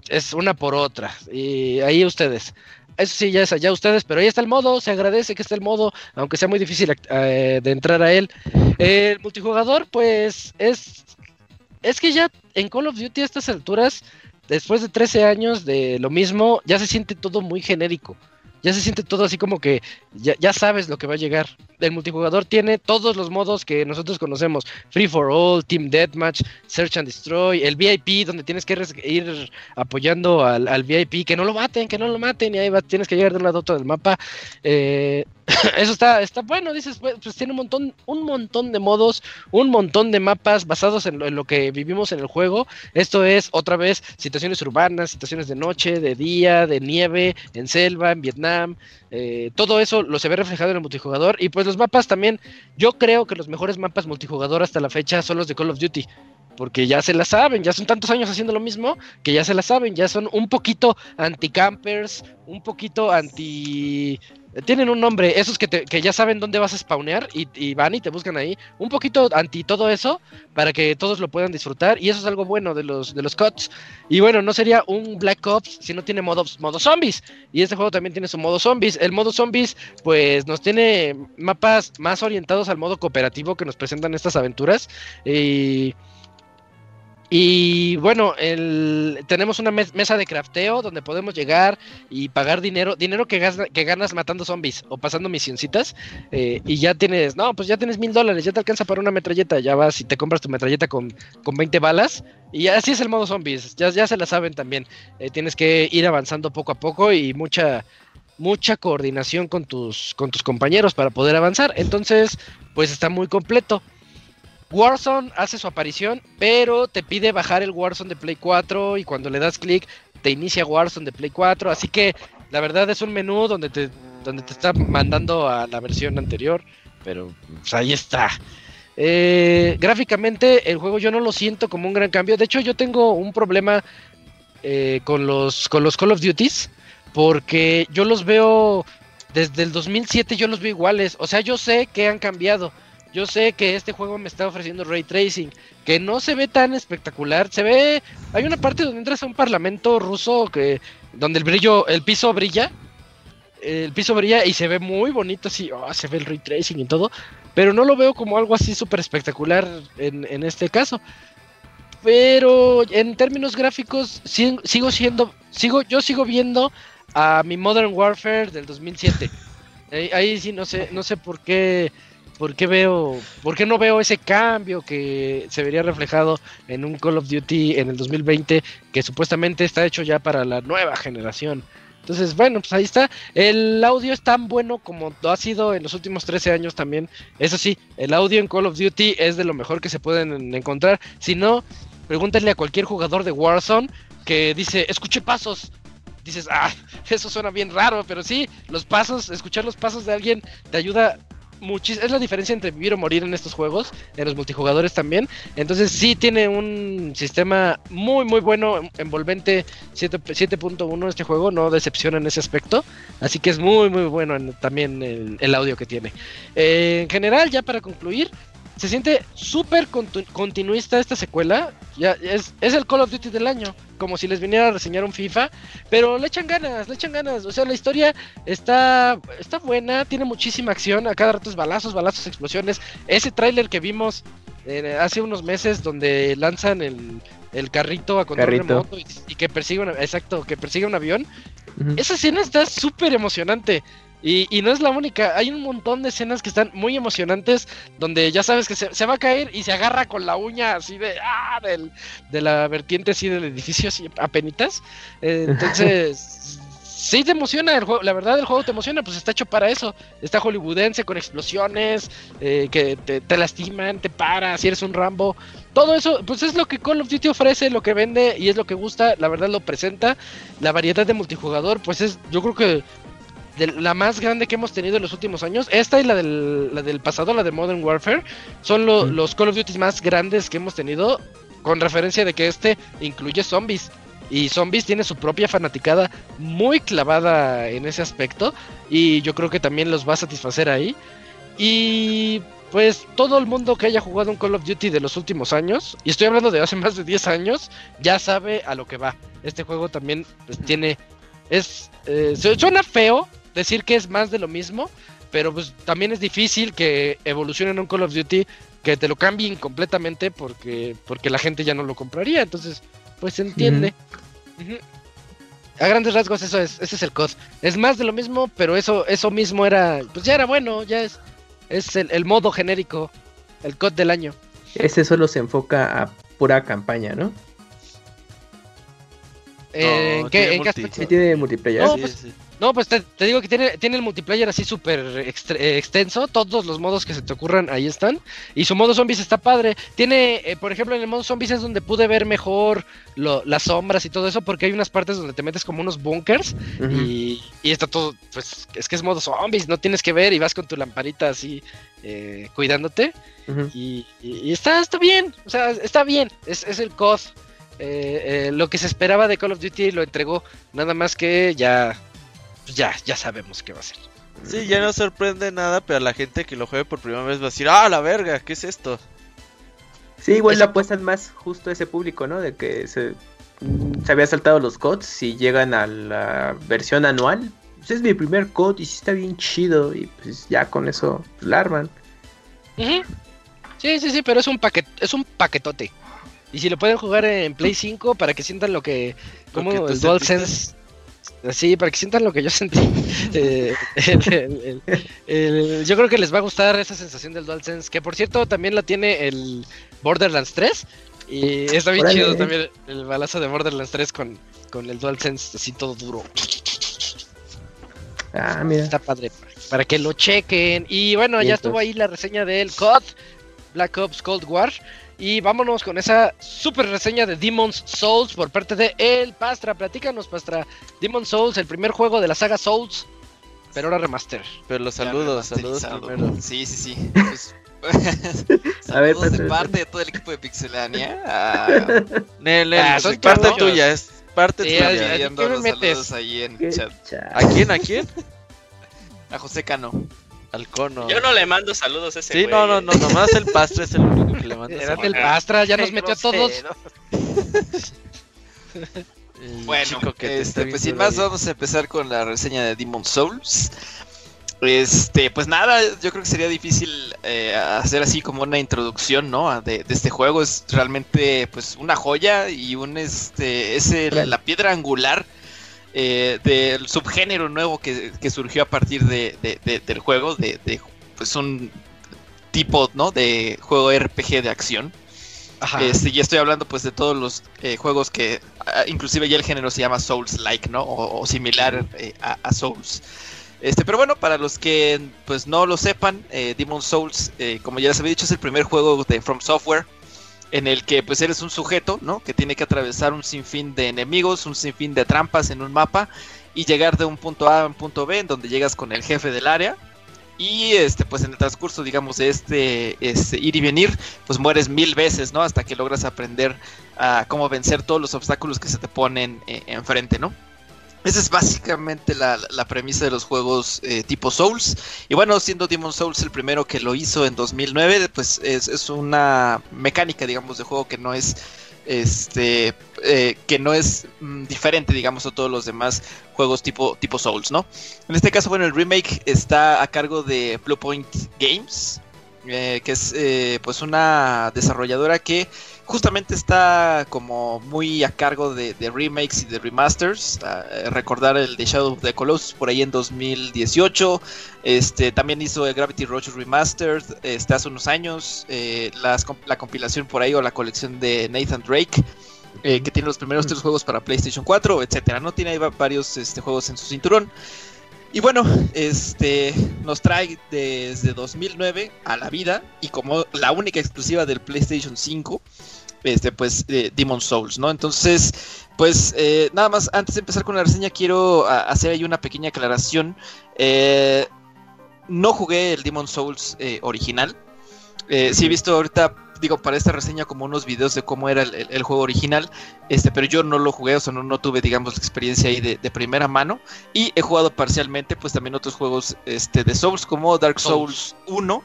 es una por otra. Y ahí ustedes. Eso sí, ya es allá ustedes, pero ahí está el modo, se agradece que esté el modo, aunque sea muy difícil eh, de entrar a él. El multijugador, pues es... Es que ya en Call of Duty a estas alturas, después de 13 años de lo mismo, ya se siente todo muy genérico. Ya se siente todo así como que ya, ya sabes lo que va a llegar. El multijugador tiene todos los modos que nosotros conocemos. Free for All, Team Deathmatch, Search and Destroy, el VIP donde tienes que ir apoyando al, al VIP, que no lo maten, que no lo maten, y ahí va, tienes que llegar de un lado a otro del mapa. Eh, eso está, está bueno, dices, pues, pues tiene un montón, un montón de modos, un montón de mapas basados en lo, en lo que vivimos en el juego. Esto es otra vez situaciones urbanas, situaciones de noche, de día, de nieve, en selva, en Vietnam. eh, todo eso lo se ve reflejado en el multijugador. Y pues los mapas también, yo creo que los mejores mapas multijugador hasta la fecha son los de Call of Duty. Porque ya se la saben, ya son tantos años haciendo lo mismo que ya se la saben, ya son un poquito anti-campers, un poquito anti... Tienen un nombre, esos que, te- que ya saben dónde vas a spawnear y, van y te buscan ahí. Un poquito anti todo eso para que todos lo puedan disfrutar y eso es algo bueno de los, de los COTS. Y bueno, no sería un Black Ops si no tiene modo, modo zombies. Y este juego también tiene su modo zombies. El modo zombies pues nos tiene mapas más orientados al modo cooperativo que nos presentan estas aventuras. Y... Y bueno, el- tenemos una mes- mesa de crafteo donde podemos llegar y pagar dinero, dinero que, gas- que ganas matando zombies o pasando misioncitas. eh, y ya tienes, no, pues ya tienes mil dólares, ya te alcanza para una metralleta. Ya vas y te compras tu metralleta con, con 20 balas. Y así es el modo zombies, ya, ya se la saben también. Eh, tienes que ir avanzando poco a poco y mucha, mucha coordinación con tus, con tus compañeros para poder avanzar. Entonces, pues está muy completo. Warzone hace su aparición, pero te pide bajar el Warzone de Play 4 y cuando le das clic te inicia Warzone de Play 4, así que la verdad es un menú donde te, donde te está mandando a la versión anterior, pero pues, ahí está. Eh, gráficamente el juego yo no lo siento como un gran cambio, de hecho yo tengo un problema eh, con, los, con los Call of Duties, porque yo los veo desde el 2007 yo los veo iguales, o sea yo sé que han cambiado. Yo sé que este juego me está ofreciendo ray tracing, que no se ve tan espectacular. Se ve, hay una parte donde entras a un parlamento ruso que donde el brillo, el piso brilla, el piso brilla y se ve muy bonito, así, oh, se ve el ray tracing y todo, pero no lo veo como algo así súper espectacular en, en este caso. Pero en términos gráficos si- sigo siendo, sigo, yo sigo viendo a mi Modern Warfare del 2007. Ahí, ahí sí no sé, no sé por qué ¿Por qué veo, por qué no veo ese cambio que se vería reflejado en un Call of Duty en el 2020 que supuestamente está hecho ya para la nueva generación? Entonces, bueno, pues ahí está. El audio es tan bueno como ha sido en los últimos 13 años también. Eso sí, el audio en Call of Duty es de lo mejor que se pueden encontrar. Si no, pregúntenle a cualquier jugador de Warzone que dice, escuché pasos. Dices, ah, eso suena bien raro, pero sí, los pasos, escuchar los pasos de alguien te ayuda Es la diferencia entre vivir o morir en estos juegos, en los multijugadores también. Entonces sí tiene un sistema muy, muy bueno, envolvente 7.1 este juego, no decepciona en ese aspecto. Así que es muy, muy bueno también el, audio que tiene. Eh, en general, ya para concluir, se siente súper continuista esta secuela. Ya es, es, el Call of Duty del año, como si les viniera a reseñar un FIFA, pero le echan ganas, le echan ganas. O sea, la historia está, está buena, tiene muchísima acción, a cada rato es balazos, balazos, explosiones. Ese tráiler que vimos eh, hace unos meses donde lanzan el, el carrito a control remoto y, que persigue un, exacto, que persigue un avión. Esa escena está súper emocionante. Y, no es la única, hay un montón de escenas que están muy emocionantes donde ya sabes que se, va a caer y se agarra con la uña así de, ah, del, de la vertiente así del edificio así a penitas. Eh, entonces, sí te emociona el juego, la verdad el juego te emociona, pues está hecho para eso. Está hollywoodense con explosiones eh, que te, te, lastiman, te para, si eres un Rambo. Todo eso, pues es lo que Call of Duty ofrece, lo que vende y es lo que gusta, la verdad lo presenta. La variedad de multijugador, pues es, yo creo que la más grande que hemos tenido en los últimos años. Esta y la del, la del pasado, la de Modern Warfare, son los Call of Duty más grandes que hemos tenido, con referencia de que este incluye zombies. Y Zombies tiene su propia fanaticada muy clavada en ese aspecto. Y yo creo que también los va a satisfacer ahí. Y pues todo el mundo que haya jugado un Call of Duty de los últimos años, y estoy hablando de hace más de 10 años, ya sabe a lo que va. Este juego también pues, tiene... Es, eh, suena feo, decir que es más de lo mismo, pero pues también es difícil que evolucione en un Call of Duty que te lo cambien completamente porque, porque la gente ya no lo compraría. Entonces, pues se entiende. A grandes rasgos eso es, ese es el COD. Es más de lo mismo, pero eso, eso mismo era, pues ya era bueno, ya es, es el, modo genérico, el COD del año. Ese solo se enfoca a pura campaña, ¿no? Eh, ¿En qué, Sí, tiene multiplayer. No, pues, no, pues te, digo que tiene, tiene el multiplayer así súper eh, extenso. Todos los modos que se te ocurran ahí están. Y su modo zombies está padre. Tiene, eh, por ejemplo, en el modo zombies es donde pude ver mejor las sombras y todo eso. Porque hay unas partes donde te metes como unos bunkers. y, está todo, pues es que es modo zombies. No tienes que ver y vas con tu lamparita así eh, cuidándote. y, está, está bien. O sea, está bien. Es, es el COD. lo que se esperaba de Call of Duty lo entregó. Nada más que ya ya, ya sabemos qué va a ser. Sí, ya no sorprende nada, pero la gente que lo juegue por primera vez va a decir, ah, la verga, ¿qué es esto? Sí, igual le apuestan más justo a ese público, ¿no? De que se, mm, se había saltado los codes y llegan a la versión anual. Pues es mi primer code y sí está bien chido y pues ya con eso la arman. Sí, sí, sí, pero es un paquet, es un paquetote. Y si lo pueden jugar en Play 5 para que sientan lo que como el DualSense Sí, para que sientan lo que yo sentí. Eh, yo creo que les va a gustar esa sensación del DualSense, que por cierto también la tiene el Borderlands 3. Y está bien chido también el balazo de Borderlands 3 con, con el DualSense así todo duro. Ah, mira. Está padre, para que lo chequen. Y bueno, ya estuvo ahí la reseña del COD, Black Ops Cold War. Y vámonos con esa super reseña de Demon's Souls por parte de El Pastra. Platícanos, Pastra. Demon's Souls, el primer juego de la saga Souls, pero ahora remaster. Pero los saludos, saludos primero. Sí, sí, sí. Pues, a ver, de parte de todo el equipo de Pixelania. Ah, Nel, ah, parte tuya, es parte tuya. los saludos ahí en chat. ¿A quién? ¿A quién? A José Cano. Al cono. Yo no le mando saludos a ese Sí, no, no, no, nomás el pastre es el único que le manda saludos. el pastra, ya nos metió a todos. bueno, este, pues sin más vamos a empezar con la reseña de Demon Souls. Este, pues nada, yo creo que sería difícil eh, hacer así como una introducción, ¿no? De, de, este juego es realmente, pues, una joya y un, este, es la piedra angular eh, del subgénero nuevo que, surgió a partir de, del juego, de, pues un tipo ¿no? de juego RPG de acción. Este, y estoy hablando pues de todos los eh, juegos que ah, inclusive ya el género se llama Souls-like, ¿no? O, o similar eh, a, a Souls. Este, pero bueno, para los que pues no lo sepan, eh, Demon Souls, como ya les había dicho, es el primer juego de From Software en el que pues eres un sujeto, ¿no? Que tiene que atravesar un sinfín de enemigos, un sinfín de trampas en un mapa y llegar de un punto A a un punto B, en donde llegas con el jefe del área. Y este, pues en el transcurso, digamos, de este, este ir y venir, pues mueres mil veces, ¿no? Hasta que logras aprender a cómo vencer todos los obstáculos que se te ponen eh, enfrente, ¿no? Esa es básicamente la, la premisa de los juegos eh, tipo Souls. Y bueno, siendo Demon Souls el primero que lo hizo en 2009, pues es, es una mecánica, digamos, de juego que no es este eh, que no es mm, diferente digamos a todos los demás juegos tipo tipo Souls no en este caso bueno el remake está a cargo de Bluepoint Games eh, que es pues una desarrolladora que justamente está como muy a cargo de, de remakes y de remasters. Ah, eh, recordar el de Shadow of the Colossus por ahí en 2018. Este también hizo el Gravity Rush Remastered este, hace unos años. eh, las la compilación por ahí o la colección de Nathan Drake. eh, que tiene los primeros tres juegos para PlayStation 4, etcétera, ¿no? Tiene ahí varios este, juegos en su cinturón. Y bueno, este nos trae desde 2009 a la vida y como la única exclusiva del PlayStation 5, este pues eh, Demon Souls, ¿no? Entonces, pues eh, nada más antes de empezar con la reseña quiero a- hacer ahí una pequeña aclaración. Eh, no jugué el Demon Souls eh, original. Sí he visto ahorita, digo, para esta reseña como unos videos de cómo era el, el- el juego original, este, pero yo no lo jugué, o sea, no, no tuve, digamos, la experiencia ahí de, de primera mano. Y he jugado parcialmente, pues también otros juegos este, de Souls, como Dark Souls 1,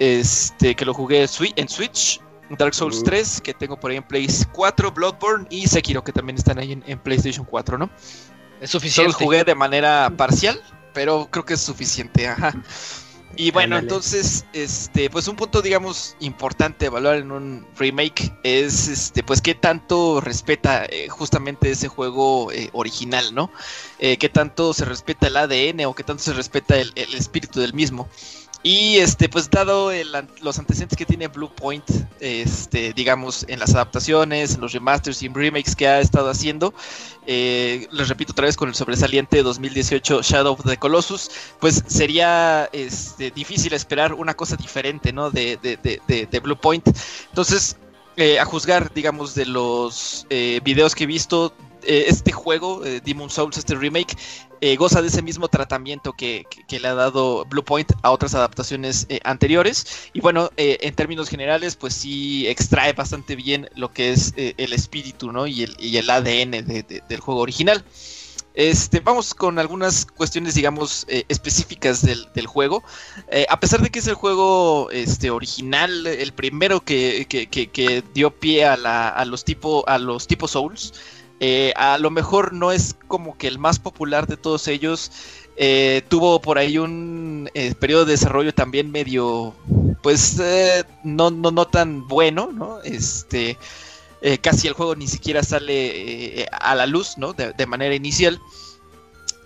este, que lo jugué en Switch. Dark Souls Uh. 3, que tengo por ahí en Play 4, Bloodborne y Sekiro, que también están ahí en, en PlayStation 4, ¿no? Es Solo suficiente. jugué de manera parcial, pero creo que es suficiente, ajá. Y bueno, Ándale. entonces, este, pues un punto, digamos, importante de evaluar en un remake es, este, pues qué tanto respeta eh, justamente ese juego eh, original, ¿no? Eh, qué tanto se respeta el ADN o qué tanto se respeta el, el espíritu del mismo. Y este, pues dado el los antecedentes que tiene Bluepoint, este, digamos, en las adaptaciones, en los remasters y en remakes que ha estado haciendo, eh, les repito otra vez con el sobresaliente 2018 Shadow of the Colossus, pues sería este, difícil esperar una cosa diferente, ¿no? De, de, de, de, de Bluepoint. Entonces, eh, a juzgar, digamos, de los eh, videos que he visto, eh, este juego, eh, Demon Souls, este remake, eh, goza de ese mismo tratamiento que, que- le ha dado Bluepoint a otras adaptaciones eh, anteriores. Y bueno, en términos generales, pues sí extrae bastante bien lo que es el espíritu, ¿no? Y el, el ADN de- de- del juego original. Este, vamos con algunas cuestiones, digamos, específicas del, del juego. A pesar de que es el juego este, original, el primero que, que- que- que dio pie a, la- a los tipo, a los tipos Souls, eh, a lo mejor no es como que el más popular de todos ellos. Eh, tuvo por ahí un eh, periodo de desarrollo también medio, pues, eh, no, no, no tan bueno, ¿no? Este, eh, casi el juego ni siquiera sale a la luz, ¿no? De, de manera inicial.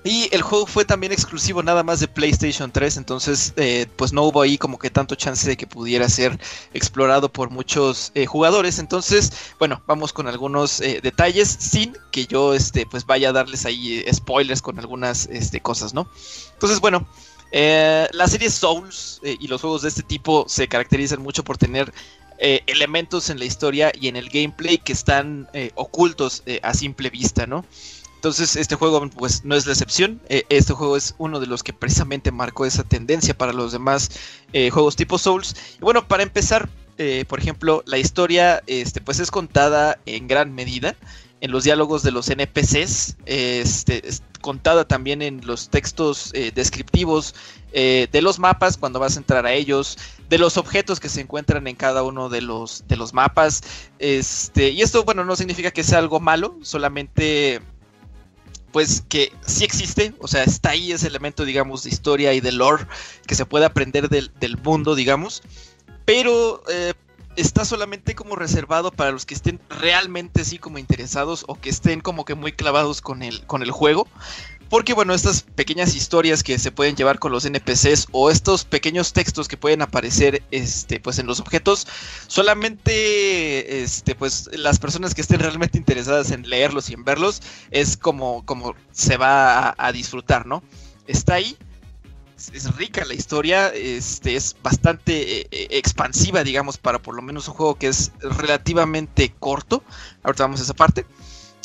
Y el juego fue también exclusivo nada más de PlayStation 3, entonces eh, pues no hubo ahí como que tanto chance de que pudiera ser explorado por muchos eh, jugadores. Entonces, bueno, vamos con algunos eh, detalles sin que yo este pues vaya a darles ahí spoilers con algunas este, cosas, ¿no? Entonces, bueno, la serie Souls y los juegos de este tipo se caracterizan mucho por tener elementos en la historia y en el gameplay que están ocultos a simple vista, ¿no? Entonces este juego pues no es la excepción, eh, este juego es uno de los que precisamente marcó esa tendencia para los demás eh, juegos tipo Souls. Y bueno, para empezar, eh, por ejemplo, la historia este, pues es contada en gran medida en los diálogos de los NPCs, este, es contada también en los textos descriptivos de los mapas cuando vas a entrar a ellos, de los objetos que se encuentran en cada uno de los, de los mapas. Este, y esto, bueno, no significa que sea algo malo, solamente pues que sí existe, o sea, está ahí ese elemento, digamos, de historia y de lore que se puede aprender del, del mundo, digamos, pero eh, está solamente como reservado para los que estén realmente así como interesados o que estén como que muy clavados con el, con el juego. Porque bueno, estas pequeñas historias que se pueden llevar con los NPCs o estos pequeños textos que pueden aparecer este, pues en los objetos, solamente este, pues, las personas que estén realmente interesadas en leerlos y en verlos, es como, como se va a, disfrutar, ¿no? Está ahí es rica la historia, este, es bastante eh, eh, expansiva, digamos, para por lo menos un juego que es relativamente corto. Ahorita vamos a esa parte.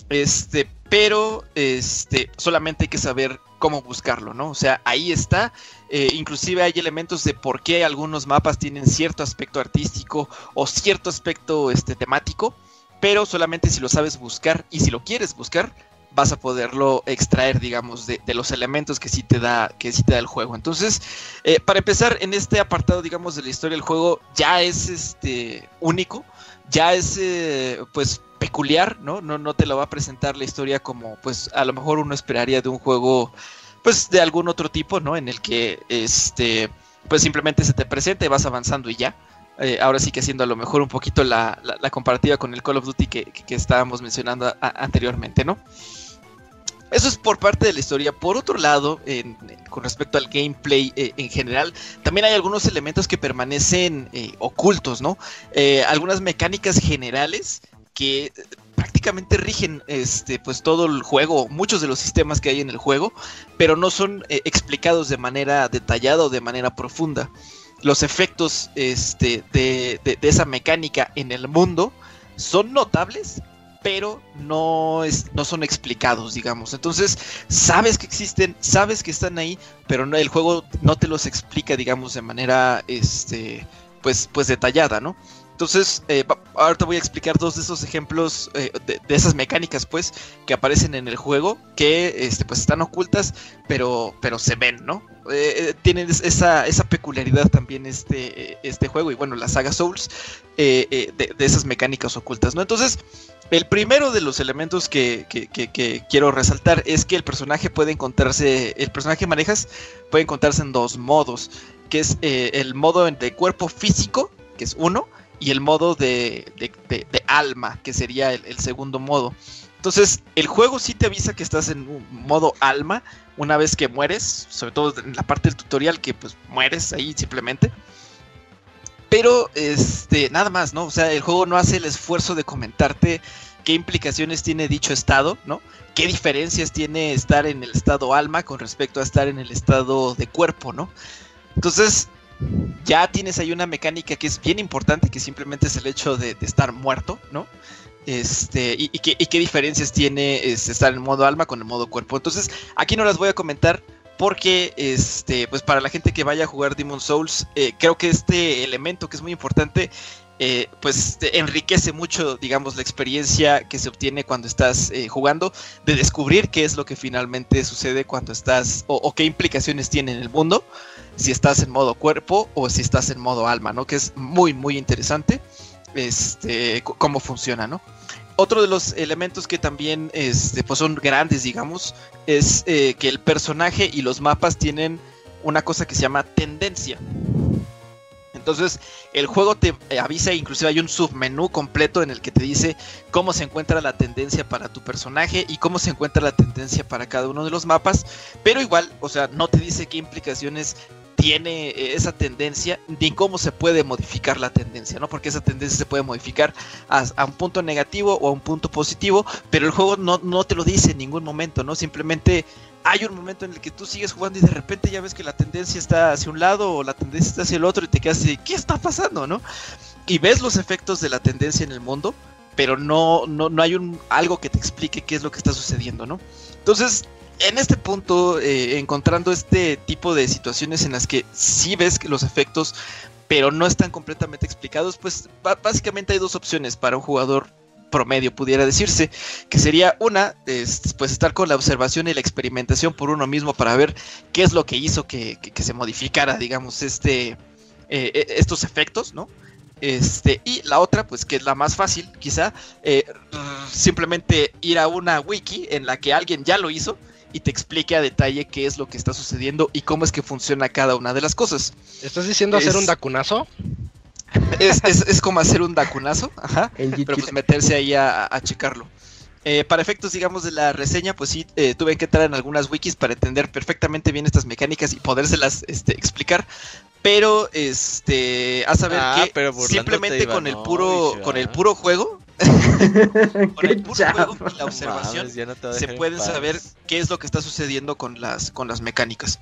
Este, pero este, solamente hay que saber cómo buscarlo, ¿no? O sea, ahí está. Eh, inclusive hay elementos de por qué algunos mapas tienen cierto aspecto artístico o cierto aspecto este, temático, pero solamente si lo sabes buscar y si lo quieres buscar, vas a poderlo extraer, digamos, de, los elementos que sí te da, que sí te da el juego. Entonces, eh, para empezar, en este apartado, digamos, de la historia del juego, ya es este único, ya es eh, pues peculiar, ¿no? ¿no? No te lo va a presentar la historia como, pues, a lo mejor uno esperaría de un juego, pues, de algún otro tipo, ¿no? En el que este pues simplemente se te presenta y vas avanzando y ya. Eh, ahora sí que haciendo a lo mejor un poquito la, comparativa con el Call of Duty que, estábamos mencionando anteriormente, ¿no? Eso es por parte de la historia. Por otro lado, con respecto al gameplay eh, en general, también hay algunos elementos que permanecen eh, ocultos, ¿no? Eh, algunas mecánicas generales que prácticamente rigen este pues todo el juego, muchos de los sistemas que hay en el juego, pero no son explicados de manera detallada o de manera profunda. Los efectos este, de, de esa mecánica en el mundo son notables, pero no, es, no son explicados, digamos. Entonces, sabes que existen, sabes que están ahí, pero no, el juego no te los explica, digamos, de manera, este, pues, pues detallada, ¿no? Entonces, eh, ahorita voy a explicar dos de esos ejemplos eh, de, esas mecánicas, pues, que aparecen en el juego, que, este, pues, están ocultas, pero, pero se ven, ¿no? Eh, tienen esa, esa peculiaridad también este, este juego y, bueno, la saga Souls, de, de, esas mecánicas ocultas, ¿no? Entonces, el primero de los elementos que, quiero resaltar es que el personaje puede encontrarse, el personaje manejas puede encontrarse en dos modos, que es eh, el modo de cuerpo físico, que es uno, y el modo de, alma, que sería el, segundo modo. Entonces, el juego sí te avisa que estás en un modo alma una vez que mueres, sobre todo en la parte del tutorial que pues mueres ahí simplemente. Pero, este, nada más, ¿no? O sea, el juego no hace el esfuerzo de comentarte qué implicaciones tiene dicho estado, ¿no? ¿Qué diferencias tiene estar en el estado alma con respecto a estar en el estado de cuerpo, ¿no? Entonces, ya tienes ahí una mecánica que es bien importante, que simplemente es el hecho de, estar muerto, ¿no? Este, y, qué, diferencias tiene este, estar en modo alma con el modo cuerpo. Entonces, aquí no las voy a comentar porque este pues para la gente que vaya a jugar Demon Souls eh, creo que este elemento que es muy importante eh, pues enriquece mucho digamos la experiencia que se obtiene cuando estás eh, jugando de descubrir qué es lo que finalmente sucede cuando estás o, qué implicaciones tiene en el mundo si estás en modo cuerpo o si estás en modo alma no que es muy muy interesante este cómo funciona no otro de los elementos que también este, pues son grandes, digamos, es eh, que el personaje y los mapas tienen una cosa que se llama tendencia. Entonces, el juego te avisa, inclusive hay un submenú completo en el que te dice cómo se encuentra la tendencia para tu personaje y cómo se encuentra la tendencia para cada uno de los mapas, pero igual, o sea, no te dice qué implicaciones tiene eh, esa tendencia ni cómo se puede modificar la tendencia, ¿no? Porque esa tendencia se puede modificar a, un punto negativo o a un punto positivo, pero el juego no, no, te lo dice en ningún momento, ¿no? Simplemente hay un momento en el que tú sigues jugando y de repente ya ves que la tendencia está hacia un lado o la tendencia está hacia el otro y te quedas así, ¿qué está pasando, no? Y ves los efectos de la tendencia en el mundo, pero no, no, no hay un, algo que te explique qué es lo que está sucediendo, ¿no? Entonces, en este punto, eh, encontrando este tipo de situaciones en las que sí ves que los efectos, pero no están completamente explicados, pues básicamente hay dos opciones para un jugador promedio, pudiera decirse, que sería una, pues estar con la observación y la experimentación por uno mismo para ver qué es lo que hizo que, se modificara, digamos, este, eh, e, estos efectos, ¿no? Este, y la otra, pues que es la más fácil, quizá, eh, simplemente ir a una wiki en la que alguien ya lo hizo y te explique a detalle qué es lo que está sucediendo y cómo es que funciona cada una de las cosas. ¿Estás diciendo hacer un dacunazo? Es, como hacer un dacunazo, ajá, pero pues meterse ahí a, checarlo. Eh, para efectos, digamos, de la reseña, pues sí, eh, tuve que entrar en algunas wikis para entender perfectamente bien estas mecánicas y podérselas este, explicar. Pero, este, a saber Ah, que simplemente con el puro, ¿verdad? con el puro juego, con el puro juego y la observación, Mames, no se dejar en puede paz. saber qué es lo que está sucediendo con las, con las mecánicas.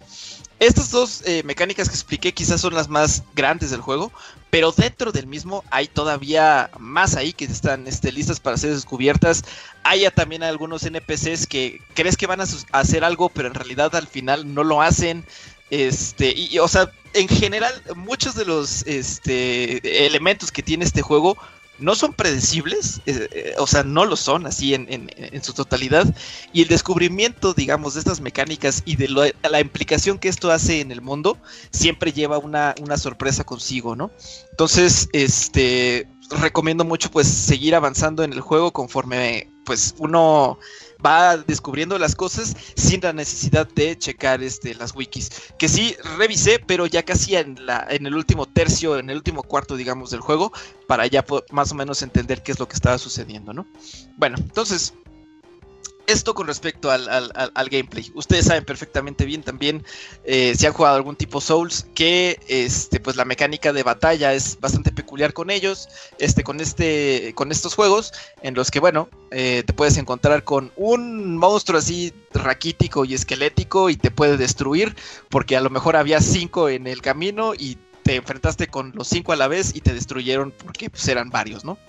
Estas dos eh, mecánicas que expliqué quizás son las más grandes del juego, pero dentro del mismo hay todavía más ahí que están este, listas para ser descubiertas. Hay también algunos NPCs que crees que van a, hacer algo, pero en realidad al final no lo hacen. Este, y, y, o sea, en general, muchos de los este, elementos que tiene este juego no son predecibles, eh, eh, o sea, no lo son así en, en- en su totalidad. Y el descubrimiento, digamos, de estas mecánicas y de la implicación que esto hace en el mundo, siempre lleva una, una sorpresa consigo, ¿no? Entonces, este, recomiendo mucho pues seguir avanzando en el juego conforme pues uno va descubriendo las cosas sin la necesidad de checar este las wikis. Que sí revisé pero ya casi en la en el último tercio en el último cuarto digamos del juego para ya más o menos entender qué es lo que estaba sucediendo no bueno entonces esto con respecto al, al- al- gameplay. Ustedes saben perfectamente bien también eh, si han jugado algún tipo Souls que este pues la mecánica de batalla es bastante peculiar con ellos, este con este con estos juegos en los que bueno eh, te puedes encontrar con un monstruo así raquítico y esquelético y te puede destruir porque a lo mejor había cinco en el camino y te enfrentaste con los cinco a la vez y te destruyeron porque pues, eran varios, ¿no?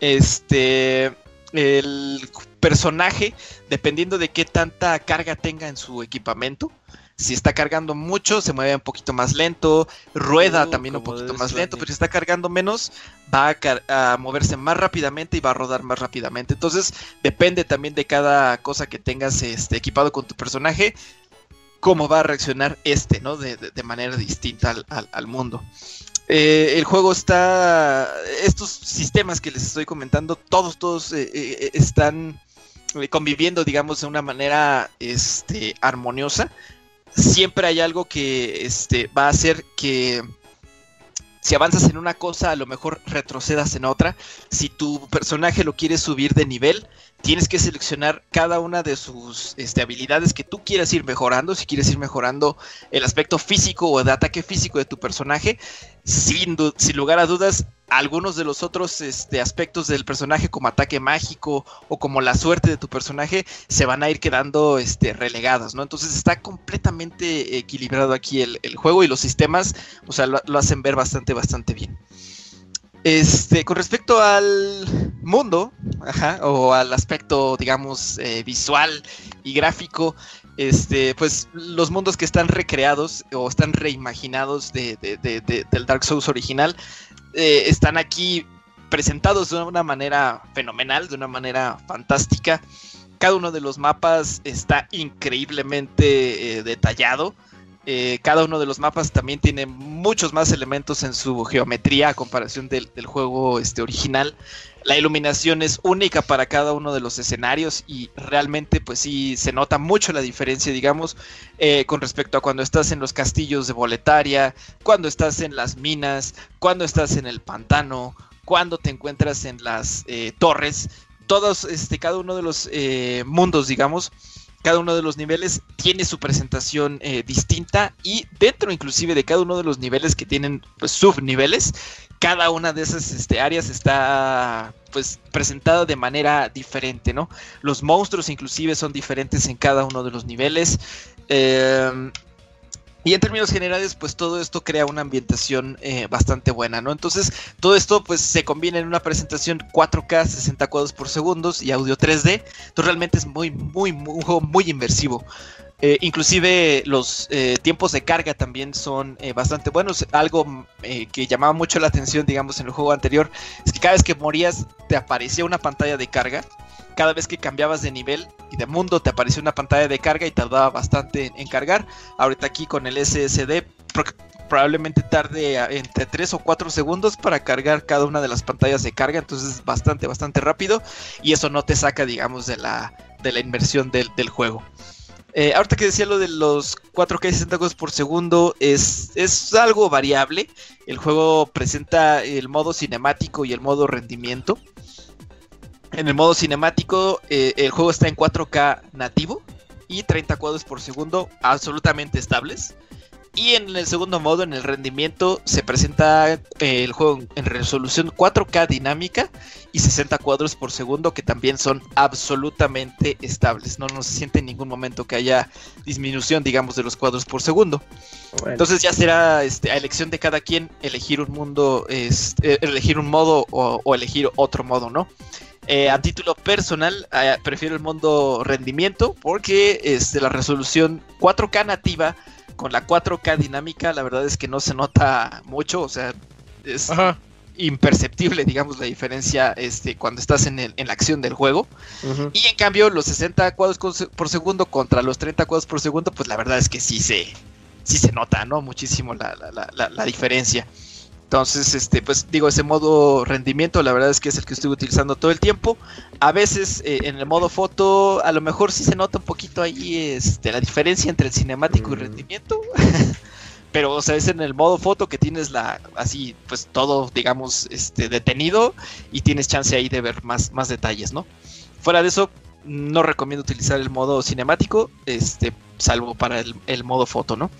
Este el personaje, dependiendo de qué tanta carga tenga en su equipamiento. Si está cargando mucho, se mueve un poquito más lento, rueda Uh, también un poquito más lento, pero si está cargando menos, va a, moverse más rápidamente y va a rodar más rápidamente. Entonces, depende también de cada cosa que tengas este, equipado con tu personaje, cómo va a reaccionar este, ¿no? De, de- de manera distinta al, al- al mundo. Eh, el juego está. Estos sistemas que les estoy comentando, todos, todos eh, eh, están conviviendo, digamos, de una manera este, armoniosa. Siempre hay algo que este, va a hacer que si avanzas en una cosa, a lo mejor retrocedas en otra. Si tu personaje lo quieres subir de nivel, tienes que seleccionar cada una de sus este, habilidades que tú quieras ir mejorando. Si quieres ir mejorando el aspecto físico o de ataque físico de tu personaje, sin, lugar a dudas, algunos de los otros este, aspectos del personaje, como ataque mágico o como la suerte de tu personaje, se van a ir quedando este, relegados, ¿no? Entonces está completamente equilibrado aquí el, el juego y los sistemas, o sea, lo, lo hacen ver bastante, bastante bien. Este, con respecto al mundo, ajá, o al aspecto, digamos, eh, visual y gráfico, este, pues los mundos que están recreados o están reimaginados de, de- de- de- del Dark Souls original eh, están aquí presentados de una manera fenomenal, de una manera fantástica. Cada uno de los mapas está increíblemente eh, detallado. Eh, cada uno de los mapas también tiene muchos más elementos en su geometría a comparación del, del juego este, original. La iluminación es única para cada uno de los escenarios y realmente pues sí se nota mucho la diferencia, digamos, eh, con respecto a cuando estás en los castillos de Boletaria, cuando estás en las minas, cuando estás en el pantano, cuando te encuentras en las eh, torres. Todos, este, cada uno de los mundos, digamos, cada uno de los niveles tiene su presentación eh, distinta y dentro inclusive de cada uno de los niveles que tienen pues, subniveles, cada una de esas este, áreas está pues presentada de manera diferente, ¿no? Los monstruos inclusive son diferentes en cada uno de los niveles. Eh, y en términos generales, pues todo esto crea una ambientación eh, bastante buena, ¿no? Entonces, todo esto pues se combina en una presentación 4K, 60 cuadros por segundo y audio 3D. Entonces realmente es muy, muy, muy, muy inmersivo. Eh, inclusive los eh, tiempos de carga también son eh, bastante buenos. Algo eh, que llamaba mucho la atención, digamos, en el juego anterior, es que cada vez que morías te aparecía una pantalla de carga. Cada vez que cambiabas de nivel y de mundo te aparecía una pantalla de carga y tardaba bastante en, cargar. Ahorita aquí con el SSD pro- probablemente tarde entre 3 o 4 segundos para cargar cada una de las pantallas de carga. Entonces es bastante, bastante rápido. Y eso no te saca, digamos, de la, de la inmersión del, del juego. Eh, ahorita que decía lo de los 4K 60 cuadros por segundo, es, es algo variable. El juego presenta el modo cinemático y el modo rendimiento. En el modo cinemático, eh, el juego está en 4K nativo y 30 cuadros por segundo absolutamente estables. Y en el segundo modo, en el rendimiento, se presenta eh, el juego en resolución 4K dinámica y 60 cuadros por segundo, que también son absolutamente estables. No, no se siente en ningún momento que haya disminución, digamos, de los cuadros por segundo. Bueno, Entonces ya será este, a elección de cada quien elegir un mundo, este, elegir un modo o, o elegir otro modo, ¿no? Eh, a título personal, eh, prefiero el modo rendimiento porque este, la resolución 4K nativa con la 4K dinámica, la verdad es que no se nota mucho, o sea, es Ajá. imperceptible, digamos, la diferencia este, cuando estás en, el- en la acción del juego. Y en cambio, los 60 cuadros por segundo contra los 30 cuadros por segundo, pues la verdad es que sí se, sí se nota, ¿no? Muchísimo la, la- la- la- la diferencia. Entonces, este, pues digo, ese modo rendimiento, la verdad es que es el que estuve utilizando todo el tiempo. A veces eh, en el modo foto, a lo mejor sí se nota un poquito ahí este, la diferencia entre el cinemático y Mm. rendimiento. Pero, o sea, es en el modo foto que tienes la, así, pues todo, digamos, este, detenido y tienes chance ahí de ver más, más detalles, ¿no? Fuera de eso, no recomiendo utilizar el modo cinemático, este, salvo para el, el modo foto, ¿no?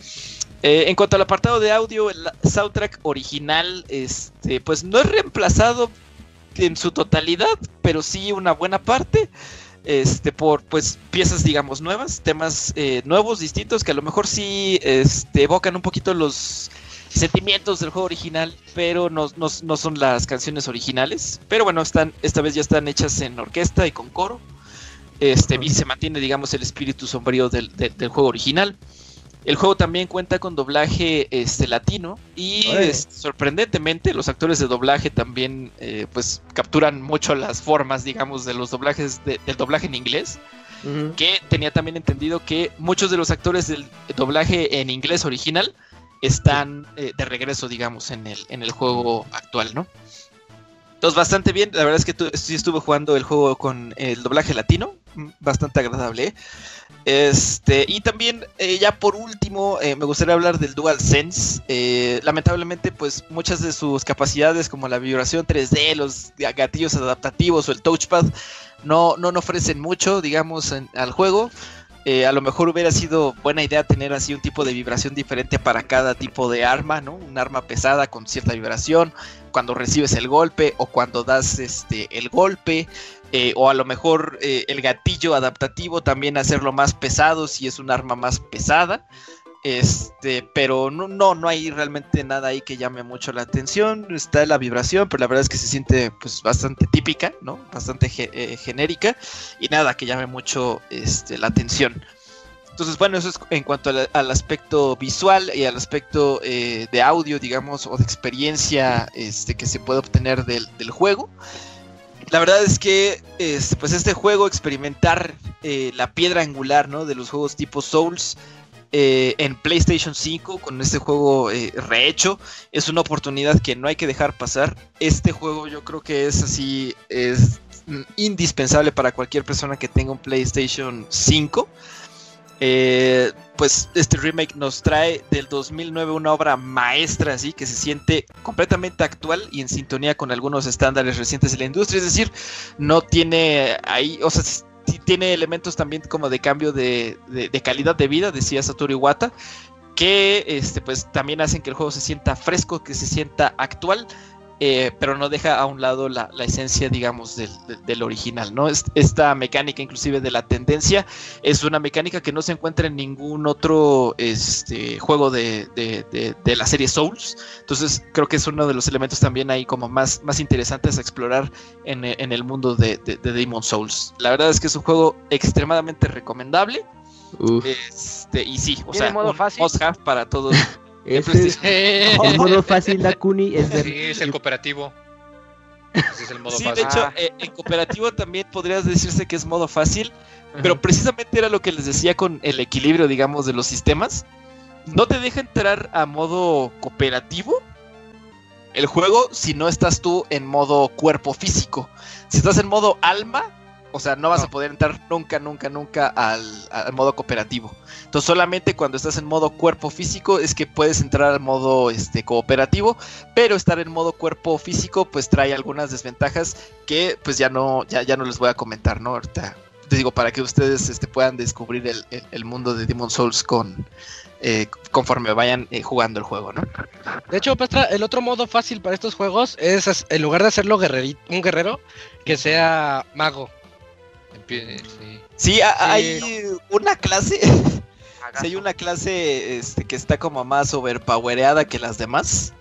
Eh, en cuanto al apartado de audio, el soundtrack original, este, pues no es reemplazado en su totalidad, pero sí una buena parte, este, por pues piezas, digamos, nuevas, temas eh, nuevos, distintos, que a lo mejor sí este, evocan un poquito los sentimientos del juego original, pero no, no- no son las canciones originales. Pero bueno, están, esta vez ya están hechas en orquesta y con coro. Este, y se mantiene, digamos, el espíritu sombrío del, juego original. El juego también cuenta con doblaje este, latino y es- sorprendentemente los actores de doblaje también eh, pues capturan mucho las formas, digamos, de los doblajes de- del doblaje en inglés que tenía también entendido que muchos de los actores del doblaje en inglés original están eh, de regreso, digamos, en el, en el juego actual, ¿no? Entonces, bastante bien. La verdad es que sí estuve jugando el juego con el doblaje latino. mm, Bastante agradable. ¿eh? Este, y también, eh, ya por último, eh, me gustaría hablar del DualSense. Eh, lamentablemente, pues muchas de sus capacidades, como la vibración 3D, los gatillos adaptativos o el touchpad, no, no, no ofrecen mucho, digamos, al juego. Eh, a lo mejor hubiera sido buena idea tener así un tipo de vibración diferente para cada tipo de arma, ¿no? Un arma pesada con cierta vibración, cuando recibes el golpe o cuando das este el golpe, eh, o a lo mejor eh, el gatillo adaptativo también hacerlo más pesado si es un arma más pesada. Este, pero no, no, no hay realmente nada ahí que llame mucho la atención. Está la vibración, pero la verdad es que se siente pues bastante típica, ¿no? Bastante eh, genérica y nada que llame mucho este, la atención. Entonces, bueno, eso es en cuanto al, al aspecto visual y al aspecto eh, de audio, digamos, o de experiencia este, que se puede obtener del, del juego. La verdad es que este, pues este juego, experimentar eh, la piedra angular ¿no? de los juegos tipo Souls eh, en PlayStation 5 con este juego eh, rehecho, es una oportunidad que no hay que dejar pasar. Este juego yo creo que es así, es indispensable para cualquier persona que tenga un PlayStation 5. Eh, pues este remake nos trae del 2009 una obra maestra así que se siente completamente actual y en sintonía con algunos estándares recientes de la industria, es decir, no tiene ahí, o sea, tiene elementos también como de cambio de, de- calidad de vida, decía Satoru Iwata, que este, pues también hacen que el juego se sienta fresco, que se sienta actual, eh, pero no deja a un lado la, la esencia, digamos, del, del- original, ¿no? Es- Esta mecánica, inclusive de la tendencia, es una mecánica que no se encuentra en ningún otro este, juego de, de- de- de la serie Souls. Entonces, creo que es uno de los elementos también ahí como más, más interesantes a explorar en, en el mundo de, de, de Demon Souls. La verdad es que es un juego extremadamente recomendable. Uf, Este, y sí, o ¿Tiene sea, modo un fácil? must have para todos. ese es el modo fácil, Dakuni, es Sí, es el cooperativo. Ese es el modo Sí, fácil. de hecho, Ah. eh, en cooperativo también podrías decirse que es modo fácil, pero precisamente era lo que les decía con el equilibrio, digamos, de los sistemas. No te deja entrar a modo cooperativo el juego si no estás tú en modo cuerpo físico. Si estás en modo alma O sea, no vas No. a poder entrar nunca, nunca, nunca al, al modo cooperativo. Entonces, solamente cuando estás en modo cuerpo físico es que puedes entrar al modo este, cooperativo. Pero estar en modo cuerpo físico, pues trae algunas desventajas que, pues ya no, ya, ya no les voy a comentar, ¿no? Ahorita te digo para que ustedes este, puedan descubrir el, el- el mundo de Demon Souls con eh, conforme vayan eh, jugando el juego, ¿no? De hecho, Pastra, el otro modo fácil para estos juegos es, en lugar de hacerlo guerreri- un guerrero, que sea mago. Empie- sí. Sí, ha- Sí. hay una clase. Sí, hay una clase este, que está como más overpowereada que las demás.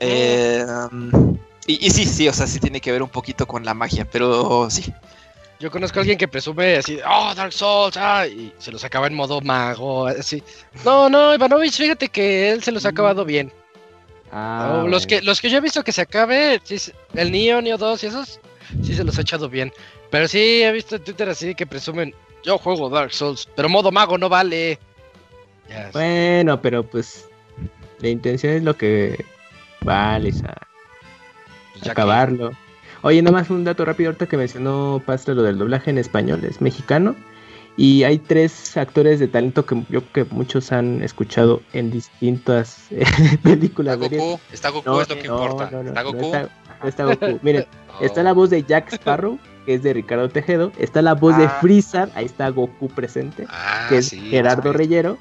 Eh, um, y, y sí, sí, o sea, sí tiene que ver un poquito con la magia, pero sí. Yo conozco a alguien que presume así, oh, Dark Souls, ah, y se los acaba en modo mago, así. No, no, Ivanovich, fíjate que él se los ha acabado bien. Ah, los, que, los que yo he visto que se acabe, el Neo, Neo 2 y esos, sí se los ha echado bien. Pero sí he visto en Twitter así que presumen, yo juego Dark Souls, pero modo mago no vale. Bueno, pero pues la intención es lo que vale, o sea, pues acabarlo. Oye, nada más un dato rápido ahorita que mencionó Pastra lo del doblaje en español, es mexicano. Y hay tres actores de talento que yo creo que muchos han escuchado en distintas eh, Está películas. series. Goku, está Goku, No, es lo que no, importa. no, no, está no Goku. está- no está Goku. Miren, está la voz de Jack Sparrow, que es de Ricardo Tejedo. Está la voz de Ah. Freezer, ahí está Goku presente, Ah, que es sí, Gerardo. Reyero.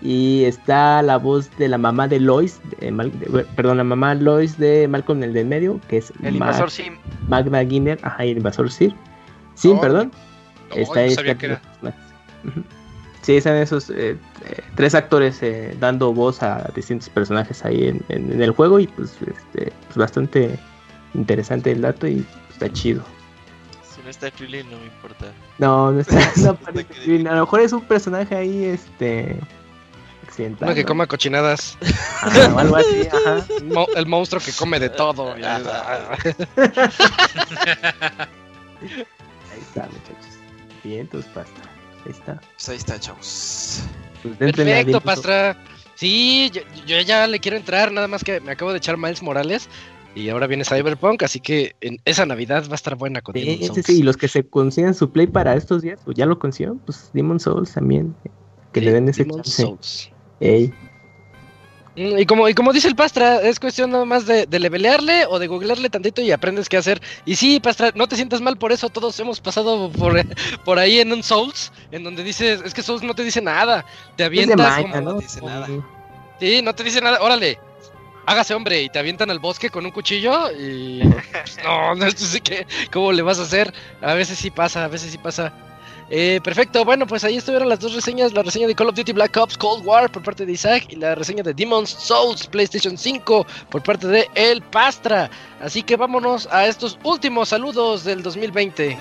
Y está la voz de la mamá de Lois, de Mal- de- perdón, la mamá Lois de Malcolm el del medio, que es El Ma- invasor Sim. Magna Guinness, ajá, el invasor Sir. Sim, Oh, perdón. No, está no sabía está- que era. Ujú. Sí, están esos eh, eh, tres actores eh, dando voz a distintos personajes ahí en, en- en el juego y pues, este, pues bastante interesante el dato y está chido. Si no está Krillin no me importa. No, no está, no aparece Krillin. A lo mejor es un personaje ahí, este, accidental. Uno que ¿no? come cochinadas. Ajá, o algo así, ajá. Mo- el monstruo que come de todo. Ahí está, muchachos. Bien, tus pastas. Ahí está. Pues ahí está, chavos. Pues Perfecto, Pastra. Sí, yo, yo ya le quiero entrar, nada más que me acabo de echar Miles Morales y ahora viene Cyberpunk, así que en esa Navidad va a estar buena con Sí, Demon's sí, Souls. sí, y los que se consigan su play para estos días, pues ya lo consiguieron, pues Demon Souls también. Que le den ese chance. Souls. Ey. Mm, Y como, y como dice el Pastra, es cuestión nada más de, de levelearle o de googlearle tantito y aprendes qué hacer. Y sí, Pastra, no te sientas mal por eso, todos hemos pasado por, por ahí en un Souls, en donde dices, es que Souls no te dice nada, te Es de avientas maña, como- ¿no? no dice nada. Sí, no te dice nada, órale, hágase hombre y te avientan al bosque con un cuchillo y... pues, no, no sé qué, cómo le vas a hacer, a veces sí pasa, a veces sí pasa. Eh, perfecto, bueno, pues ahí estuvieron las dos reseñas, la reseña de Call of Duty Black Ops Cold War por parte de Isaac y la reseña de Demon's Souls PlayStation 5 por parte de El Pastra. Así que vámonos a estos últimos saludos del 2020.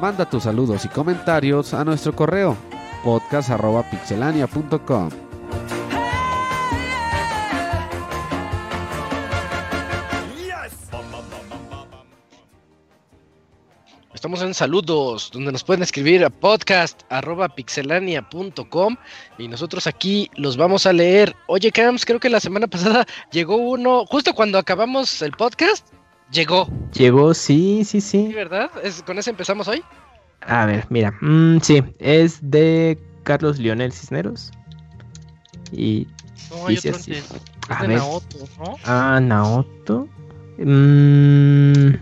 Manda tus saludos y comentarios a nuestro correo podcast.pixelania.com. Estamos en saludos, donde nos pueden escribir a podcast.pixelania.com y nosotros aquí los vamos a leer. Oye, Camps, creo que la semana pasada llegó uno, justo cuando acabamos el podcast, llegó, Llegó, sí, sí, ¿sí, verdad? ¿Es, ¿Con ese empezamos hoy? A ver, mira. mm, sí, es de Carlos Lionel Cisneros. Y No, hay dice otro así. antes. Es A de ver. Naoto, ¿no? Ah, Naoto. Mm,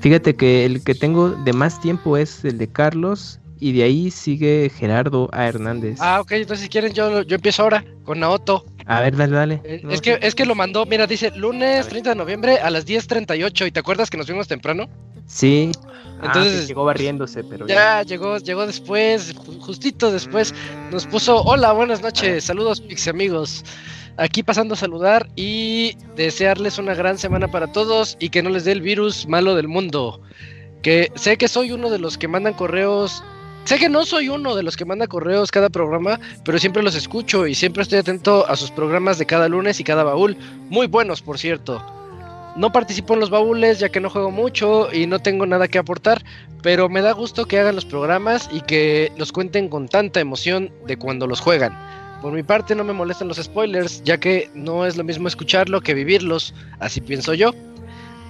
fíjate que el que tengo de más tiempo es el de Carlos. Y de ahí sigue Gerardo A. Hernández. Ah, ok, entonces si quieren yo, yo empiezo ahora con Naoto. A ver, dale, dale. Eh, No, es, que, es que lo mandó, mira, dice lunes 30 de noviembre a las 10.38 y te acuerdas que nos vimos temprano? Sí. Entonces- Entonces llegó barriéndose, pero Ya llegó, llegó después, ju- justito después. Nos puso, hola, buenas noches, saludos Pixie amigos. Aquí pasando a saludar y desearles una gran semana para todos y que no les dé el virus malo del mundo. Que sé que soy uno de los que mandan correos. Sé que no soy uno de los que manda correos cada programa, pero siempre los escucho y siempre estoy atento a sus programas de cada lunes y cada baúl. Muy buenos, por cierto. no participo en los baúles ya que no juego mucho y no tengo nada que aportar, pero me da gusto que hagan los programas y que los cuenten con tanta emoción de cuando los juegan. Por mi parte no me molestan los spoilers, ya que no es lo mismo escucharlo que vivirlos, así pienso yo.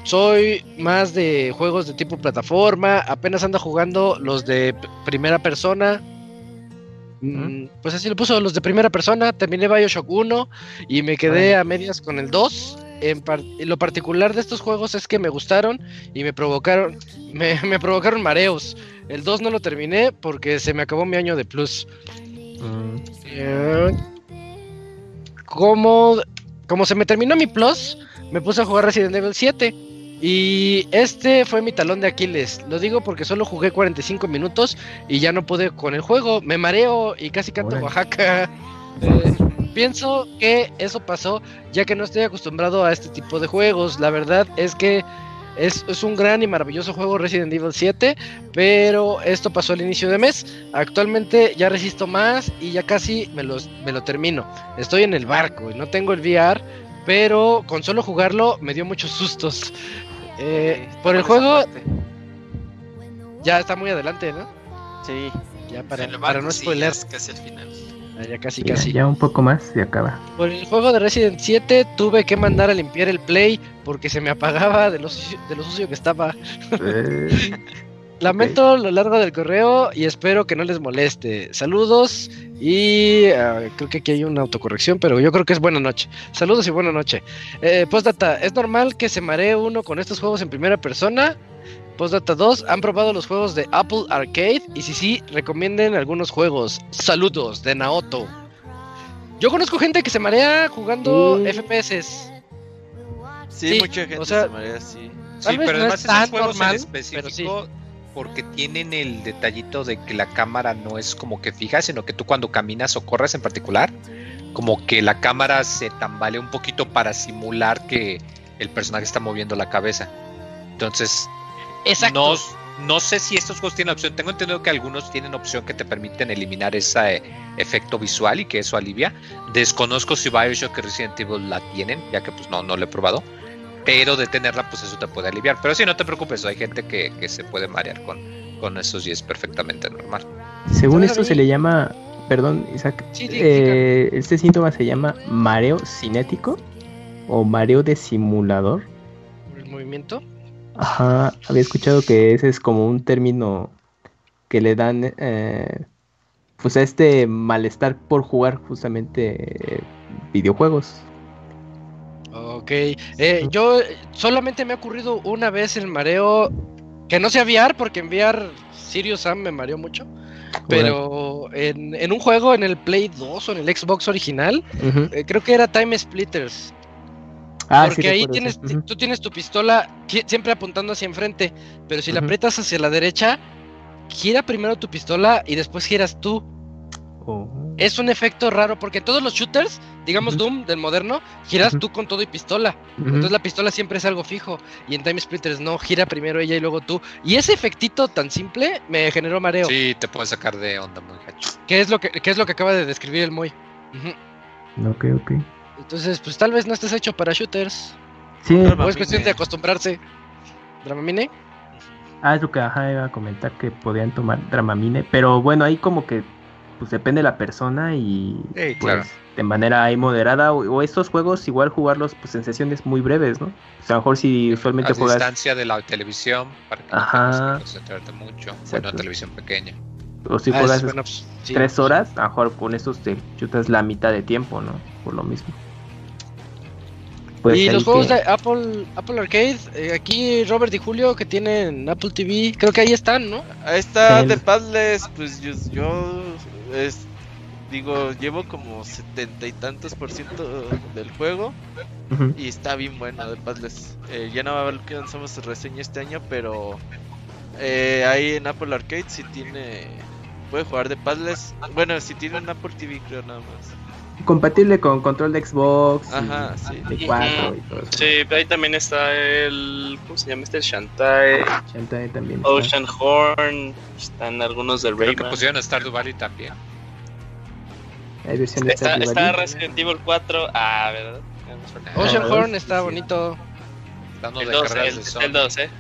Soy más de juegos de tipo plataforma, apenas ando jugando los de primera persona. Mm, Pues así lo puso, los de primera persona. Terminé Bioshock 1 y me quedé a medias con el 2. En par- lo particular de estos juegos es que me gustaron y me provocaron, me, me provocaron mareos. El 2 no lo terminé porque se me acabó mi año de plus. Mm, Eh, como, como se me terminó mi plus, me puse a jugar Resident Evil 7. Y este fue mi talón de Aquiles. Lo digo porque solo jugué 45 minutos y ya no pude con el juego. Me mareo y casi canto. Oaxaca. Eh, pienso que eso pasó ya que no estoy acostumbrado a este tipo de juegos. La verdad es que es, es un gran y maravilloso juego Resident Evil 7, pero esto pasó al inicio de mes. Actualmente ya resisto más y ya casi me, los, me lo termino. Estoy en el barco y no tengo el VR, pero con solo jugarlo me dio muchos sustos. Eh, por el juego ya está muy adelante, ¿no? Sí. Ya para, para no sí, spoiler. ya es casi al final. Ah, Ya casi, ya, casi. ya un poco más y acaba. Por el juego de Resident 7 tuve que mandar a limpiar el play porque se me apagaba de lo, sucio- de lo sucio que estaba. Eh, Lamento lo largo del correo y espero que no les moleste. Saludos y ah, creo que aquí hay una autocorrección, pero yo creo que es buena noche. Saludos y buena noche. Eh, postdata, ¿es normal que se maree uno con estos juegos en primera persona? Postdata 2, ¿han probado los juegos de Apple Arcade? Y si sí, recomienden algunos juegos. Saludos de Naoto. Yo conozco gente que se marea jugando Mm. FPS. Sí, Sí, mucha gente o sea, se marea Sí, vez pero no además es esos juegos normal, en sí. específico porque tienen el detallito de que la cámara no es como que fija, sino que tú cuando caminas o corres en particular, como que la cámara se tambalea un poquito para simular que el personaje está moviendo la cabeza. Entonces, Exacto. no, no sé si estos juegos tienen opción. Tengo entendido que algunos tienen opción que te permiten eliminar ese eh, efecto visual y que eso alivia. Desconozco si Bioshock y Resident Evil la tienen, ya que pues no, no lo he probado. Pero de tenerla, pues eso te puede aliviar. Pero sí, no te preocupes, hay gente que, que se puede marear con, con esos y es perfectamente normal. según ¿Sabes a esto se le llama, perdón, Isaac, Sí, eh, este síntoma se llama mareo cinético o mareo de simulador. ¿Por el movimiento? Ajá, había escuchado que ese es como un término que le dan eh, pues a este malestar por jugar justamente eh, videojuegos. Ok. Eh, yo solamente me ha ocurrido una vez el mareo que no sea VR, porque en VR Sirius Sam me mareó mucho. Pero en, en un juego, en el Play 2 o en el Xbox original, eh, creo que era Time Splitters. Ah, sí porque ahí tienes, tú tienes tu pistola siempre apuntando hacia enfrente, pero si la aprietas hacia la derecha, gira primero tu pistola y después giras tú. Oh. Es un efecto raro porque todos los shooters, digamos. Doom del moderno, giras tú con todo y pistola. Entonces la pistola siempre es algo fijo. Y en Time Splitters no, gira primero ella y luego tú. Y ese efectito tan simple me generó mareo. Sí, te puede sacar de onda muy gacho. Que es lo que, que es lo que acaba de describir el Moy. Ujú. Ok, ok. Entonces, pues tal vez no estés hecho para shooters. Sí, O es cuestión de acostumbrarse. Dramamine. ah, es lo que ajá, iba a comentar que podían tomar Dramamine, pero bueno, ahí como que pues depende de la persona y Sí, pues claro. De manera ahí moderada o, o estos juegos igual jugarlos pues en sesiones muy breves, ¿no? O sea, a lo mejor si usualmente a juegas distancia de la televisión para que Ajá. no concentrarte mucho. Exacto. televisión pequeña. o si Ah, juegas es- bueno, pues, sí. tres horas, a lo mejor con estos te chutas la mitad de tiempo, ¿no? Por lo mismo. Pues y los juegos que- de Apple, Apple Arcade, eh, aquí Robert y Julio que tienen Apple TV, creo que ahí están, ¿no? Ahí está El- The Puzzles, pues yo, yo, es, digo, llevo como setenta y tantos por ciento del juego y está bien bueno The Puzzles. Eh, ya no alcanzamos reseña este año, pero eh, ahí en Apple Arcade si tiene, puede jugar The Puzzles. Bueno, si tiene un Apple TV creo nada más. compatible con control de Xbox, y Ajá, sí. de 4 y todo eso. Sí, ahí también está el. ¿Cómo se llama este? El Shantae, Shantae también. está. Ocean Horn, están algunos del Creo que Rayman. pusieron a Stardew Valley también. Hay versión de Está, está. Resident Evil 4. Ah, ¿verdad? Ya nos falta. Ocean Ah, está sí. bonito. Dando El de 2, carreras el, de el Sony. 2, ¿eh?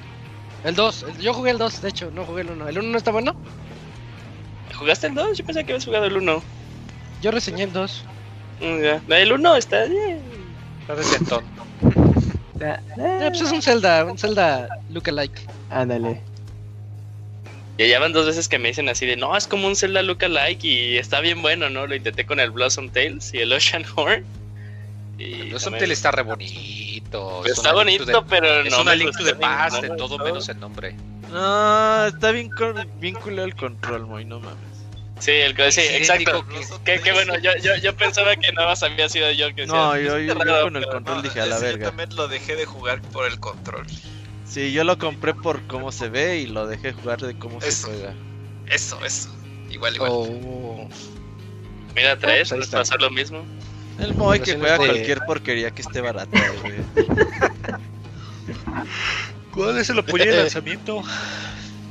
El 2, el- yo jugué el 2, de hecho, no jugué el 1. ¿El 1 no está bueno? ¿Jugaste el 2? Yo pensé que habías jugado el 1. Yo reseñé el 2. Mm. No, El 1 está bien. Está decentón. Ah, Eh, pues es un Zelda, un Zelda lookalike. Ándale. Y ya van dos veces que me dicen así de, no, es como un Zelda lookalike y está bien bueno, ¿no? Lo intenté con el Blossom Tales y el Ocean Horn. Y El Blossom me- Tale está re bonito. Pues es está una bonito, the- pero Es no una me Link to gustó the Past, ninguno, de no me todo gustó. menos el nombre. No, está bien, culero el control, muy no mames. Sí, el, sí, Sí, exacto. qué bueno, yo, yo, yo pensaba que nada más había sido yo que No, yo, yo, con el control no. dije a la ese Yo verga. también lo dejé de jugar por el control. Sí, yo lo compré por cómo se ve y lo dejé jugar de cómo se juega. Eso, eso. Igual, igual. Oh. Mira, tres, Ah, nos está. pasó lo mismo. El Moy que juega de- cualquier porquería que esté barata, güey. ¿Cuál es el apoyo de lanzamiento?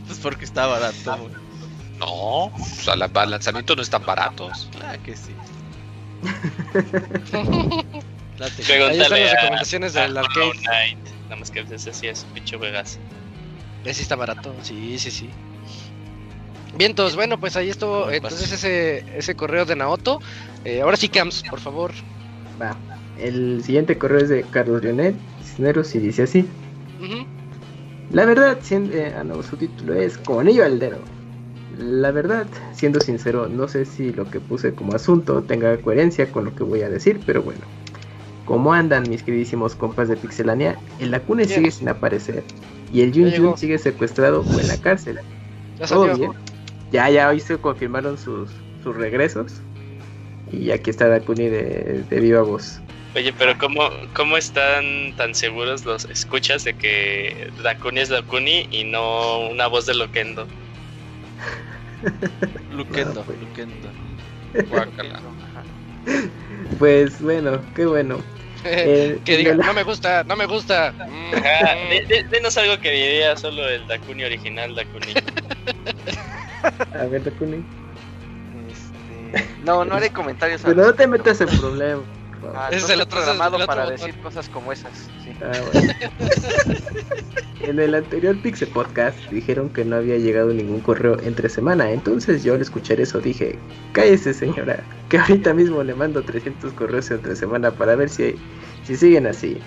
Pues porque está barato, güey. No, o sea, los lanzamientos no están baratos. Claro que sí. Pregúntale están las recomendaciones a del arcade. Nada más que ese sí es un pinche juegazo. Ese está barato, sí, sí, sí. Vientos, bueno, pues ahí estuvo entonces ese, ese correo de Naoto. Eh, ahora sí, Camps, por favor. Va. El siguiente correo es de Carlos Leonel Cisneros y dice así. La verdad, siendo, eh, ah, no, su título es Como anillo al dedo. La verdad, siendo sincero, no sé si lo que puse como asunto tenga coherencia con lo que voy a decir, pero bueno. ¿Cómo andan mis queridísimos compas de Pixelania? El Lacune Bien. sigue sin aparecer y el Jun. Jun sigue secuestrado o en la cárcel. Ya Todo salió. bien. Ya, ya hoy se confirmaron sus, sus regresos. Y aquí está Dakuni de, de viva voz. Oye, pero ¿cómo, ¿cómo están tan seguros los escuchas de que Dakuni es Dakuni y no una voz de Loquendo? Luquendo, pues. Luquendo. Guácala. Pues bueno, qué bueno. Eh, que diga, la- no me gusta, no me gusta. Ajá, de- de- denos algo que diría solo el Dakuni original, Dakuni. A ver, Dakuni. Este, No, no haré comentarios. Pero no te metas en problemas. Ah, es el otro- ese es el programado otro para botón. decir cosas como esas. sí. Ah, bueno. En el anterior Pixel Podcast dijeron que no había llegado ningún correo entre semana, entonces yo al escuchar eso dije, cállese señora, que ahorita mismo le mando 300 correos entre semana para ver si, si siguen así.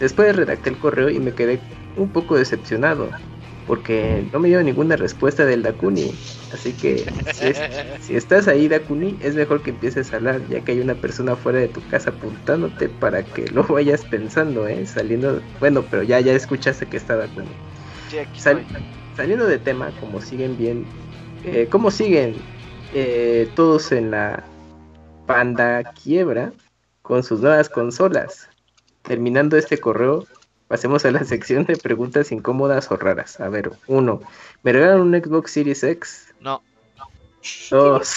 Después redacté el correo y me quedé un poco decepcionado, porque no me dio ninguna respuesta del Dakuni, así que si, es- si estás ahí Dakuni es mejor que empieces a hablar, ya que hay una persona fuera de tu casa apuntándote para que lo vayas pensando, ¿eh? Saliendo, bueno, pero ya, ya escuchaste que está Dakuni. Sí, Sal- saliendo de tema, como siguen bien, eh, como siguen eh, todos en la panda quiebra con sus nuevas consolas. Terminando este correo, pasemos a la sección de preguntas incómodas o raras. A ver, uno, ¿me regalan un Xbox Series X? No, Dos,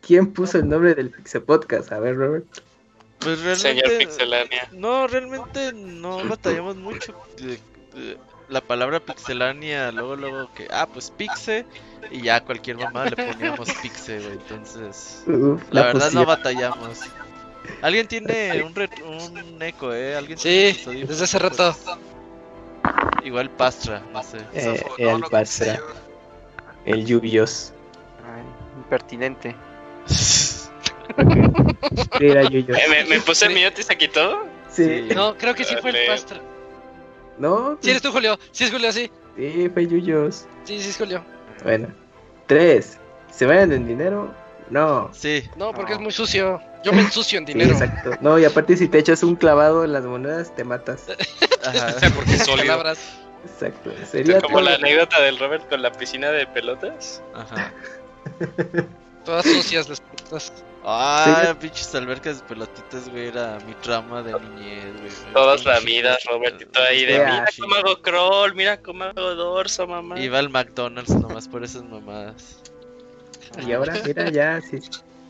¿quién puso el nombre del Pixel Podcast? A ver, Robert. pues Señor realmente. Pixelania. No, realmente no batallamos mucho. de- de- la palabra pixelania, luego, luego que, ah, pues pixe, y ya cualquier mamá le poníamos pixe, güey. Entonces, Uf, la verdad no batallamos. Alguien tiene un, ret- un eco, eh. Alguien Sí, desde hace rato. Igual Pastra, no sé. Eh, el Pastra. El lluvios. Ay, impertinente. ¿Qué era? Eh, ¿Me, me puse mute y se quitó? Sí. No, creo que sí fue el. Pastra. No, Sí, eres tú, Julio. Sí, es Julio, sí. sí, fue Yuyos. Sí, sí, es Julio. Bueno. Tres. ¿Se vayan en dinero? No. Sí, No, porque No. es muy sucio. Yo me ensucio en Sí, dinero. exacto. No, y aparte si te echas un clavado en las monedas, te matas. ajá. Porque es sólido. Palabras. Exacto. Sería Como la anécdota del Robert con la piscina de pelotas. ajá. Todas sucias las putas. Ah, pinches albercas de pelotitas, güey, era mi trama de niñez, güey. Todas lamidas, Robert, y todo ahí de mira sí. cómo hago crawl, mira cómo hago dorso, mamá. Iba al McDonald's nomás por esas mamadas. Y ahora, mira, ya, sí.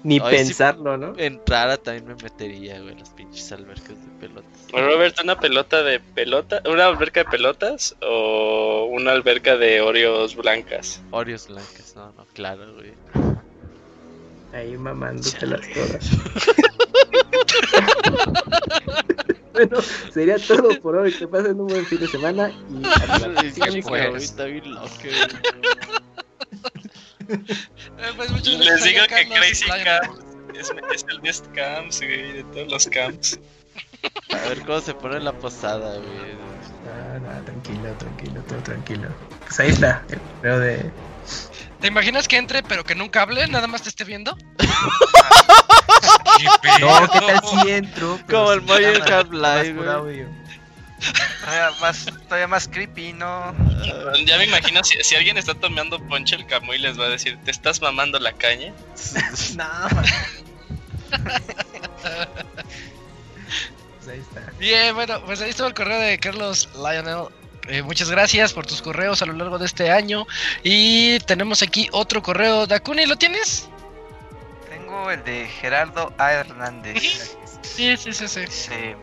Ni pensarlo, ¿no? Entrara también me metería, güey, las pinches albercas de pelotas. Robert, ¿una pelota de pelota? ¿Una alberca de pelotas o una alberca de Oreos blancas? Oreos blancas, no, no, claro, güey. Ahí mamándoselas todas. bueno, sería todo por hoy. Que pasen un buen fin de semana y hasta la Ay, próxima. qué pues. güey, está bien loco. Pues muchas Les digo que Crazy. Camps es, es el best camps, güey, de todos los camps. A ver cómo se pone la posada, güey. Ah, no, tranquilo, tranquilo, todo tranquilo. Pues ahí está, el correo de. ¿Te imaginas que entre pero que nunca hable? Nada más te esté viendo. No, ¿qué tal si entro? Como el Mario por güey. Todavía más, todavía más creepy, ¿no? Ya me imagino si, si alguien está tomando ponche el camuy les va a decir, ¿te estás mamando la caña? No. Pues ahí está. Bien, bueno, pues ahí estuvo el correo de Carlos Lionel. Eh, muchas gracias por tus correos a lo largo de este año. Y tenemos aquí otro correo. Dakuni, ¿lo tienes? Tengo el de Gerardo A. Hernández. Sí, sí, sí, sí. Dice,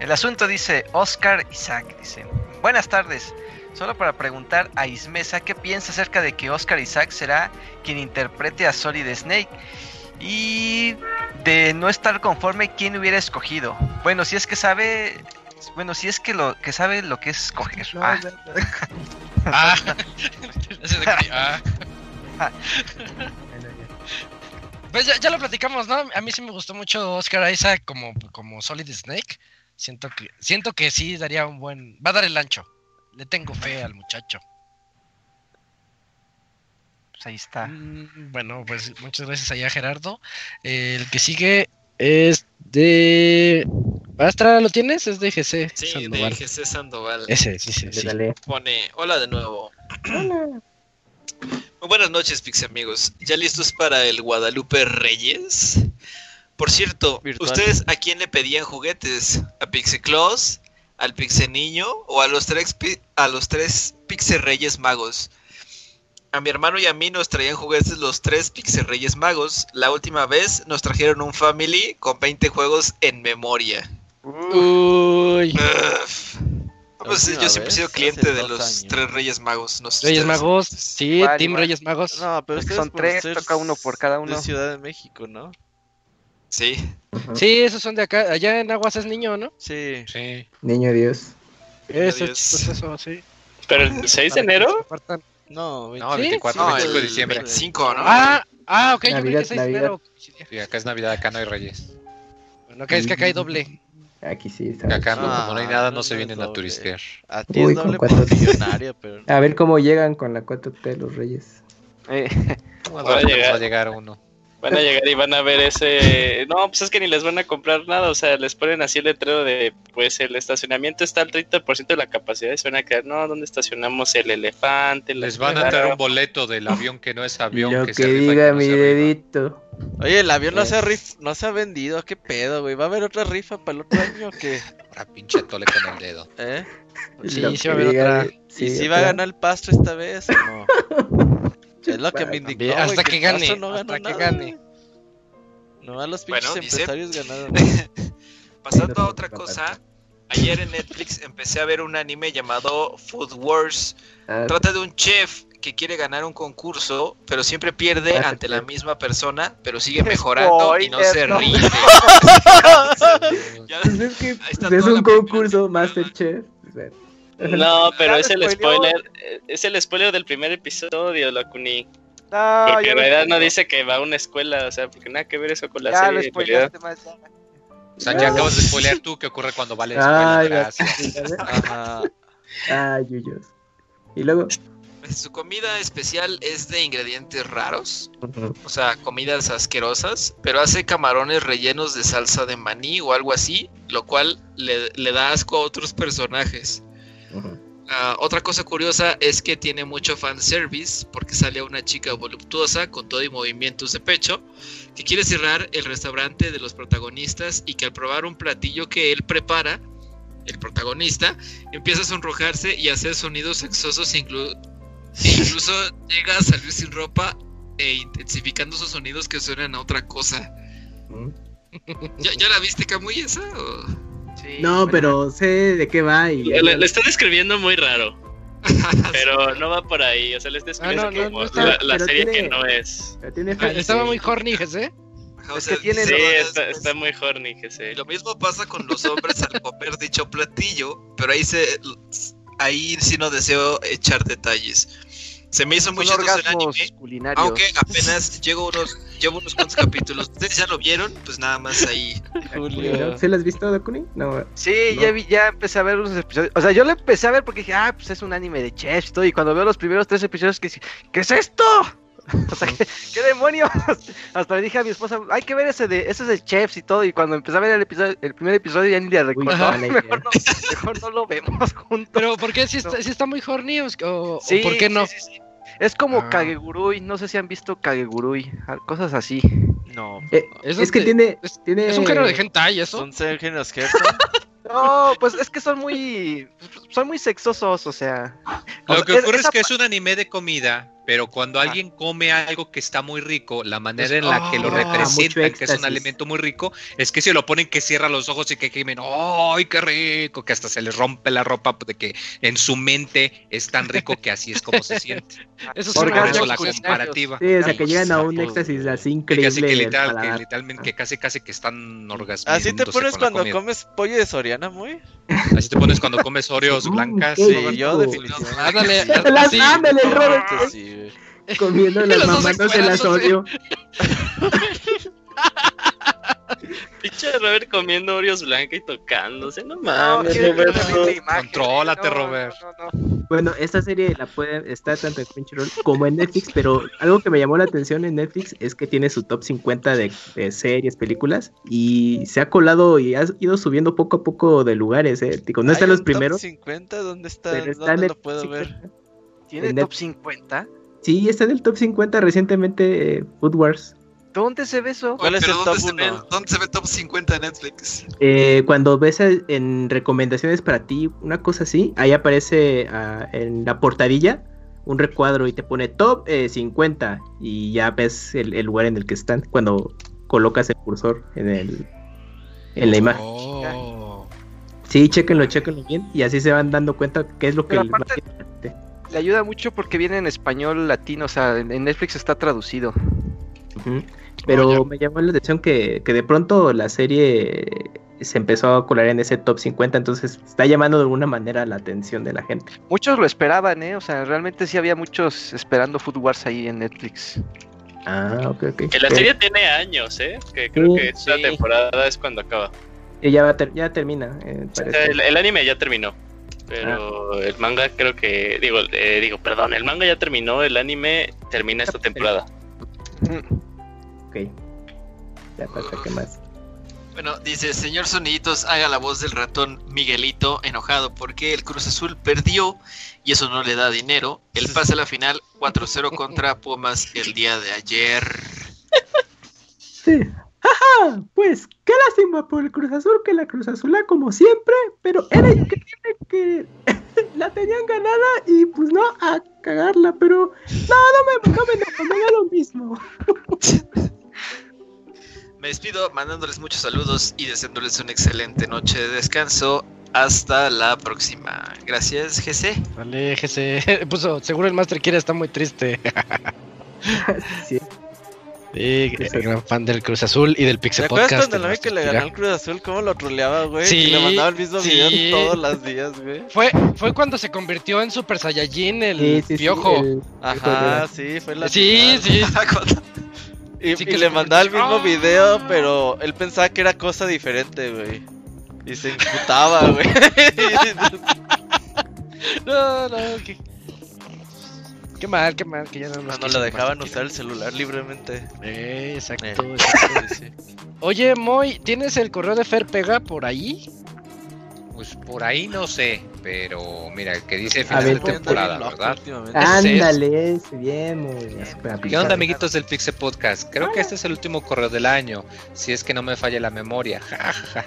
el asunto dice Oscar Isaac, dice, buenas tardes, solo para preguntar a Ismesa qué piensa acerca de que Oscar Isaac será quien interprete a Solid Snake y de no estar conforme quién hubiera escogido. Bueno, si es que sabe, bueno, si es que lo que sabe lo que es escoger. Ah, Ah. Ah. Ya. Pues ya, ya lo platicamos, ¿no? A mí sí me gustó mucho Oscar Isaac como, como Solid Snake. Siento que, siento que sí daría un buen. Va a dar el ancho. Le tengo fe al muchacho. pues ahí está. Mm, Bueno, pues muchas gracias allá, Gerardo. Eh, el que sigue es de. Astra, ¿lo tienes? Es de GC. Sí, Sandoval. de GC Sandoval. Ese, sí, sí, Dale, sí. dale. Pone, hola de nuevo. Muy buenas noches, Pix amigos. ¿Ya listos para el Guadalupe Reyes? Por cierto, Virtual. ¿ustedes a quién le pedían juguetes? ¿A Pixie Claus? ¿Al Pixie Niño? ¿O a los tres, pi- a los tres Pixie Reyes Magos? A mi hermano y a mí nos traían juguetes los tres Pixie Reyes Magos. La última vez nos trajeron un Family con 20 juegos en memoria. Uy. Uf. Pues yo siempre he sido cliente de los años. tres Reyes Magos. No sé Reyes ustedes. Magos. Sí, Team. Reyes Magos. No, pero son tres, toca uno por cada uno. De Ciudad de México, ¿no? Sí. Sí, esos son de acá. Allá en Aguas es niño, ¿no? Sí. Sí. Niño Dios. Eso, Dios. chicos, eso, sí. Pero el 6 de enero. No, No, ¿Sí? 24, No, 25 de diciembre. 25, ¿no? Ah, ah, ok, yo creí Navidad, que 6 de Navidad. enero. Sí, acá es Navidad, acá no hay Reyes. Bueno, acá es que acá hay doble. Aquí sí está. Acá no, Ah, como no hay nada, no, no se vienen a turistear. A ti Uy, es con doble millonario, pero... A ver cómo llegan con la 4T los reyes. Eh, Bueno, Va a ahorita llegar. va a llegar uno. Van a llegar y van a ver ese... No, pues es que ni les van a comprar nada, o sea, les ponen así el letrero de, pues el estacionamiento está al 30% de la capacidad y se van a quedar, no, ¿dónde estacionamos el elefante? Les van a jirafa?" traer un boleto del avión que no es avión. Lo que, que, se diga que no mi dedito. Oye, el avión no se, ha rif- no se ha vendido, ¿qué pedo, güey? ¿Va a haber otra rifa para el otro año o qué? Ahora pinche tole con el dedo. ¿Eh? Sí, sí va a que haber otra. ¿Y sí, si va a ganar el pasto esta vez o no? Es lo que me Bueno, indicó, bien, güey, hasta que el gane, no hasta ganó que nada, gane. güey. Nomás los pinches Bueno, dice- empresarios ganaron. Pasando a no, otra no, cosa, ayer en Netflix empecé a ver un anime llamado Food Wars. Ah, Trata de un chef que quiere ganar un concurso, pero siempre pierde Ah, ante la misma persona, pero sigue mejorando y no se no. Ya- pues es que es un concurso. Masterchef. No, pero es lo el spoiler, es el spoiler del primer episodio, la Kuni. no, Porque en lo realidad no dice que va a una escuela, o sea, porque nada que ver eso con la Ya lo serie. spoileaste más. ya. O sea, ya Ah. acabas de spoilear tú qué ocurre cuando vale la escuela. Ay, Gracias. Ajá. Ay, yuyos. Y luego. Su comida especial es de ingredientes raros, o sea, comidas asquerosas, pero hace camarones rellenos de salsa de maní o algo así, lo cual le, le da asco a otros personajes. Ah, otra cosa curiosa es que tiene mucho fanservice porque sale una chica voluptuosa con todo y movimientos de pecho que quiere cerrar el restaurante de los protagonistas y que al probar un platillo que él prepara, el protagonista, empieza a sonrojarse y a hacer sonidos sexosos inclu- incluso llega a salir sin ropa e intensificando sus sonidos que suenan a otra cosa. ¿Ya, ya la viste, Camuy, esa? o? Sí, No, bueno, pero sé de qué va y. Le, le está describiendo muy raro, pero no va por ahí, o sea, le está Ah, no, describiendo no, como no está- la, serie tiene- que no es. Estaba muy horny, ¿sí? Ajá, o Es sea, que Sí, está, es- está muy horny, que sé. Lo mismo pasa con los hombres al comer dicho platillo, pero ahí se ahí sí no deseo echar detalles. Se me hizo Son muy chistoso el orgasmos anime, culinarios. aunque apenas llego unos, llevo unos cuantos capítulos. ¿Ustedes ya lo vieron? Pues nada más ahí. Julio. ¿Sí lo has visto, Dakuni? No. Sí, No. ya vi, ya empecé a ver unos episodios. O sea, yo lo empecé a ver porque dije, ah, pues es un anime de chefs y todo. Y cuando veo los primeros tres episodios, que dije, ¿qué es esto? O sea, ¿qué, qué demonios? Hasta le dije a mi esposa, hay que ver ese de, ese es de chefs y todo. Y cuando empecé a ver el episodio, el primer episodio ya ni le recordó. mejor, no, mejor no lo vemos juntos. Pero ¿por qué si está, si está muy horny o, o- o Sí, por qué no? sí, sí, sí. Es como Ah. Kagegurui, no sé si han visto Kagegurui, cosas así. No. Eh, Es es, que tiene, es- tiene. ¿Es un género de hentai eso? ¿Son géneros Gerson? No, pues es que son muy, son muy sexosos, o sea. O Lo sea, que ocurre es que es un anime de comida, pero cuando alguien come algo que está muy rico, la manera en la que lo Ah, representan, que es un alimento muy rico, es que se lo ponen que cierra los ojos y que gimen, ¡ay, qué rico! Que hasta se les rompe la ropa de que en su mente es tan rico que así es como se siente. Eso es Por una eso Orgasmos la comparativa. Sí, o sea, que llegan a un éxtasis así Que casi increíble. que, del literal, que literalmente casi casi que están orgasmando. Así te pones cuando comes pollo de Soriana, muy. Así te pones cuando comes Oreos Mm, blancas. Sí, yo definitivamente. Ándale, ándale, güey. comiendo las mamadas de las Oreo. Pinche Robert comiendo Oreos blanca y tocándose. No mames, Contrólate, no, Robert. no, no, no. Bueno, esta serie la pueden, está tanto en Crunchyroll como en Netflix, pero algo que me llamó la atención en Netflix es que tiene su top 50 de, de series, películas, y se ha colado y ha ido subiendo poco a poco de lugares, eh. Digo, no ¿Hay están los un top primeros, 50? ¿Dónde está? está ¿Dónde el lo puedo top ver? 50. ¿Tiene En top Netflix. 50? Sí, está en el top 50 recientemente eh, Food Wars. ¿Dónde se ve eso? ¿Cuál es el ¿dónde top se ve-? ¿Dónde se ve top 50 de Netflix? Eh, cuando ves en recomendaciones para ti, una cosa así, ahí aparece ah, en la portadilla un recuadro y te pone top eh, 50 y ya ves el, el lugar en el que están cuando colocas el cursor en el en la imagen. Oh. Sí, chéquenlo, chéquenlo bien y así se van dando cuenta qué es lo que Pero les aparte- Le ayuda mucho porque viene en español latino, o sea, en Netflix está traducido. Pero Oh, me llamó la atención que, que de pronto la serie se empezó a colar en ese top 50, entonces está llamando de alguna manera la atención de la gente. Muchos lo esperaban, ¿eh? O sea, realmente sí había muchos esperando Food Wars ahí en Netflix. Ah, ok, ok. Que la serie tiene años, ¿eh? Que creo Sí, que esta sí. temporada es cuando acaba. Y ya, va a ter- ya termina, eh, O sea, parece. el, el anime ya terminó. Pero el manga creo que. Digo, eh, digo, perdón, el manga ya terminó, el anime termina esta temporada. Ok. Ya pasa, ¿qué más? Bueno, dice, señor Soniditos, haga la voz del ratón Miguelito enojado porque el Cruz Azul perdió y eso no le da dinero. El pase a la final 4-0 contra Pumas el día de ayer. Sí. ¡Ajá! Pues qué lástima por el Cruz Azul, que la Cruz Azul como siempre, pero era increíble que la tenían ganada y pues no, a cagarla, pero no, no me, no me enojo, me da lo mismo. Me despido mandándoles muchos saludos y deseándoles una excelente noche de descanso. Hasta la próxima. Gracias, GC. Vale, GC. Puso, seguro el Master Kira está muy triste. Sí. Sí, gran fan del Cruz Azul y del ¿Te Pixel acuerdas Podcast. cuando el el meme que le ganó al Cruz Azul? ¿Cómo lo troleaba, güey? Sí, y le mandaba el mismo sí. video todos los días, güey. Fue, fue cuando se convirtió en Super Saiyajin el Sí, sí, sí, piojo. el- Ajá, sí, fue la Sí, final. sí. Y, Sí, y que le se mandaba el mismo video, pero él pensaba que era cosa diferente, güey. Y se imputaba, güey. No, no, qué, qué mal, qué mal, que ya no nos quiso lo dejaban usar el celular libremente. Eh, exacto, Eh. exacto. Sí. Oye, Moy, ¿tienes el correo de Fer Pega por ahí? Pues por ahí no sé, pero mira, que dice final ver, de temporada, ¿verdad? Ándale, ese bien, muy bien. ¿Qué onda, amiguitos del Pixel Podcast? Creo que este es el último correo del año, si es que no me falla la memoria. Ja, ja, ja.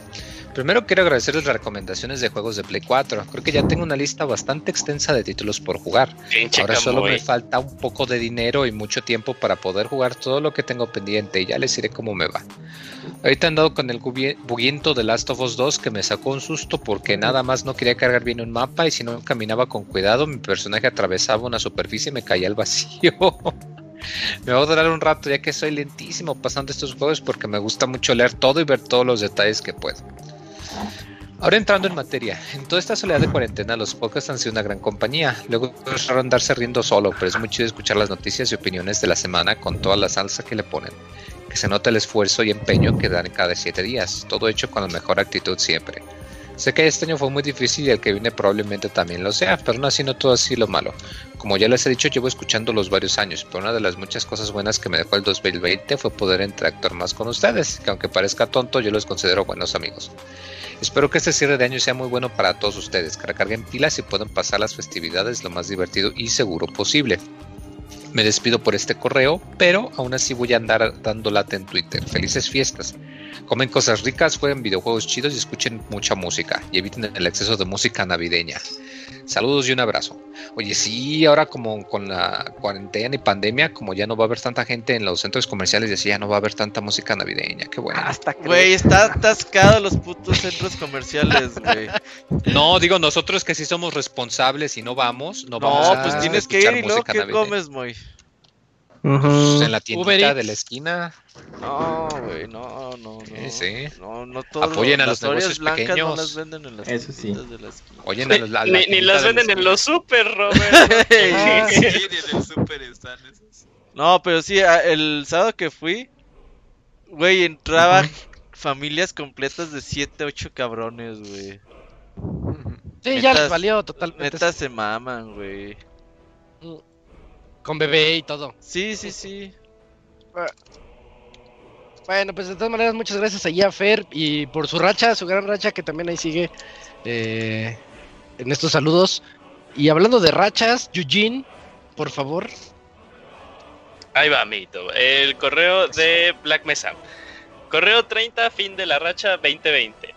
Primero quiero agradecerles las recomendaciones de juegos de Play 4. Creo que ya tengo una lista bastante extensa de títulos por jugar. Pinche Ahora solo me falta un poco de dinero y mucho tiempo para poder jugar todo lo que tengo pendiente y ya les diré cómo me va. Ahorita he andado con el buguiento de Last of Us 2 que me sacó un susto porque nada más no quería cargar bien un mapa y si no caminaba con cuidado mi personaje atravesaba una superficie y me caía al vacío. Me voy a durar un rato ya que soy lentísimo pasando estos juegos porque me gusta mucho leer todo y ver todos los detalles que puedo. Ahora entrando en materia, en toda esta soledad de cuarentena los podcasts han sido una gran compañía. Luego es raro andarse riendo solo, pero es muy chido escuchar las noticias y opiniones de la semana con toda la salsa que le ponen. Que se nota el esfuerzo y empeño que dan cada siete días, todo hecho con la mejor actitud siempre. Sé que este año fue muy difícil y el que viene probablemente también lo sea, pero no así no todo así lo malo. Como ya les he dicho, llevo escuchándolos varios años, pero una de las muchas cosas buenas que me dejó el 2020 fue poder interactuar más con ustedes, que aunque parezca tonto, yo los considero buenos amigos. Espero que este cierre de año sea muy bueno para todos ustedes, que recarguen pilas y puedan pasar las festividades lo más divertido y seguro posible. Me despido por este correo, pero aún así voy a andar dando lata en Twitter. Felices fiestas. Comen cosas ricas, jueguen videojuegos chidos y escuchen mucha música. Y eviten el exceso de música navideña. Saludos y un abrazo. Oye, sí, ahora como con la cuarentena y pandemia, como ya no va a haber tanta gente en los centros comerciales y así ya no va a haber tanta música navideña. Qué bueno. Hasta que Güey, está atascado los putos centros comerciales, güey. No, digo nosotros que sí somos responsables y no vamos, no, No, vamos a pues tienes que ir y luego ¿qué navideña. comes, Moy? Pues en la tiendita de la esquina. No, güey, no, no, no. Sí, sí. No, no todos Apoyen a las los negocios blancas no pequeños. las venden en las Eso sí. de la esquina. Oyen a los, a la Ni, ni las de la venden en los super, Robert. Sí, en el súper están esos. No, pero sí, a- el sábado que fui, güey, entraba Ajá. familias completas de 7, 8 cabrones, güey. Sí, ya les valió totalmente. Neta se maman, güey. Con bebé y todo. Sí, sí, sí. Bueno, pues de todas maneras, muchas gracias a Fer y por su racha, su gran racha que también ahí sigue eh, en estos saludos. Y hablando de rachas, Eugene, por favor. Ahí va, amiguito. El correo de Black Mesa. Correo 30, fin de la racha 2020.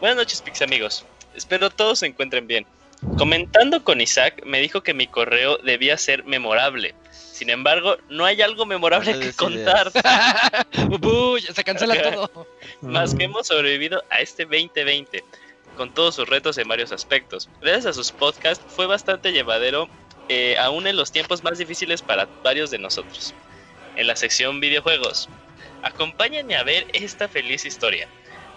Buenas noches, Pix amigos. Espero todos se encuentren bien. Comentando con Isaac, me dijo que mi correo debía ser memorable. Sin embargo, no hay algo memorable No que contar. Uy, se cancela todo. Más que hemos sobrevivido a este 2020, con todos sus retos en varios aspectos. Gracias a sus podcasts fue bastante llevadero, eh, aún en los tiempos más difíciles para varios de nosotros. En la sección videojuegos, acompáñenme a ver esta feliz historia.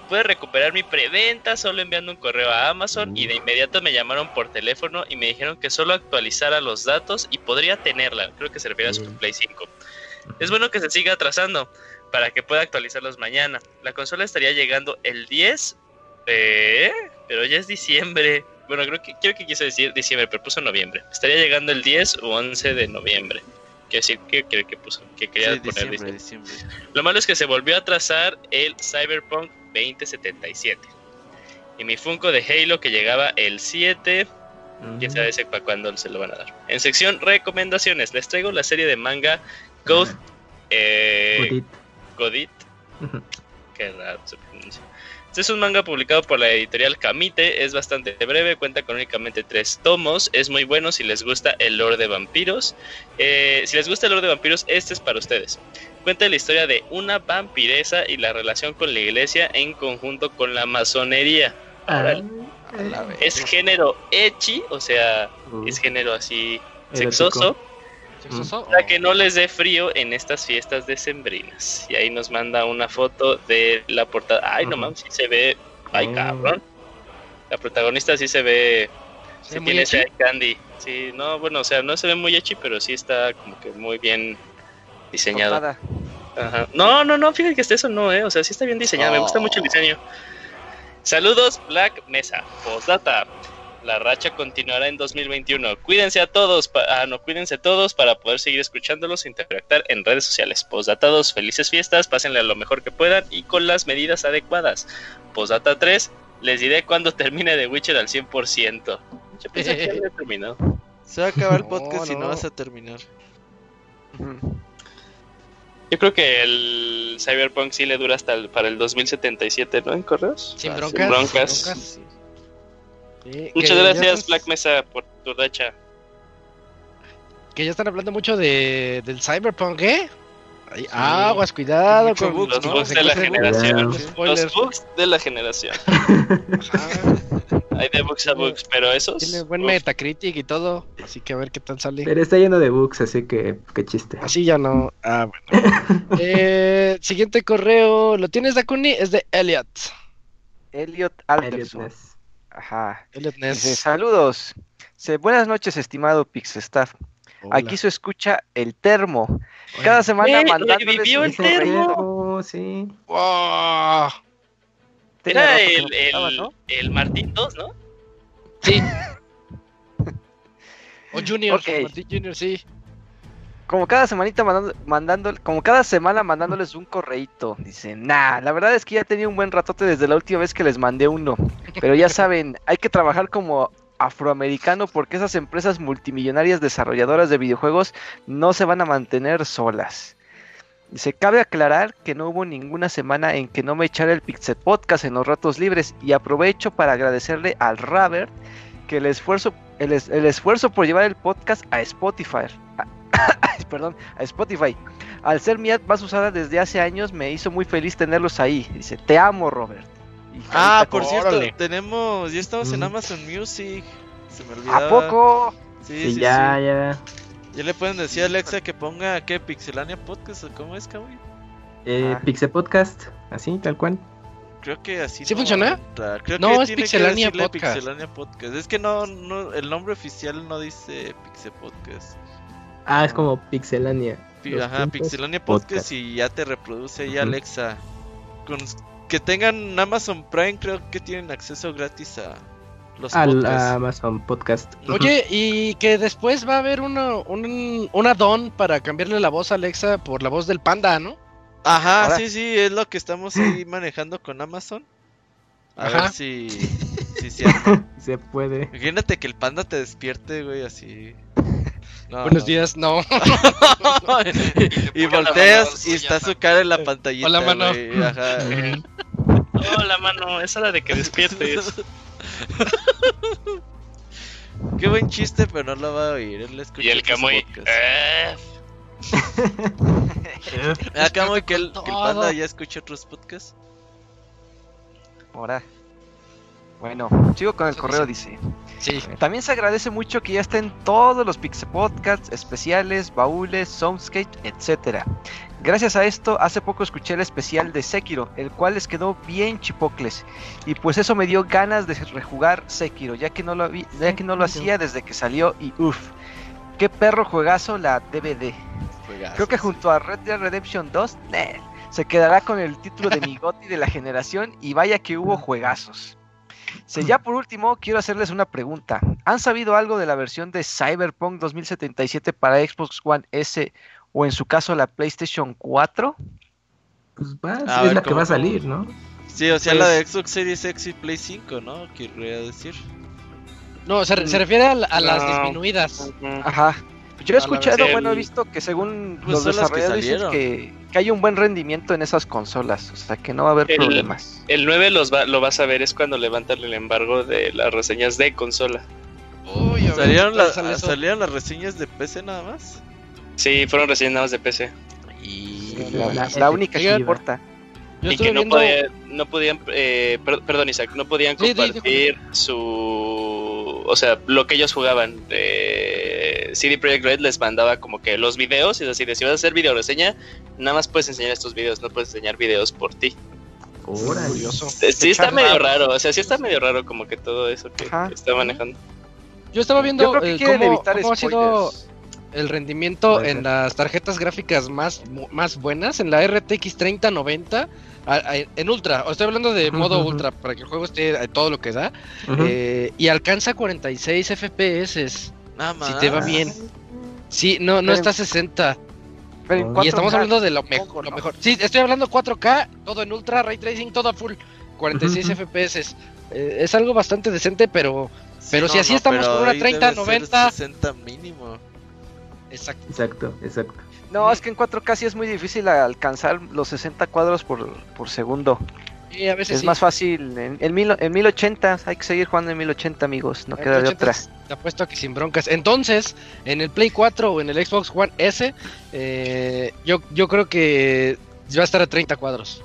Pude recuperar mi preventa solo enviando un correo a Amazon y de inmediato me llamaron por teléfono y me dijeron que solo actualizara los datos y podría tenerla. Creo que se refiere a su Play 5. Es bueno que se siga atrasando para que pueda actualizarlos mañana. La consola estaría llegando el 10, eh, pero ya es diciembre. Bueno, creo que creo que quiso decir diciembre, pero puso noviembre. Estaría llegando el 10 o 11 de noviembre. Quiero decir que, que, que puso, que quería Sí, poner diciembre, diciembre. Lo malo es que se volvió a trazar el Cyberpunk 2077. Y mi Funko de Halo que llegaba el 7, ya sabe ese para cuándo se lo van a dar. En sección recomendaciones, les traigo la serie de manga Ghost eh, Judith. Godit. Qué raro se pronuncia. Este es un manga publicado por la editorial Kamite, es bastante breve, cuenta con únicamente tres tomos, es muy bueno si les gusta el lore de vampiros. Eh, si les gusta el lore de vampiros, este es para ustedes. Cuenta la historia de una vampiresa y la relación con la iglesia en conjunto con la masonería. Ah, Es género echi, o sea, uh, es género así sexoso, Sexoso. para que no les dé frío en estas fiestas decembrinas. Y ahí nos manda una foto de la portada. Ay, no mames, sí se ve. Ay, Oh. cabrón. La protagonista sí se ve. ¿Se Sí tiene ese candy. Sí, no, bueno, o sea, no se ve muy echi, pero sí está como que muy bien diseñado. Ajá. No, no, no, fíjate que este eso no, eh. O sea, sí está bien diseñado. Me gusta mucho el diseño. Saludos, Black Mesa. Postdata. La racha continuará en 2021. Cuídense a todos, ah, no, cuídense todos para poder seguir escuchándolos e interactuar en redes sociales. Postdatados, felices fiestas, pásenle a lo mejor que puedan y con las medidas adecuadas. Postdata 3, les diré cuando termine The Witcher al 100%. Yo pensé que ya había terminado. Se va a acabar el No, podcast y no no. vas a terminar. Yo creo que el Cyberpunk sí le dura hasta el- para el 2077, ¿no? En correos. Sin Ah, broncas. sin broncas. sin broncas. Sí, Muchas gracias, Black Mesa, por tu racha. Que ya están hablando mucho de, del Cyberpunk, ¿eh? Ay, Aguas, cuidado con bugs, Los ¿no? bugs de la generación. Los bugs de la generación. Hay de books a books, pero esos. Tiene buen uf, Metacritic y todo. Así que a ver qué tal sale. Pero está lleno de bugs, así que qué chiste. Así ya no. Ah, bueno. Eh, siguiente correo. ¿Lo tienes, Dakuni? Es de Elliot. Elliot Elliot Alderson. Ness. Ajá. Elliot Dice, Ness. saludos. Buenas noches, estimado Pixestaff. Hola. Aquí su escucha el termo. Cada semana Eh, mandándoles el termo. correo. sí. Wow. Tenía Era el, el, ¿no? el Martín 2, ¿no? Sí. O Junior. Ok. Martín Junior, sí. Como cada semanita mandando, mandando, como cada semana mandándoles un correíto. Dice, nah, la verdad es que ya tenía un buen ratote desde la última vez que les mandé uno. Pero ya saben, hay que trabajar como afroamericano porque esas empresas multimillonarias desarrolladoras de videojuegos no se van a mantener solas. Dice, cabe aclarar que no hubo ninguna semana en que no me echara el Pixel Podcast en los ratos libres y aprovecho para agradecerle al Robert que el esfuerzo, el, es- el esfuerzo por llevar el podcast a Spotify. Perdón, a Spotify. Al ser mi app más usada desde hace años, me hizo muy feliz tenerlos ahí. Dice, te amo, Robert. Y Ah, por cierto, Órale. tenemos, ya estamos en Mm. Amazon Music. Se me olvidaba. ¿A poco? Sí, Sí, sí, ya, sí. ya. Ya le pueden decir a Alexa que ponga, ¿qué? Pixelania Podcast o cómo es, cabrón? Eh, Ah. Pixel Podcast, así, tal cual. Creo que así ¿Sí no funciona? Creo No, que es tiene Pixelania Podcast. Pixelania Podcast. Es que no, no, el nombre oficial no dice Pixel Podcast. Ah, es como Pixelania. Ajá, Pixelania Podcast, podcast. y ya te reproduce ahí. Alexa. Con que tengan Amazon Prime, creo que tienen acceso gratis a los Al podcasts. Amazon Podcast. Oye, y que después va a haber uno, un, un add-on para cambiarle la voz a Alexa por la voz del panda, ¿no? Ajá, Ahora- sí, sí, es lo que estamos ahí manejando con Amazon. A Ajá. ver si, si se puede. Imagínate que el panda te despierte, güey, así. No, Buenos no. días, no. y volteas mano y está su cara en la pantallita. Hola, mano. güey, Ajá. Hola, mano, es hora de que despiertes. Qué buen chiste, pero no lo va a oír. Él escucha Y el Camuy. podcasts. eh, Ah, Camuy, que el, que el todo. panda ya escucha otros podcasts. Ahora. Bueno, sigo con el correo, dice. dice. Sí. También se agradece mucho que ya estén todos los Pixel Podcasts, especiales, baúles, soundscape, etcétera. Gracias a esto, hace poco escuché el especial de Sekiro, el cual les quedó bien chipocles. Y pues eso me dio ganas de rejugar Sekiro, ya que no lo, habí- ya que no lo hacía desde que salió y uff. Qué perro juegazo la DVD. Creo que junto a Red Dead Redemption 2, nah, se quedará con el título de mi GOTY de la generación y vaya que hubo juegazos. Si ya por último quiero hacerles una pregunta. ¿Han sabido algo de la versión de Cyberpunk 2077 para Xbox One S o en su caso la PlayStation 4? Pues va, sí, A es ver, la que ¿cómo, va a salir, ¿no? Sí, o sea, Pues- la de Xbox Series X y Play 5, ¿no? Querría decir. No, se, se refiere a, la- a las disminuidas. Ajá. Yo he escuchado, bueno, he visto que según Pues los que desarrolladores dicen salieron. que, que hay un buen rendimiento en esas consolas, o sea que no va a haber El- problemas. El 9 los va- lo vas a ver es cuando levantan el embargo de las reseñas de consola. Uy, a ver, ¿Salieron, ¿cuándo la-? ¿Salieron las reseñas de PC nada más? Sí, fueron más de PC. Y... La, la- Sí, la única que importa. Yo y que no, viendo... podía- no podían, eh, per- perdón Isaac, no podían Sí, compartir su, o sea, lo que ellos jugaban. Eh, CD Projekt Red les mandaba como que los videos, y es así, de si vas a hacer video reseña, nada más puedes enseñar estos videos, no puedes enseñar videos por ti. Órale. Curioso. Sí está medio raro. o sea, sí está medio raro como que todo eso que Ajá. está manejando. Yo estaba viendo Yo creo que eh, cómo, evitar cómo ha sido spoilers. El rendimiento en las tarjetas gráficas más, más buenas, en la RTX 3090, a- a- en Ultra, o estoy hablando de modo ujú. Ultra, para que el juego esté a todo lo que da, Ujú. eh, y alcanza 46 FPS, Nada si más. te va bien. Sí, no, no está a 60. Pero en Y Y 4K, estamos hablando de lo, supongo, mejor lo ¿no? mejor. Sí, estoy hablando 4K, todo en Ultra, Ray Tracing, todo a full, 46 Ujú. FPS. Eh, es algo bastante decente, pero... Pero si así estamos pero con una ahí debe 30, ser 90. 60 mínimo. Exacto. Exacto, exacto. No, es que en 4K sí es muy difícil alcanzar los 60 cuadros por, por segundo. Y a veces Es sí. más fácil. En, en, mil, en 1080, hay que seguir jugando en 1080, amigos. No En queda de 80 otra. Te apuesto que sin broncas. Entonces, en el Play 4 o en el Xbox One S, eh, yo, yo creo que va a estar a 30 cuadros.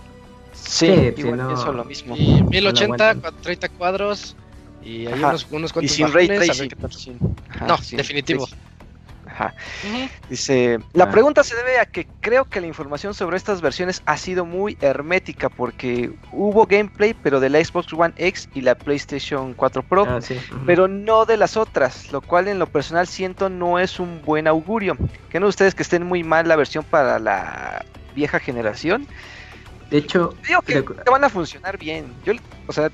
Sí, Sí, sí, igual no. pienso lo mismo. Y 1080, aguantan. cua- 30 cuadros. Y hay unos, unos Y cuantos sin ray bajones, ver tracing. Sin- ajá, No, sin definitivo. tracing. Ajá. Dice, la Ah. pregunta se debe a que creo que la información sobre estas versiones ha sido muy hermética porque hubo gameplay pero de la Xbox One X y la PlayStation 4 Pro, Ah, sí. pero no de las otras, lo cual en lo personal siento no es un buen augurio. ¿Creen ustedes que estén muy mal la versión para la vieja generación? De hecho, Digo que, van a funcionar bien. Yo, o sea,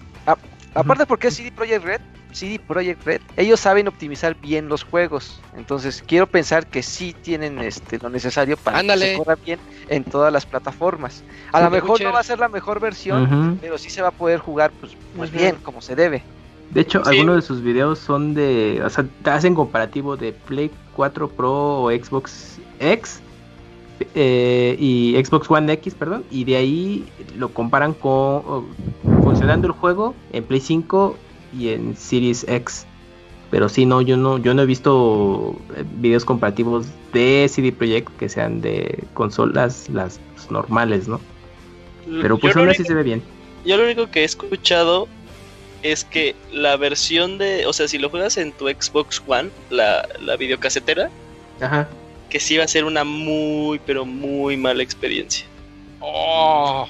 aparte porque es CD Projekt Red, CD Projekt Red, ellos saben optimizar bien los juegos. Entonces quiero pensar que sí tienen este lo necesario para Ándale. que se corra bien en todas las plataformas. A Sí, lo mejor Witcher. no va a ser la mejor versión, pero sí se va a poder jugar pues, pues bien, como se debe. De hecho, Sí. algunos de sus videos son de. O sea, te hacen comparativo de Play 4 Pro o Xbox X eh, y Xbox One X, perdón. Y de ahí lo comparan con. funcionando el juego en Play 5 y en Series X. Pero sí, no, yo no, yo no he visto eh, videos comparativos de CD Projekt que sean de consolas las normales, ¿no? Pero pues yo, aún así único, se ve bien. yo lo único que he escuchado es que la versión de, o sea, si lo juegas en tu Xbox One, la, la videocasetera, Ajá. Que sí va a ser una muy, pero muy mala experiencia. Oh,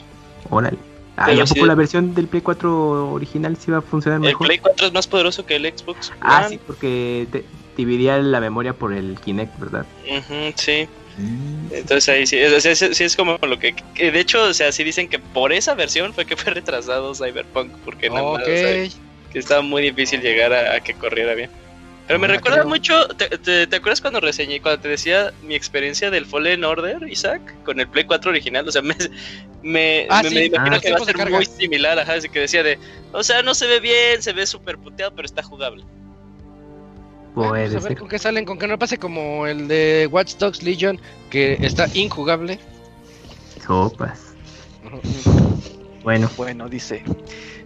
Órale. Ah, Pero ¿y a poco sí- la versión del Play 4 original sí va a funcionar El mejor? Play 4 es más poderoso que el Xbox Ah, One. sí, porque te dividía la memoria por el Kinect, ¿verdad? Ujú, sí. Entonces ahí sí, o sea, sí, sí es como lo que, que de hecho, o sea, sí dicen que por esa versión fue que fue retrasado Cyberpunk, porque nada más, o sea, que estaba muy difícil llegar a, a que corriera bien. Pero me Ah, recuerda creo. mucho, te, te- te acuerdas cuando reseñé, cuando te decía mi experiencia del Fallen Order, Isaac, con el Play 4 original? O sea, me, me, Ah, me- sí, me imagino ah, que va a ser carga. muy similar, ajá, así que decía de, o sea, no se ve bien, se ve súper puteado, pero está jugable. Bueno, Puede pues a ver con qué salen, con que no pase como el de Watch Dogs Legion, que está injugable. Sopas. Bueno, Bueno, dice.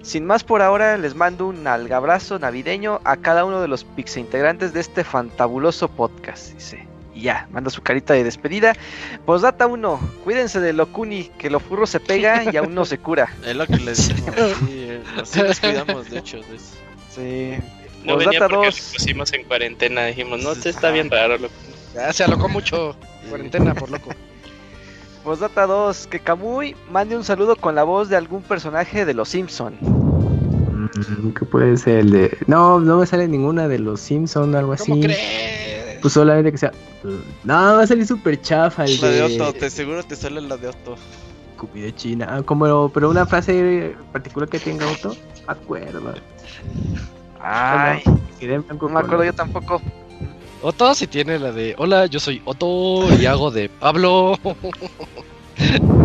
Sin más por ahora, les mando un algabrazo navideño a cada uno de los pixe integrantes de este fantabuloso podcast. Dice. Y ya, manda su carita de despedida. Posdata 1, cuídense de lo Kuni, que lo furro se pega y aún no se cura. Es lo que les decimos. Sí, eh, así nos cuidamos, de hecho. de eso. Sí. No venía Posdata porque 2. lo pusimos en cuarentena, dijimos, no, está bien raro, loco. Ya se alocó mucho. Cuarentena, por loco. Posdata 2, que Kamui mande un saludo con la voz de algún personaje de los Simpson. mm, ¿qué puede ser el de.? No, no me sale ninguna de los Simpson o algo así. ¿Cómo crees? Pues solamente que sea. No, va a salir súper chafa el La de de. Otto, te seguro te sale la de Otto. Comida china. Ah, como, pero una frase particular que tenga Otto. Acuerdo. Ay, no me acuerdo yo tampoco. Otto sí tiene la de Hola, yo soy Otto y hago de Pablo. No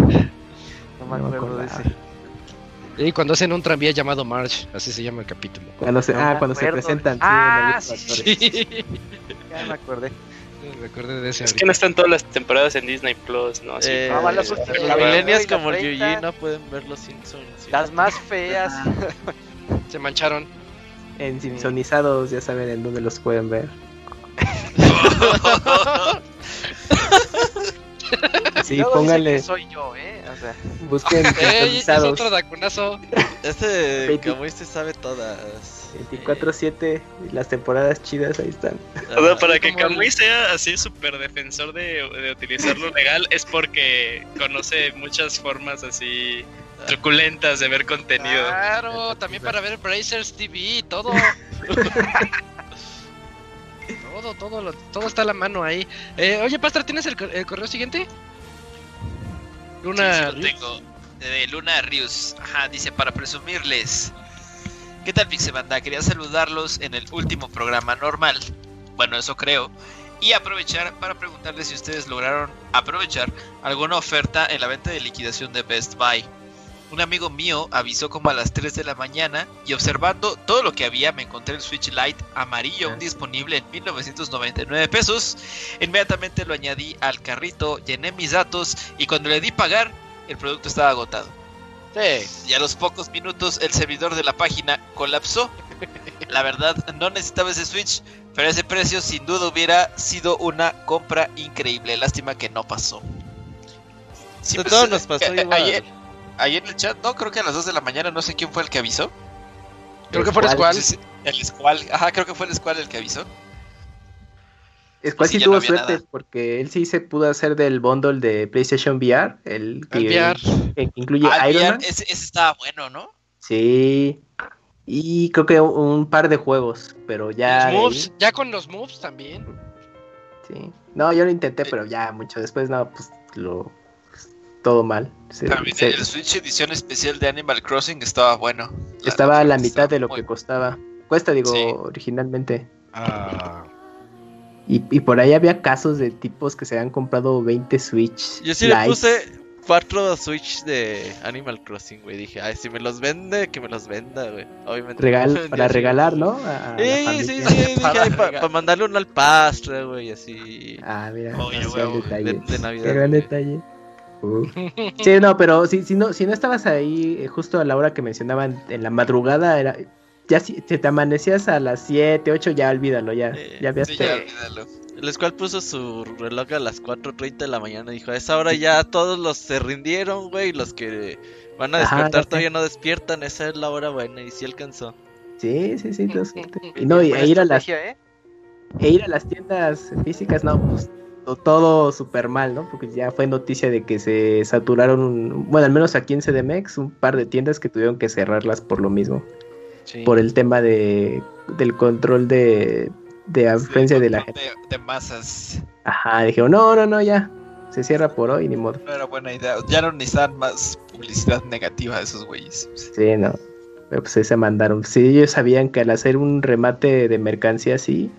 me No me acuerdo de ese. Y cuando hacen un tranvía llamado March, así se llama el capítulo. Cuando se, No ah, me cuando se presentan. sí, Ah, sí. Ya me acordé. Recuerde de ese Es ahorita. que no están todas las temporadas en Disney Plus, ¿no? Así Eh, Ah, vale, como- pues, la la milenias como el 30. Yuji no pueden ver los Simpsons. sí. Las más feas. Se mancharon. En Simpsonizados, ya saben en dónde los pueden ver. Sí, Luego que soy yo, ¿eh? O sea, busquen ¡Ey! Es otro dacunazo. Este Veinti- Kamui se sabe todas. 24-7, y las temporadas chidas ahí están. O sea, para que como Kamui sea así súper defensor de, de utilizar lo legal es porque conoce muchas formas así truculentas de ver contenido. Claro, también para ver Brazers TV, todo. todo, todo, lo- todo está a la mano ahí. Eh, oye, Pastor, ¿tienes el, cor- el correo siguiente? Sí, Luna. sí lo tengo. De Luna Rius. Ajá, dice para presumirles. ¿Qué tal, Pixebanda? Quería saludarlos en el último programa normal. Bueno, eso creo. Y aprovechar para preguntarles si ustedes lograron aprovechar alguna oferta en la venta de liquidación de Best Buy. Un amigo mío avisó como a las 3 de la mañana y observando todo lo que había me encontré el Switch Lite amarillo aún disponible en 1999 pesos. Inmediatamente lo añadí al carrito, llené mis datos y cuando le di pagar el producto estaba agotado. Sí. Y a los pocos minutos el servidor de la página colapsó. La verdad, no necesitaba ese Switch, pero ese precio sin duda hubiera sido una compra increíble. Lástima que no pasó. Pues, todo nos pasó igual. Ayer, ayer en el chat, no, creo que a las 2 de la mañana, no sé quién fue el que avisó. Creo que fue Squall. Sí, sí. El Squall, ajá, creo que fue el Squall el que avisó. Squall Sí, sí tuvo no suerte nada. porque él sí se pudo hacer del bundle de PlayStation VR, el que, El VR. que incluye Ah, Iron bien, Man. ese, ese estaba bueno, ¿no? Sí. Y creo que un, un par de juegos, pero ya. Los moves, ya con los moves también. sí. No, yo lo intenté, pero ya mucho después, no, pues lo. Todo mal. Se- También se- el Switch edición especial de Animal Crossing estaba bueno. La- estaba a la estaba mitad de lo muy- que costaba. Cuesta, digo, Sí. originalmente. Ah, Y, y por ahí había casos de tipos que se habían comprado 20 Switch. Yo sí le puse cuatro Switch de Animal Crossing, güey. Dije, ay, si me los vende, que me los venda, güey. Obviamente. Regal- para regalar. ¿no? A- a la Sí, sí, sí. Dije, Para ay, para mandarle uno al pastre, güey, así. Ah, mira, Oye, detalle. de- de Navidad, Qué gran güey. detalle. Uh. Sí, no, pero si, si no si no estabas ahí eh, justo a la hora que mencionaban en la madrugada era ya si si te amanecías a las 7, 8 ya olvídalo, ya Eh, ya Sí, te- ya olvídalo. El cual puso su reloj a las 4.30 de la mañana. Dijo, a esa hora ya todos los se rindieron, güey. y Los que van a Ajá, despertar todavía no despiertan. Esa es la hora buena y sí alcanzó. Sí, sí, sí. Y no, y e ir a las ¿eh? e ir a las tiendas físicas, no, pues todo súper mal, ¿no? Porque ya fue noticia de que se saturaron, bueno, al menos aquí en CDMX, un par de tiendas que tuvieron que cerrarlas por lo mismo. sí. por el tema de del control de, de afluencia de la gente. De, de masas. Ajá, dijeron, no, no, no, ya, se cierra por hoy, ni modo. No era buena idea. Ya no necesitan más publicidad negativa de esos güeyes. Sí, no, pero pues se mandaron. Sí, ellos sabían que al hacer un remate de mercancía así,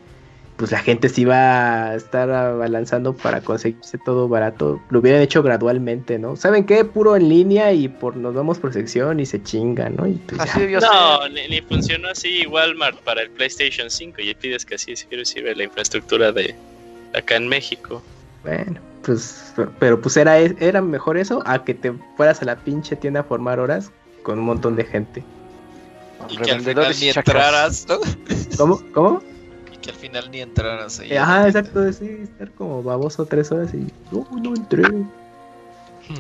pues la gente se iba a estar abalanzando para conseguirse todo barato. Lo hubieran hecho gradualmente, ¿no? ¿Saben qué? Puro en línea y por nos vamos por sección y se chingan, ¿no? Y pues. Así debió No, ser. ni, ni funcionó así Walmart para el PlayStation 5 y pides que así sirve la infraestructura de acá en México. Bueno, pues, pero pues era, era mejor eso a que te fueras a la pinche tienda a formar horas con un montón de gente. Y que al final ni entraras, ¿no? ¿Cómo? ¿Cómo? Que al final ni entraras ahí. Eh, Ajá, exacto, sí, estar como baboso tres horas y no, no entré.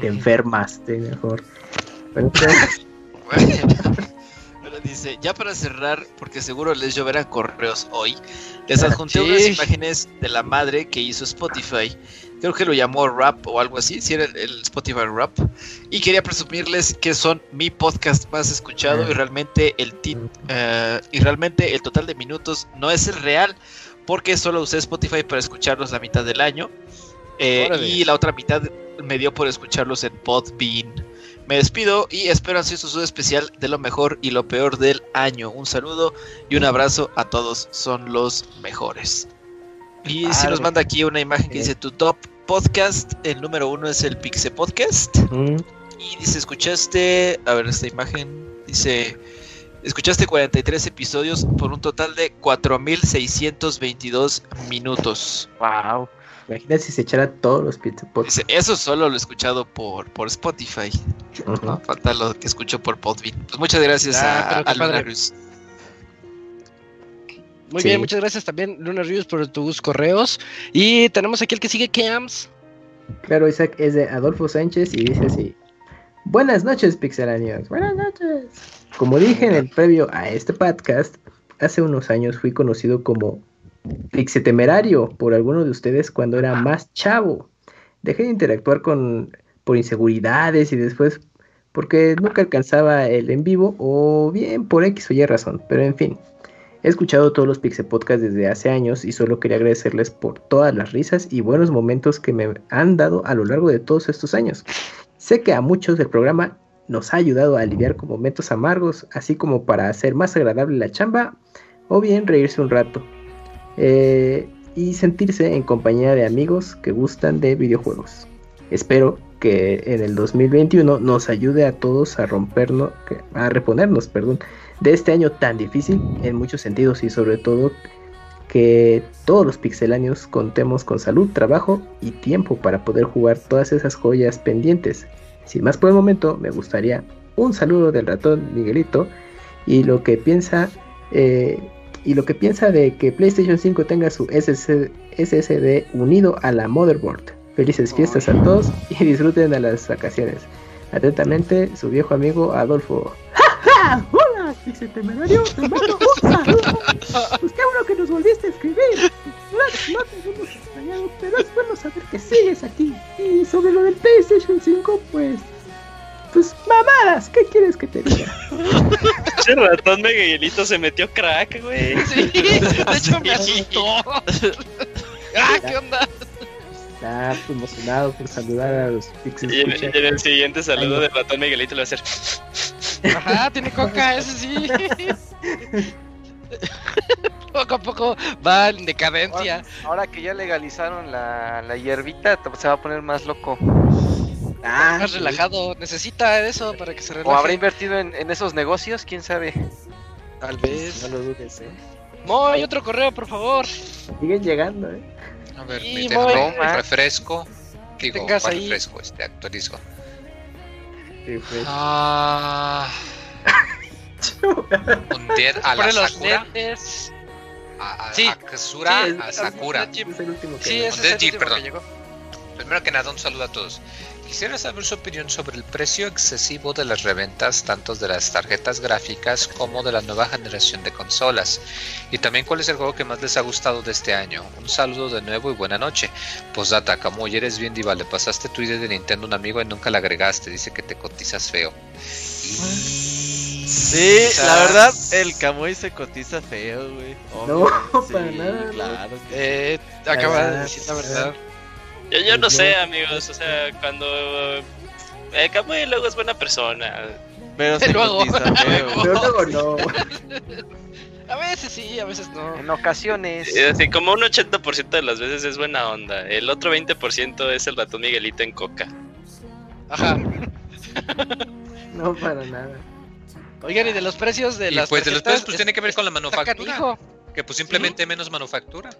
Te enfermaste mejor. Bueno, pues, Bueno, dice, ya para cerrar, porque seguro les lloverán correos hoy, les adjunté Sí. unas imágenes de la madre que hizo Spotify. Creo que lo llamó Rap o algo así, si era el, el Spotify Rap. Y quería presumirles que son mi podcast más escuchado y realmente el ti- eh, y realmente el total de minutos no es el real, porque solo usé Spotify para escucharlos la mitad del año. eh, y la otra mitad me dio por escucharlos en Podbean. Me despido y espero ansioso su especial de lo mejor y lo peor del año. Un saludo y un abrazo a todos, son los mejores. Y si Padre. nos manda aquí una imagen que dice tu top podcast, el número uno es el Pixe Podcast. mm, Y dice, escuchaste, a ver esta imagen, dice, escuchaste 43 episodios por un total de 4.622 minutos. Wow. imagínate si se echara todos los pots. Dice, eso solo lo he escuchado por, por Spotify. No, falta lo que escucho por Podbean. Pues muchas gracias Ah, a, a. Muy Sí. bien, muchas gracias también, Luna Reviews, por tus correos. Y tenemos aquí el que sigue, Cams. Claro, Isaac es de Adolfo Sánchez y dice así: Buenas noches, pixelanios. Buenas noches. Como dije en el previo a este podcast, hace unos años fui conocido como Pixetemerario por algunos de ustedes cuando era más chavo. Dejé de interactuar con por inseguridades y después porque nunca alcanzaba el en vivo o bien por X o Y razón, pero en fin. He escuchado todos los Pixel Podcasts desde hace años y solo quería agradecerles por todas las risas y buenos momentos que me han dado a lo largo de todos estos años. Sé que a muchos del programa nos ha ayudado a lidiar con momentos amargos, así como para hacer más agradable la chamba o bien reírse un rato. Eh, y sentirse en compañía de amigos que gustan de videojuegos. Espero que en el 2021 nos ayude a todos a rompernos, a reponernos, perdón, de este año tan difícil en muchos sentidos y sobre todo que todos los pixeláneos contemos con salud, trabajo y tiempo para poder jugar todas esas joyas pendientes. Sin más por el momento, me gustaría un saludo del ratón Miguelito y lo que piensa eh, y lo que piensa de que PlayStation 5 tenga su SSD, SSD unido a la motherboard. Felices fiestas a todos y disfruten de las vacaciones. Atentamente, su viejo amigo Adolfo. ¡Ja, ja! ¡Te mando un Pues qué bueno que nos volviste a escribir. No, no te hemos extrañado, pero es bueno saber que sigues aquí. Y sobre lo del PlayStation 5, pues. Pues mamadas, ¿qué quieres que te diga? Ese ratón Miguelito se metió crack, güey. Sí, de hecho me asustó. ah, ¿qué onda? Está emocionado por saludar a los Pixel Y en, Escucha. y en el siguiente saludo del ratón Miguelito le va a hacer. Ajá, tiene coca, ese sí. poco a poco va en decadencia. Ahora que ya legalizaron la, la hierbita, se va a poner más loco. Ah, Más relajado. Necesita eso para que se relaje. O habrá invertido en, en esos negocios, quién sabe. Tal vez. No lo dudes, eh. Moy, otro correo, por favor. Siguen llegando, eh. A ver, Sí, voy. un refresco. Digo, tengas ¿cuál ahí. refresco? Este actualizo. Pues. Ah. A la los Sakura. lentes. A, a, Sí. a Kasura, Sí, a Sakura. Es el último que Sí, veo. ese es el último perdón. que llegó. Primero que nada, un saludo a todos. Quisiera saber su opinión sobre el precio excesivo de las reventas, tanto de las tarjetas gráficas como de la nueva generación de consolas. Y también cuál es el juego que más les ha gustado de este año. Un saludo de nuevo y buena noche. Posdata, Camuy, eres bien diva. Le pasaste tu idea de Nintendo a un amigo y nunca la agregaste. Dice que te cotizas feo. Y... Sí, la verdad, el Camuy se cotiza feo, güey. No, para nada. Claro. que- Eh, acaba de decir la verdad. Yo, yo no sé, amigos. O sea, cuando. Eh, Camuy luego es buena persona. Pero se Luego. Pero luego no. A veces sí, a veces no. En ocasiones. Y así, como un 80% de las veces es buena onda. El otro 20% es el ratón Miguelito en coca. Ajá. No, para nada. Oigan, y de los precios de Y las pues de los precios pues tiene que ver con la manufactura. Que pues simplemente menos manufactura.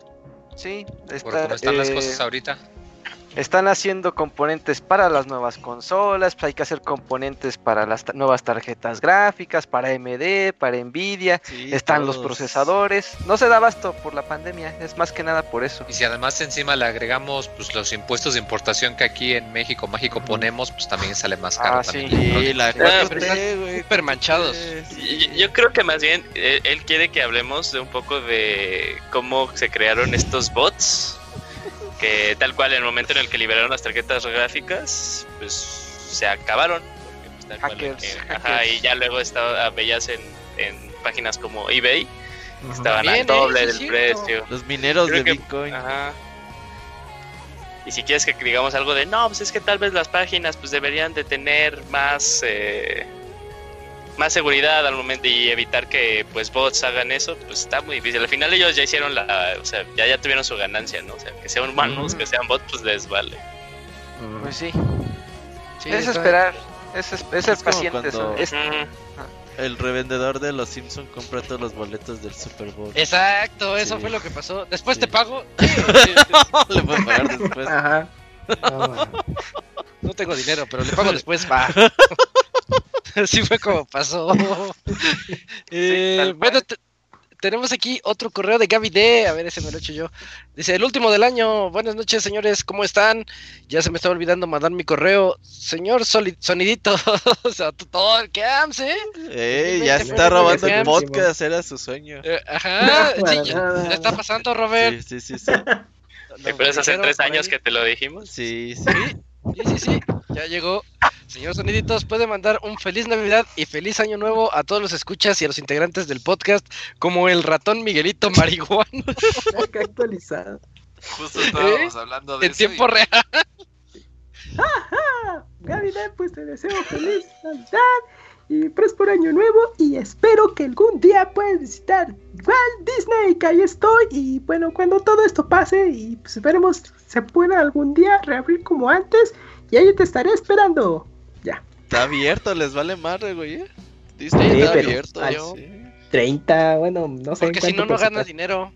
Sí, Por está, cómo están las eh, cosas ahorita. Están haciendo componentes para las nuevas consolas, pues hay que hacer componentes para las ta- nuevas tarjetas gráficas, para AMD, para Nvidia, Sí, están los procesadores. No se da abasto por la pandemia, es más que nada por eso. Y si además encima le agregamos pues los impuestos de importación que aquí en México México ponemos, pues también sale más caro. Ah, también sí. la Ah, 4T, güey. Súper manchados. Yo creo que más bien eh, él quiere que hablemos de un poco de cómo se crearon estos bots. Que tal cual en el momento en el que liberaron las tarjetas gráficas, pues se acabaron. pues, tal cual Hackers, que- hackers. ajá, y ya luego estaba, veías en, en páginas como eBay, estaban al doble ¿eh? del es cierto. precio. Los mineros Creo de que- Bitcoin. Ajá. Y si quieres que digamos algo de no, pues es que tal vez las páginas pues deberían de tener más eh, más seguridad al momento y evitar que pues bots hagan eso, pues está muy difícil. Al final ellos ya hicieron la, o sea, ya ya tuvieron su ganancia, ¿no? O sea, que sean humanos, Ujú. que sean bots, pues les vale. Pues sí, Sí, es está- esperar, es, es, es como paciente. cuando- Es. El revendedor de los Simpson compra todos los boletos del Super Bowl. Exacto, eso Sí. fue lo que pasó. Después Sí. te pago. Le puedo pagar después. Ajá. No. No tengo dinero, pero le pago después, va. Así fue como pasó. Eh, bueno, te- tenemos aquí otro correo de Gaby D. A ver, ese me lo he hecho yo. Dice, el último del año. Buenas noches, señores. ¿Cómo están? Ya se me estaba olvidando mandar mi correo. Señor Sonidito. o sea, tú- todo el que AMS, ¿eh? Ey, ya está robando el podcast, era su sueño. Eh, Ajá. No, sí. ¿qué está pasando, Robert? Sí, sí, sí, sí. ¿Te acuerdas hace tres años ahí- que te lo dijimos? Sí, sí. Sí, sí, sí, ya llegó. Señor Soniditos, puede mandar un feliz Navidad y feliz Año Nuevo a todos los escuchas y a los integrantes del podcast, como el ratón Miguelito Marihuana, Acá actualizado. Justo estábamos hablando de en eso. tiempo y- real. Ah, Gaby, pues te deseo feliz Navidad y próspero año nuevo y espero que algún día puedas visitar Walt Disney, que ahí estoy y bueno, cuando todo esto pase y pues esperemos se pueda algún día reabrir como antes y ahí te estaré esperando. Ya, Está abierto, les vale madre, güey. ¿eh? Disney Sí, está pero- abierto. Sí. 30, bueno, no sé. Porque si no, no gana porcentaje. dinero.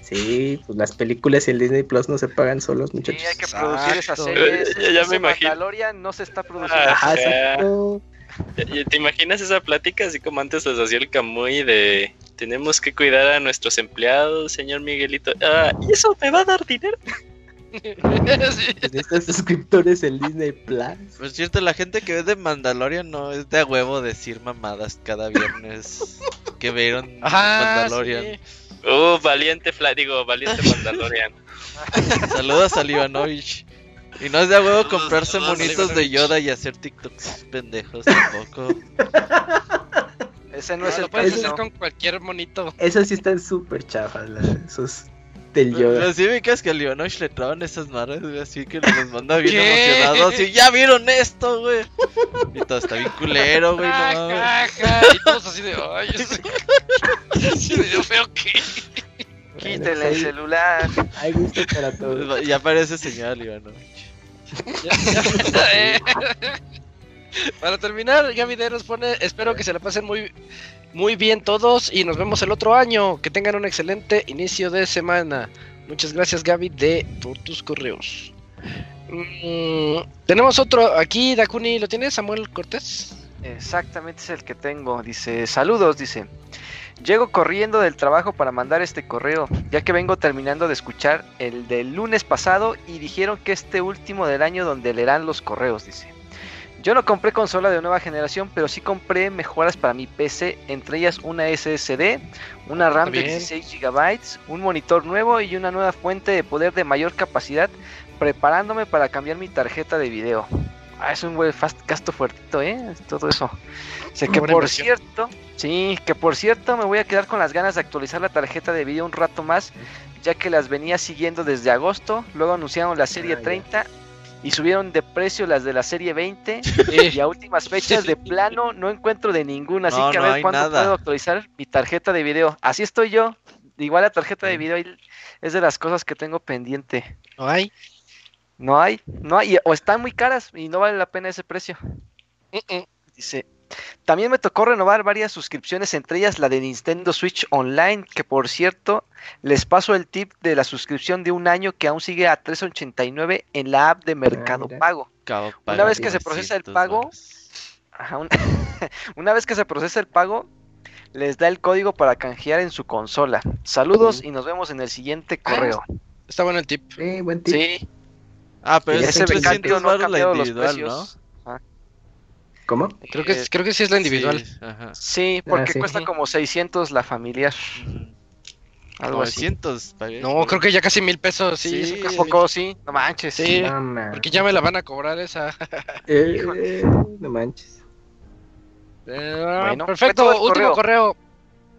Sí, pues las películas y el Disney Plus no se pagan solos, sí, muchachos. hay que producir esas series. Ya- ya me imagino. Mandalorian no se está produciendo. Ah, Ajá, sea, exacto. ¿Y- y ¿Te imaginas esa plática así como antes les hacía el Camuy de tenemos que cuidar a nuestros empleados, señor Miguelito? Ah, ¿y eso me va a dar dinero? Sí. Necesitas suscriptores en Disney Plus. Por cierto, la gente que ve de Mandalorian no es de a huevo decir mamadas cada viernes. que vieron Ajá, Mandalorian. sí. Uh, valiente Fla, digo, valiente Mandalorian. Saludos a Ivanovich. Y no es de a huevo comprarse monitos de. Yoda y hacer TikToks pendejos tampoco. Ese no es lo el puedes caso. hacer con cualquier monito. Esos sí están súper chafas, la- esos del Pero Yoda. sí ubicas que al Ivanovich le traban esas madres, güey, así que los manda bien ¿Qué? emocionados. Y ya vieron esto, güey. Y todo está bien culero, güey. No mames. Ajá, y todos así de, ay, ese- ese video feo que. Quítele el celular. Hay gusto para todos. Ya parece señal, Ivanovich. Eh. Para terminar, Gaby D nos pone, espero que se la pasen muy, muy bien todos y nos vemos el otro año. Que tengan un excelente inicio de semana. Muchas gracias Gaby D por tus correos. Mm, tenemos otro aquí, Dakuni, ¿lo tienes, Samuel Cortés? Exactamente es el que tengo. Dice, saludos, dice. Llego corriendo del trabajo para mandar este correo, ya que vengo terminando de escuchar el del lunes pasado y dijeron que este último del año donde leerán los correos, dice. Yo no compré consola de nueva generación, pero sí compré mejoras para mi PC, entre ellas una SSD, una RAM de bien. 16 GB, un monitor nuevo y una nueva fuente de poder de mayor capacidad, preparándome para cambiar mi tarjeta de video. Ah, es un buen fast gasto fuertito, ¿eh? Todo eso. O sea, que por inversión. cierto, sí, que por cierto me voy a quedar con las ganas de actualizar la tarjeta de video un rato más, ya que las venía siguiendo desde agosto, luego anunciaron la serie Ah, ya. 30 y subieron de precio las de la serie 20 Eh, y a últimas fechas de plano no encuentro de ninguna, así No, que a no ver cuándo nada. puedo actualizar mi tarjeta de video. Así estoy yo. Igual la tarjeta de video es de las cosas que tengo pendiente. no hay. No hay, no hay, o están muy caras y no vale la pena ese precio. Dice, también me tocó renovar varias suscripciones, entre ellas la de Nintendo Switch Online, que por cierto, les paso el tip de la suscripción de un año que aún sigue a 3.89 en la app de Mercado. Pago. Cabo, Una vez que se procesa el 900 pago. Ajá, una vez que se procesa el pago, les da el código para canjear en su consola. Saludos y nos vemos en el siguiente correo. Está bueno el tip. Eh, buen tip. Sí, Ah, pero es ese 300 no ha cambiado los individual, ¿no? precios. ¿Cómo? Creo que, Eh, creo que sí es la individual. Sí, ajá. Sí, porque sí. cuesta como 600 la familiar. Algo así. 900 pagué. No, creo que ya casi mil pesos, sí. Sí. eso ¿A casi poco sí? No manches. Sí, No, man. porque ya me la van a cobrar esa. Eh, no manches. Eh, Bueno, perfecto, último correo. correo.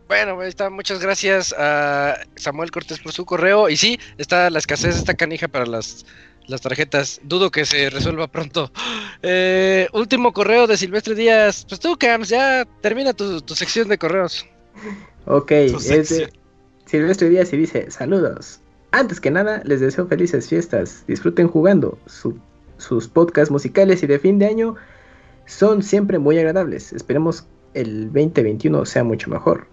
Bueno, ahí está, muchas gracias a Samuel Cortés por su correo. Y sí, está la escasez, esta canija para las, las tarjetas. Dudo que se resuelva pronto. Eh, último correo de Silvestre Díaz. Pues tú, Cams, ya termina tu, tu sección de correos. Ok, es de. Silvestre Díaz y dice, saludos. Antes que nada, les deseo felices fiestas. Disfruten jugando. Su- sus podcasts musicales y de fin de año son siempre muy agradables. Esperemos el 2021 sea mucho mejor.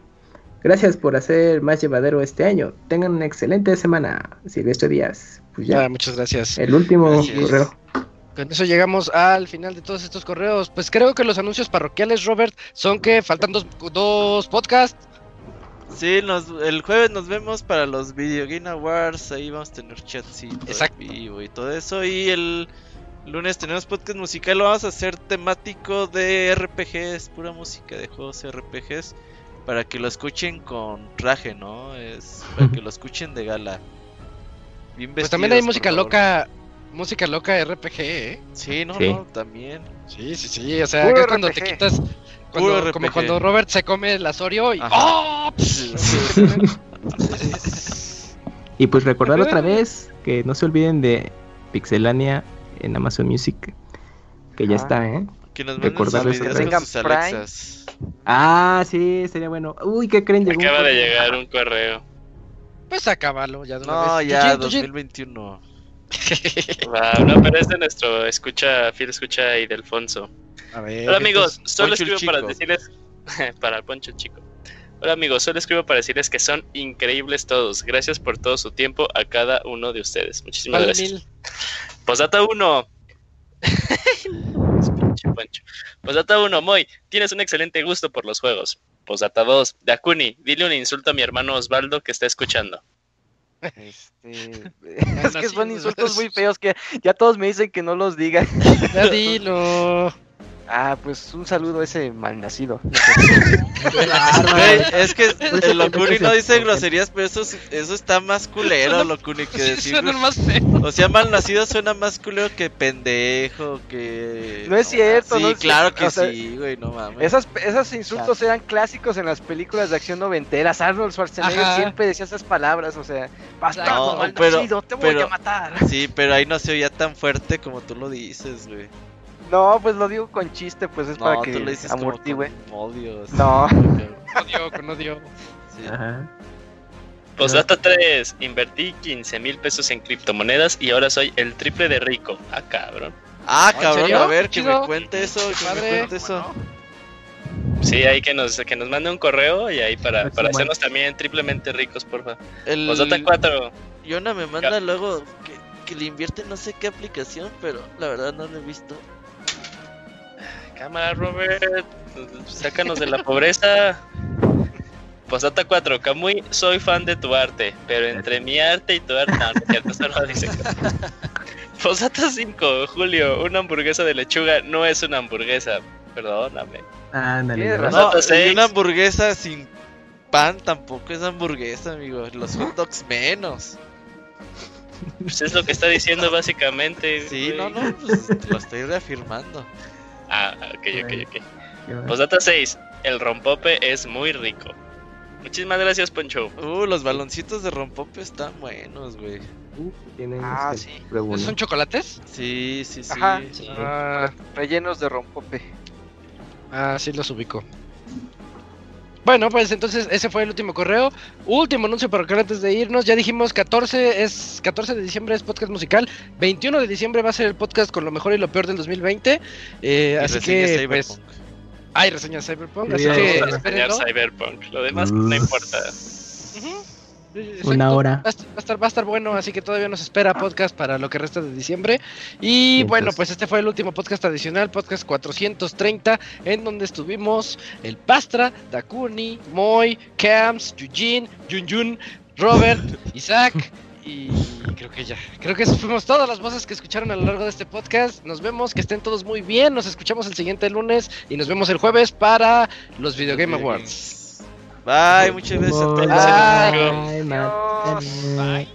Gracias por hacer más llevadero este año. Tengan una excelente semana, Silvestre Díaz. Pues ya, Ah, muchas gracias. el último Gracias. correo. Con eso llegamos al final de todos estos correos. Pues creo que los anuncios parroquiales, Robert, son que faltan dos, dos podcasts. Sí, nos, el jueves nos vemos para los Video Game Awards. Ahí vamos a tener chatcito en Exacto. vivo y todo eso. Y el lunes tenemos podcast musical. Lo vamos a hacer temático de RPGs, pura música de juegos RPGs. Para que lo escuchen con traje, ¿no? Es para que lo escuchen de gala. Bien Pues también hay música loca, música loca RPG, ¿eh? Sí, no, Sí. no, también. Sí, sí, sí. O sea, Puro acá cuando te quitas. Cuando, como cuando Robert se come el Asorio y. Ajá. ¡Oh! Sí. Y pues recordar otra vez que no se olviden de Pixelania en Amazon Music. Que ya Ajá. está, ¿eh? Que nos Recordar sus eso. videos con sus. Alexas. Ah, sí, sería bueno. Uy, ¿qué creen? Llegó un Acaba de llegar un correo. Pues acábalo ya de una No, vez. ya, Yujin, Yujin. 2021. Wow, no, pero es de nuestro escucha, fiel escucha y de Alfonso. A ver. Hola amigos, solo escribo para decirles para el Poncho Chico. Hola amigos, solo escribo para decirles que son increíbles todos. Gracias por todo su tiempo a cada uno de ustedes. Muchísimas Vale, gracias. mil. Posdata 1. Pinche Poncho. Posdata 1, Moy, tienes un excelente gusto por los juegos. Posdata 2, Dakuni, dile un insulto a mi hermano Osvaldo que está escuchando. Este, es que son insultos muy feos que ya todos me dicen que no los diga. Ya dilo. Ah, pues un saludo a ese malnacido. Güey, es que Pues, el Locuni no dice groserías, pero eso, es- eso está más culero, Locuni, que decir. Más feo. O sea, malnacido suena más culero que pendejo, que. No es cierto, Sí, no es claro cierto, que o sea, sí, güey, no mames. Esas, esos insultos eran clásicos en las películas de acción noventeras. Arnold Schwarzenegger Ajá. siempre decía esas palabras, o sea, bastardo, No, malnacido, pero- te voy pero- a matar. Sí, pero ahí no se oía tan fuerte como tú lo dices, güey. No, pues lo digo con chiste, pues es para que tú lo dices amortigüe. odio. sí, No. Odio, con odio. Sí. Ajá. Postdata 3. Invertí 15 mil pesos en criptomonedas y ahora soy el triple de rico. Ah, cabrón. Ah, ¿en cabrón, a ver, que me cuente eso, que Padre. me cuente eso. Sí, ahí que nos, que nos mande un correo y ahí para, Próximo para hacernos también triplemente ricos, porfa. El... Postdata 4. Yona me manda luego que, que le invierte no sé qué aplicación, pero la verdad no lo he visto. Cámara, Robert. Sácanos de la pobreza. Postdata 4. Camuy, soy fan de tu arte, pero entre mi arte y tu arte. No, no es cierto, eso no dice. Postdata 5. Julio, una hamburguesa de lechuga no es una hamburguesa. Perdóname. Ándale. ¿no? razón. No, Postdata y 6. una hamburguesa sin pan tampoco es hamburguesa, amigo. Los hot dogs menos. Pues es lo que está diciendo básicamente. Sí, güey. no, no, pues lo estoy reafirmando. Ah, ok, ok, ok. Postdata 6. El rompope es muy rico. Muchísimas gracias, Poncho. Uh, los baloncitos de rompope están buenos, güey. Uh, tienen Ah, este, sí. huevo, ¿Esos ¿no? ¿Son chocolates? Sí, sí, sí. Ajá. Ah, Rellenos de rompope. ah, sí los ubico. Bueno, pues entonces ese fue el último correo. Último anuncio para que antes de irnos. Ya dijimos 14 es 14 de diciembre es podcast musical. 21 de diciembre va a ser el podcast con lo mejor y lo peor del 2020. Eh, Y así reseña que pues Cyberpunk. hay reseñas Cyberpunk, así Sí, que espérenlo. Cyberpunk. Lo demás no importa. Exacto. Una hora. Va a, estar, va a estar- va a estar bueno, así que todavía nos espera podcast para lo que resta de diciembre. Y bueno, pues este fue el último podcast adicional, podcast 430, en donde estuvimos el Pastra, Dakuni, Moy, Camps, Yujin, Yun Robert, Isaac. Y creo que ya, creo que fuimos todas las voces que escucharon a lo largo de este podcast. Nos vemos, que estén todos muy bien. Nos escuchamos el siguiente lunes y nos vemos el jueves para los Video Game Awards. Bye, muchas gracias a todos. Bye,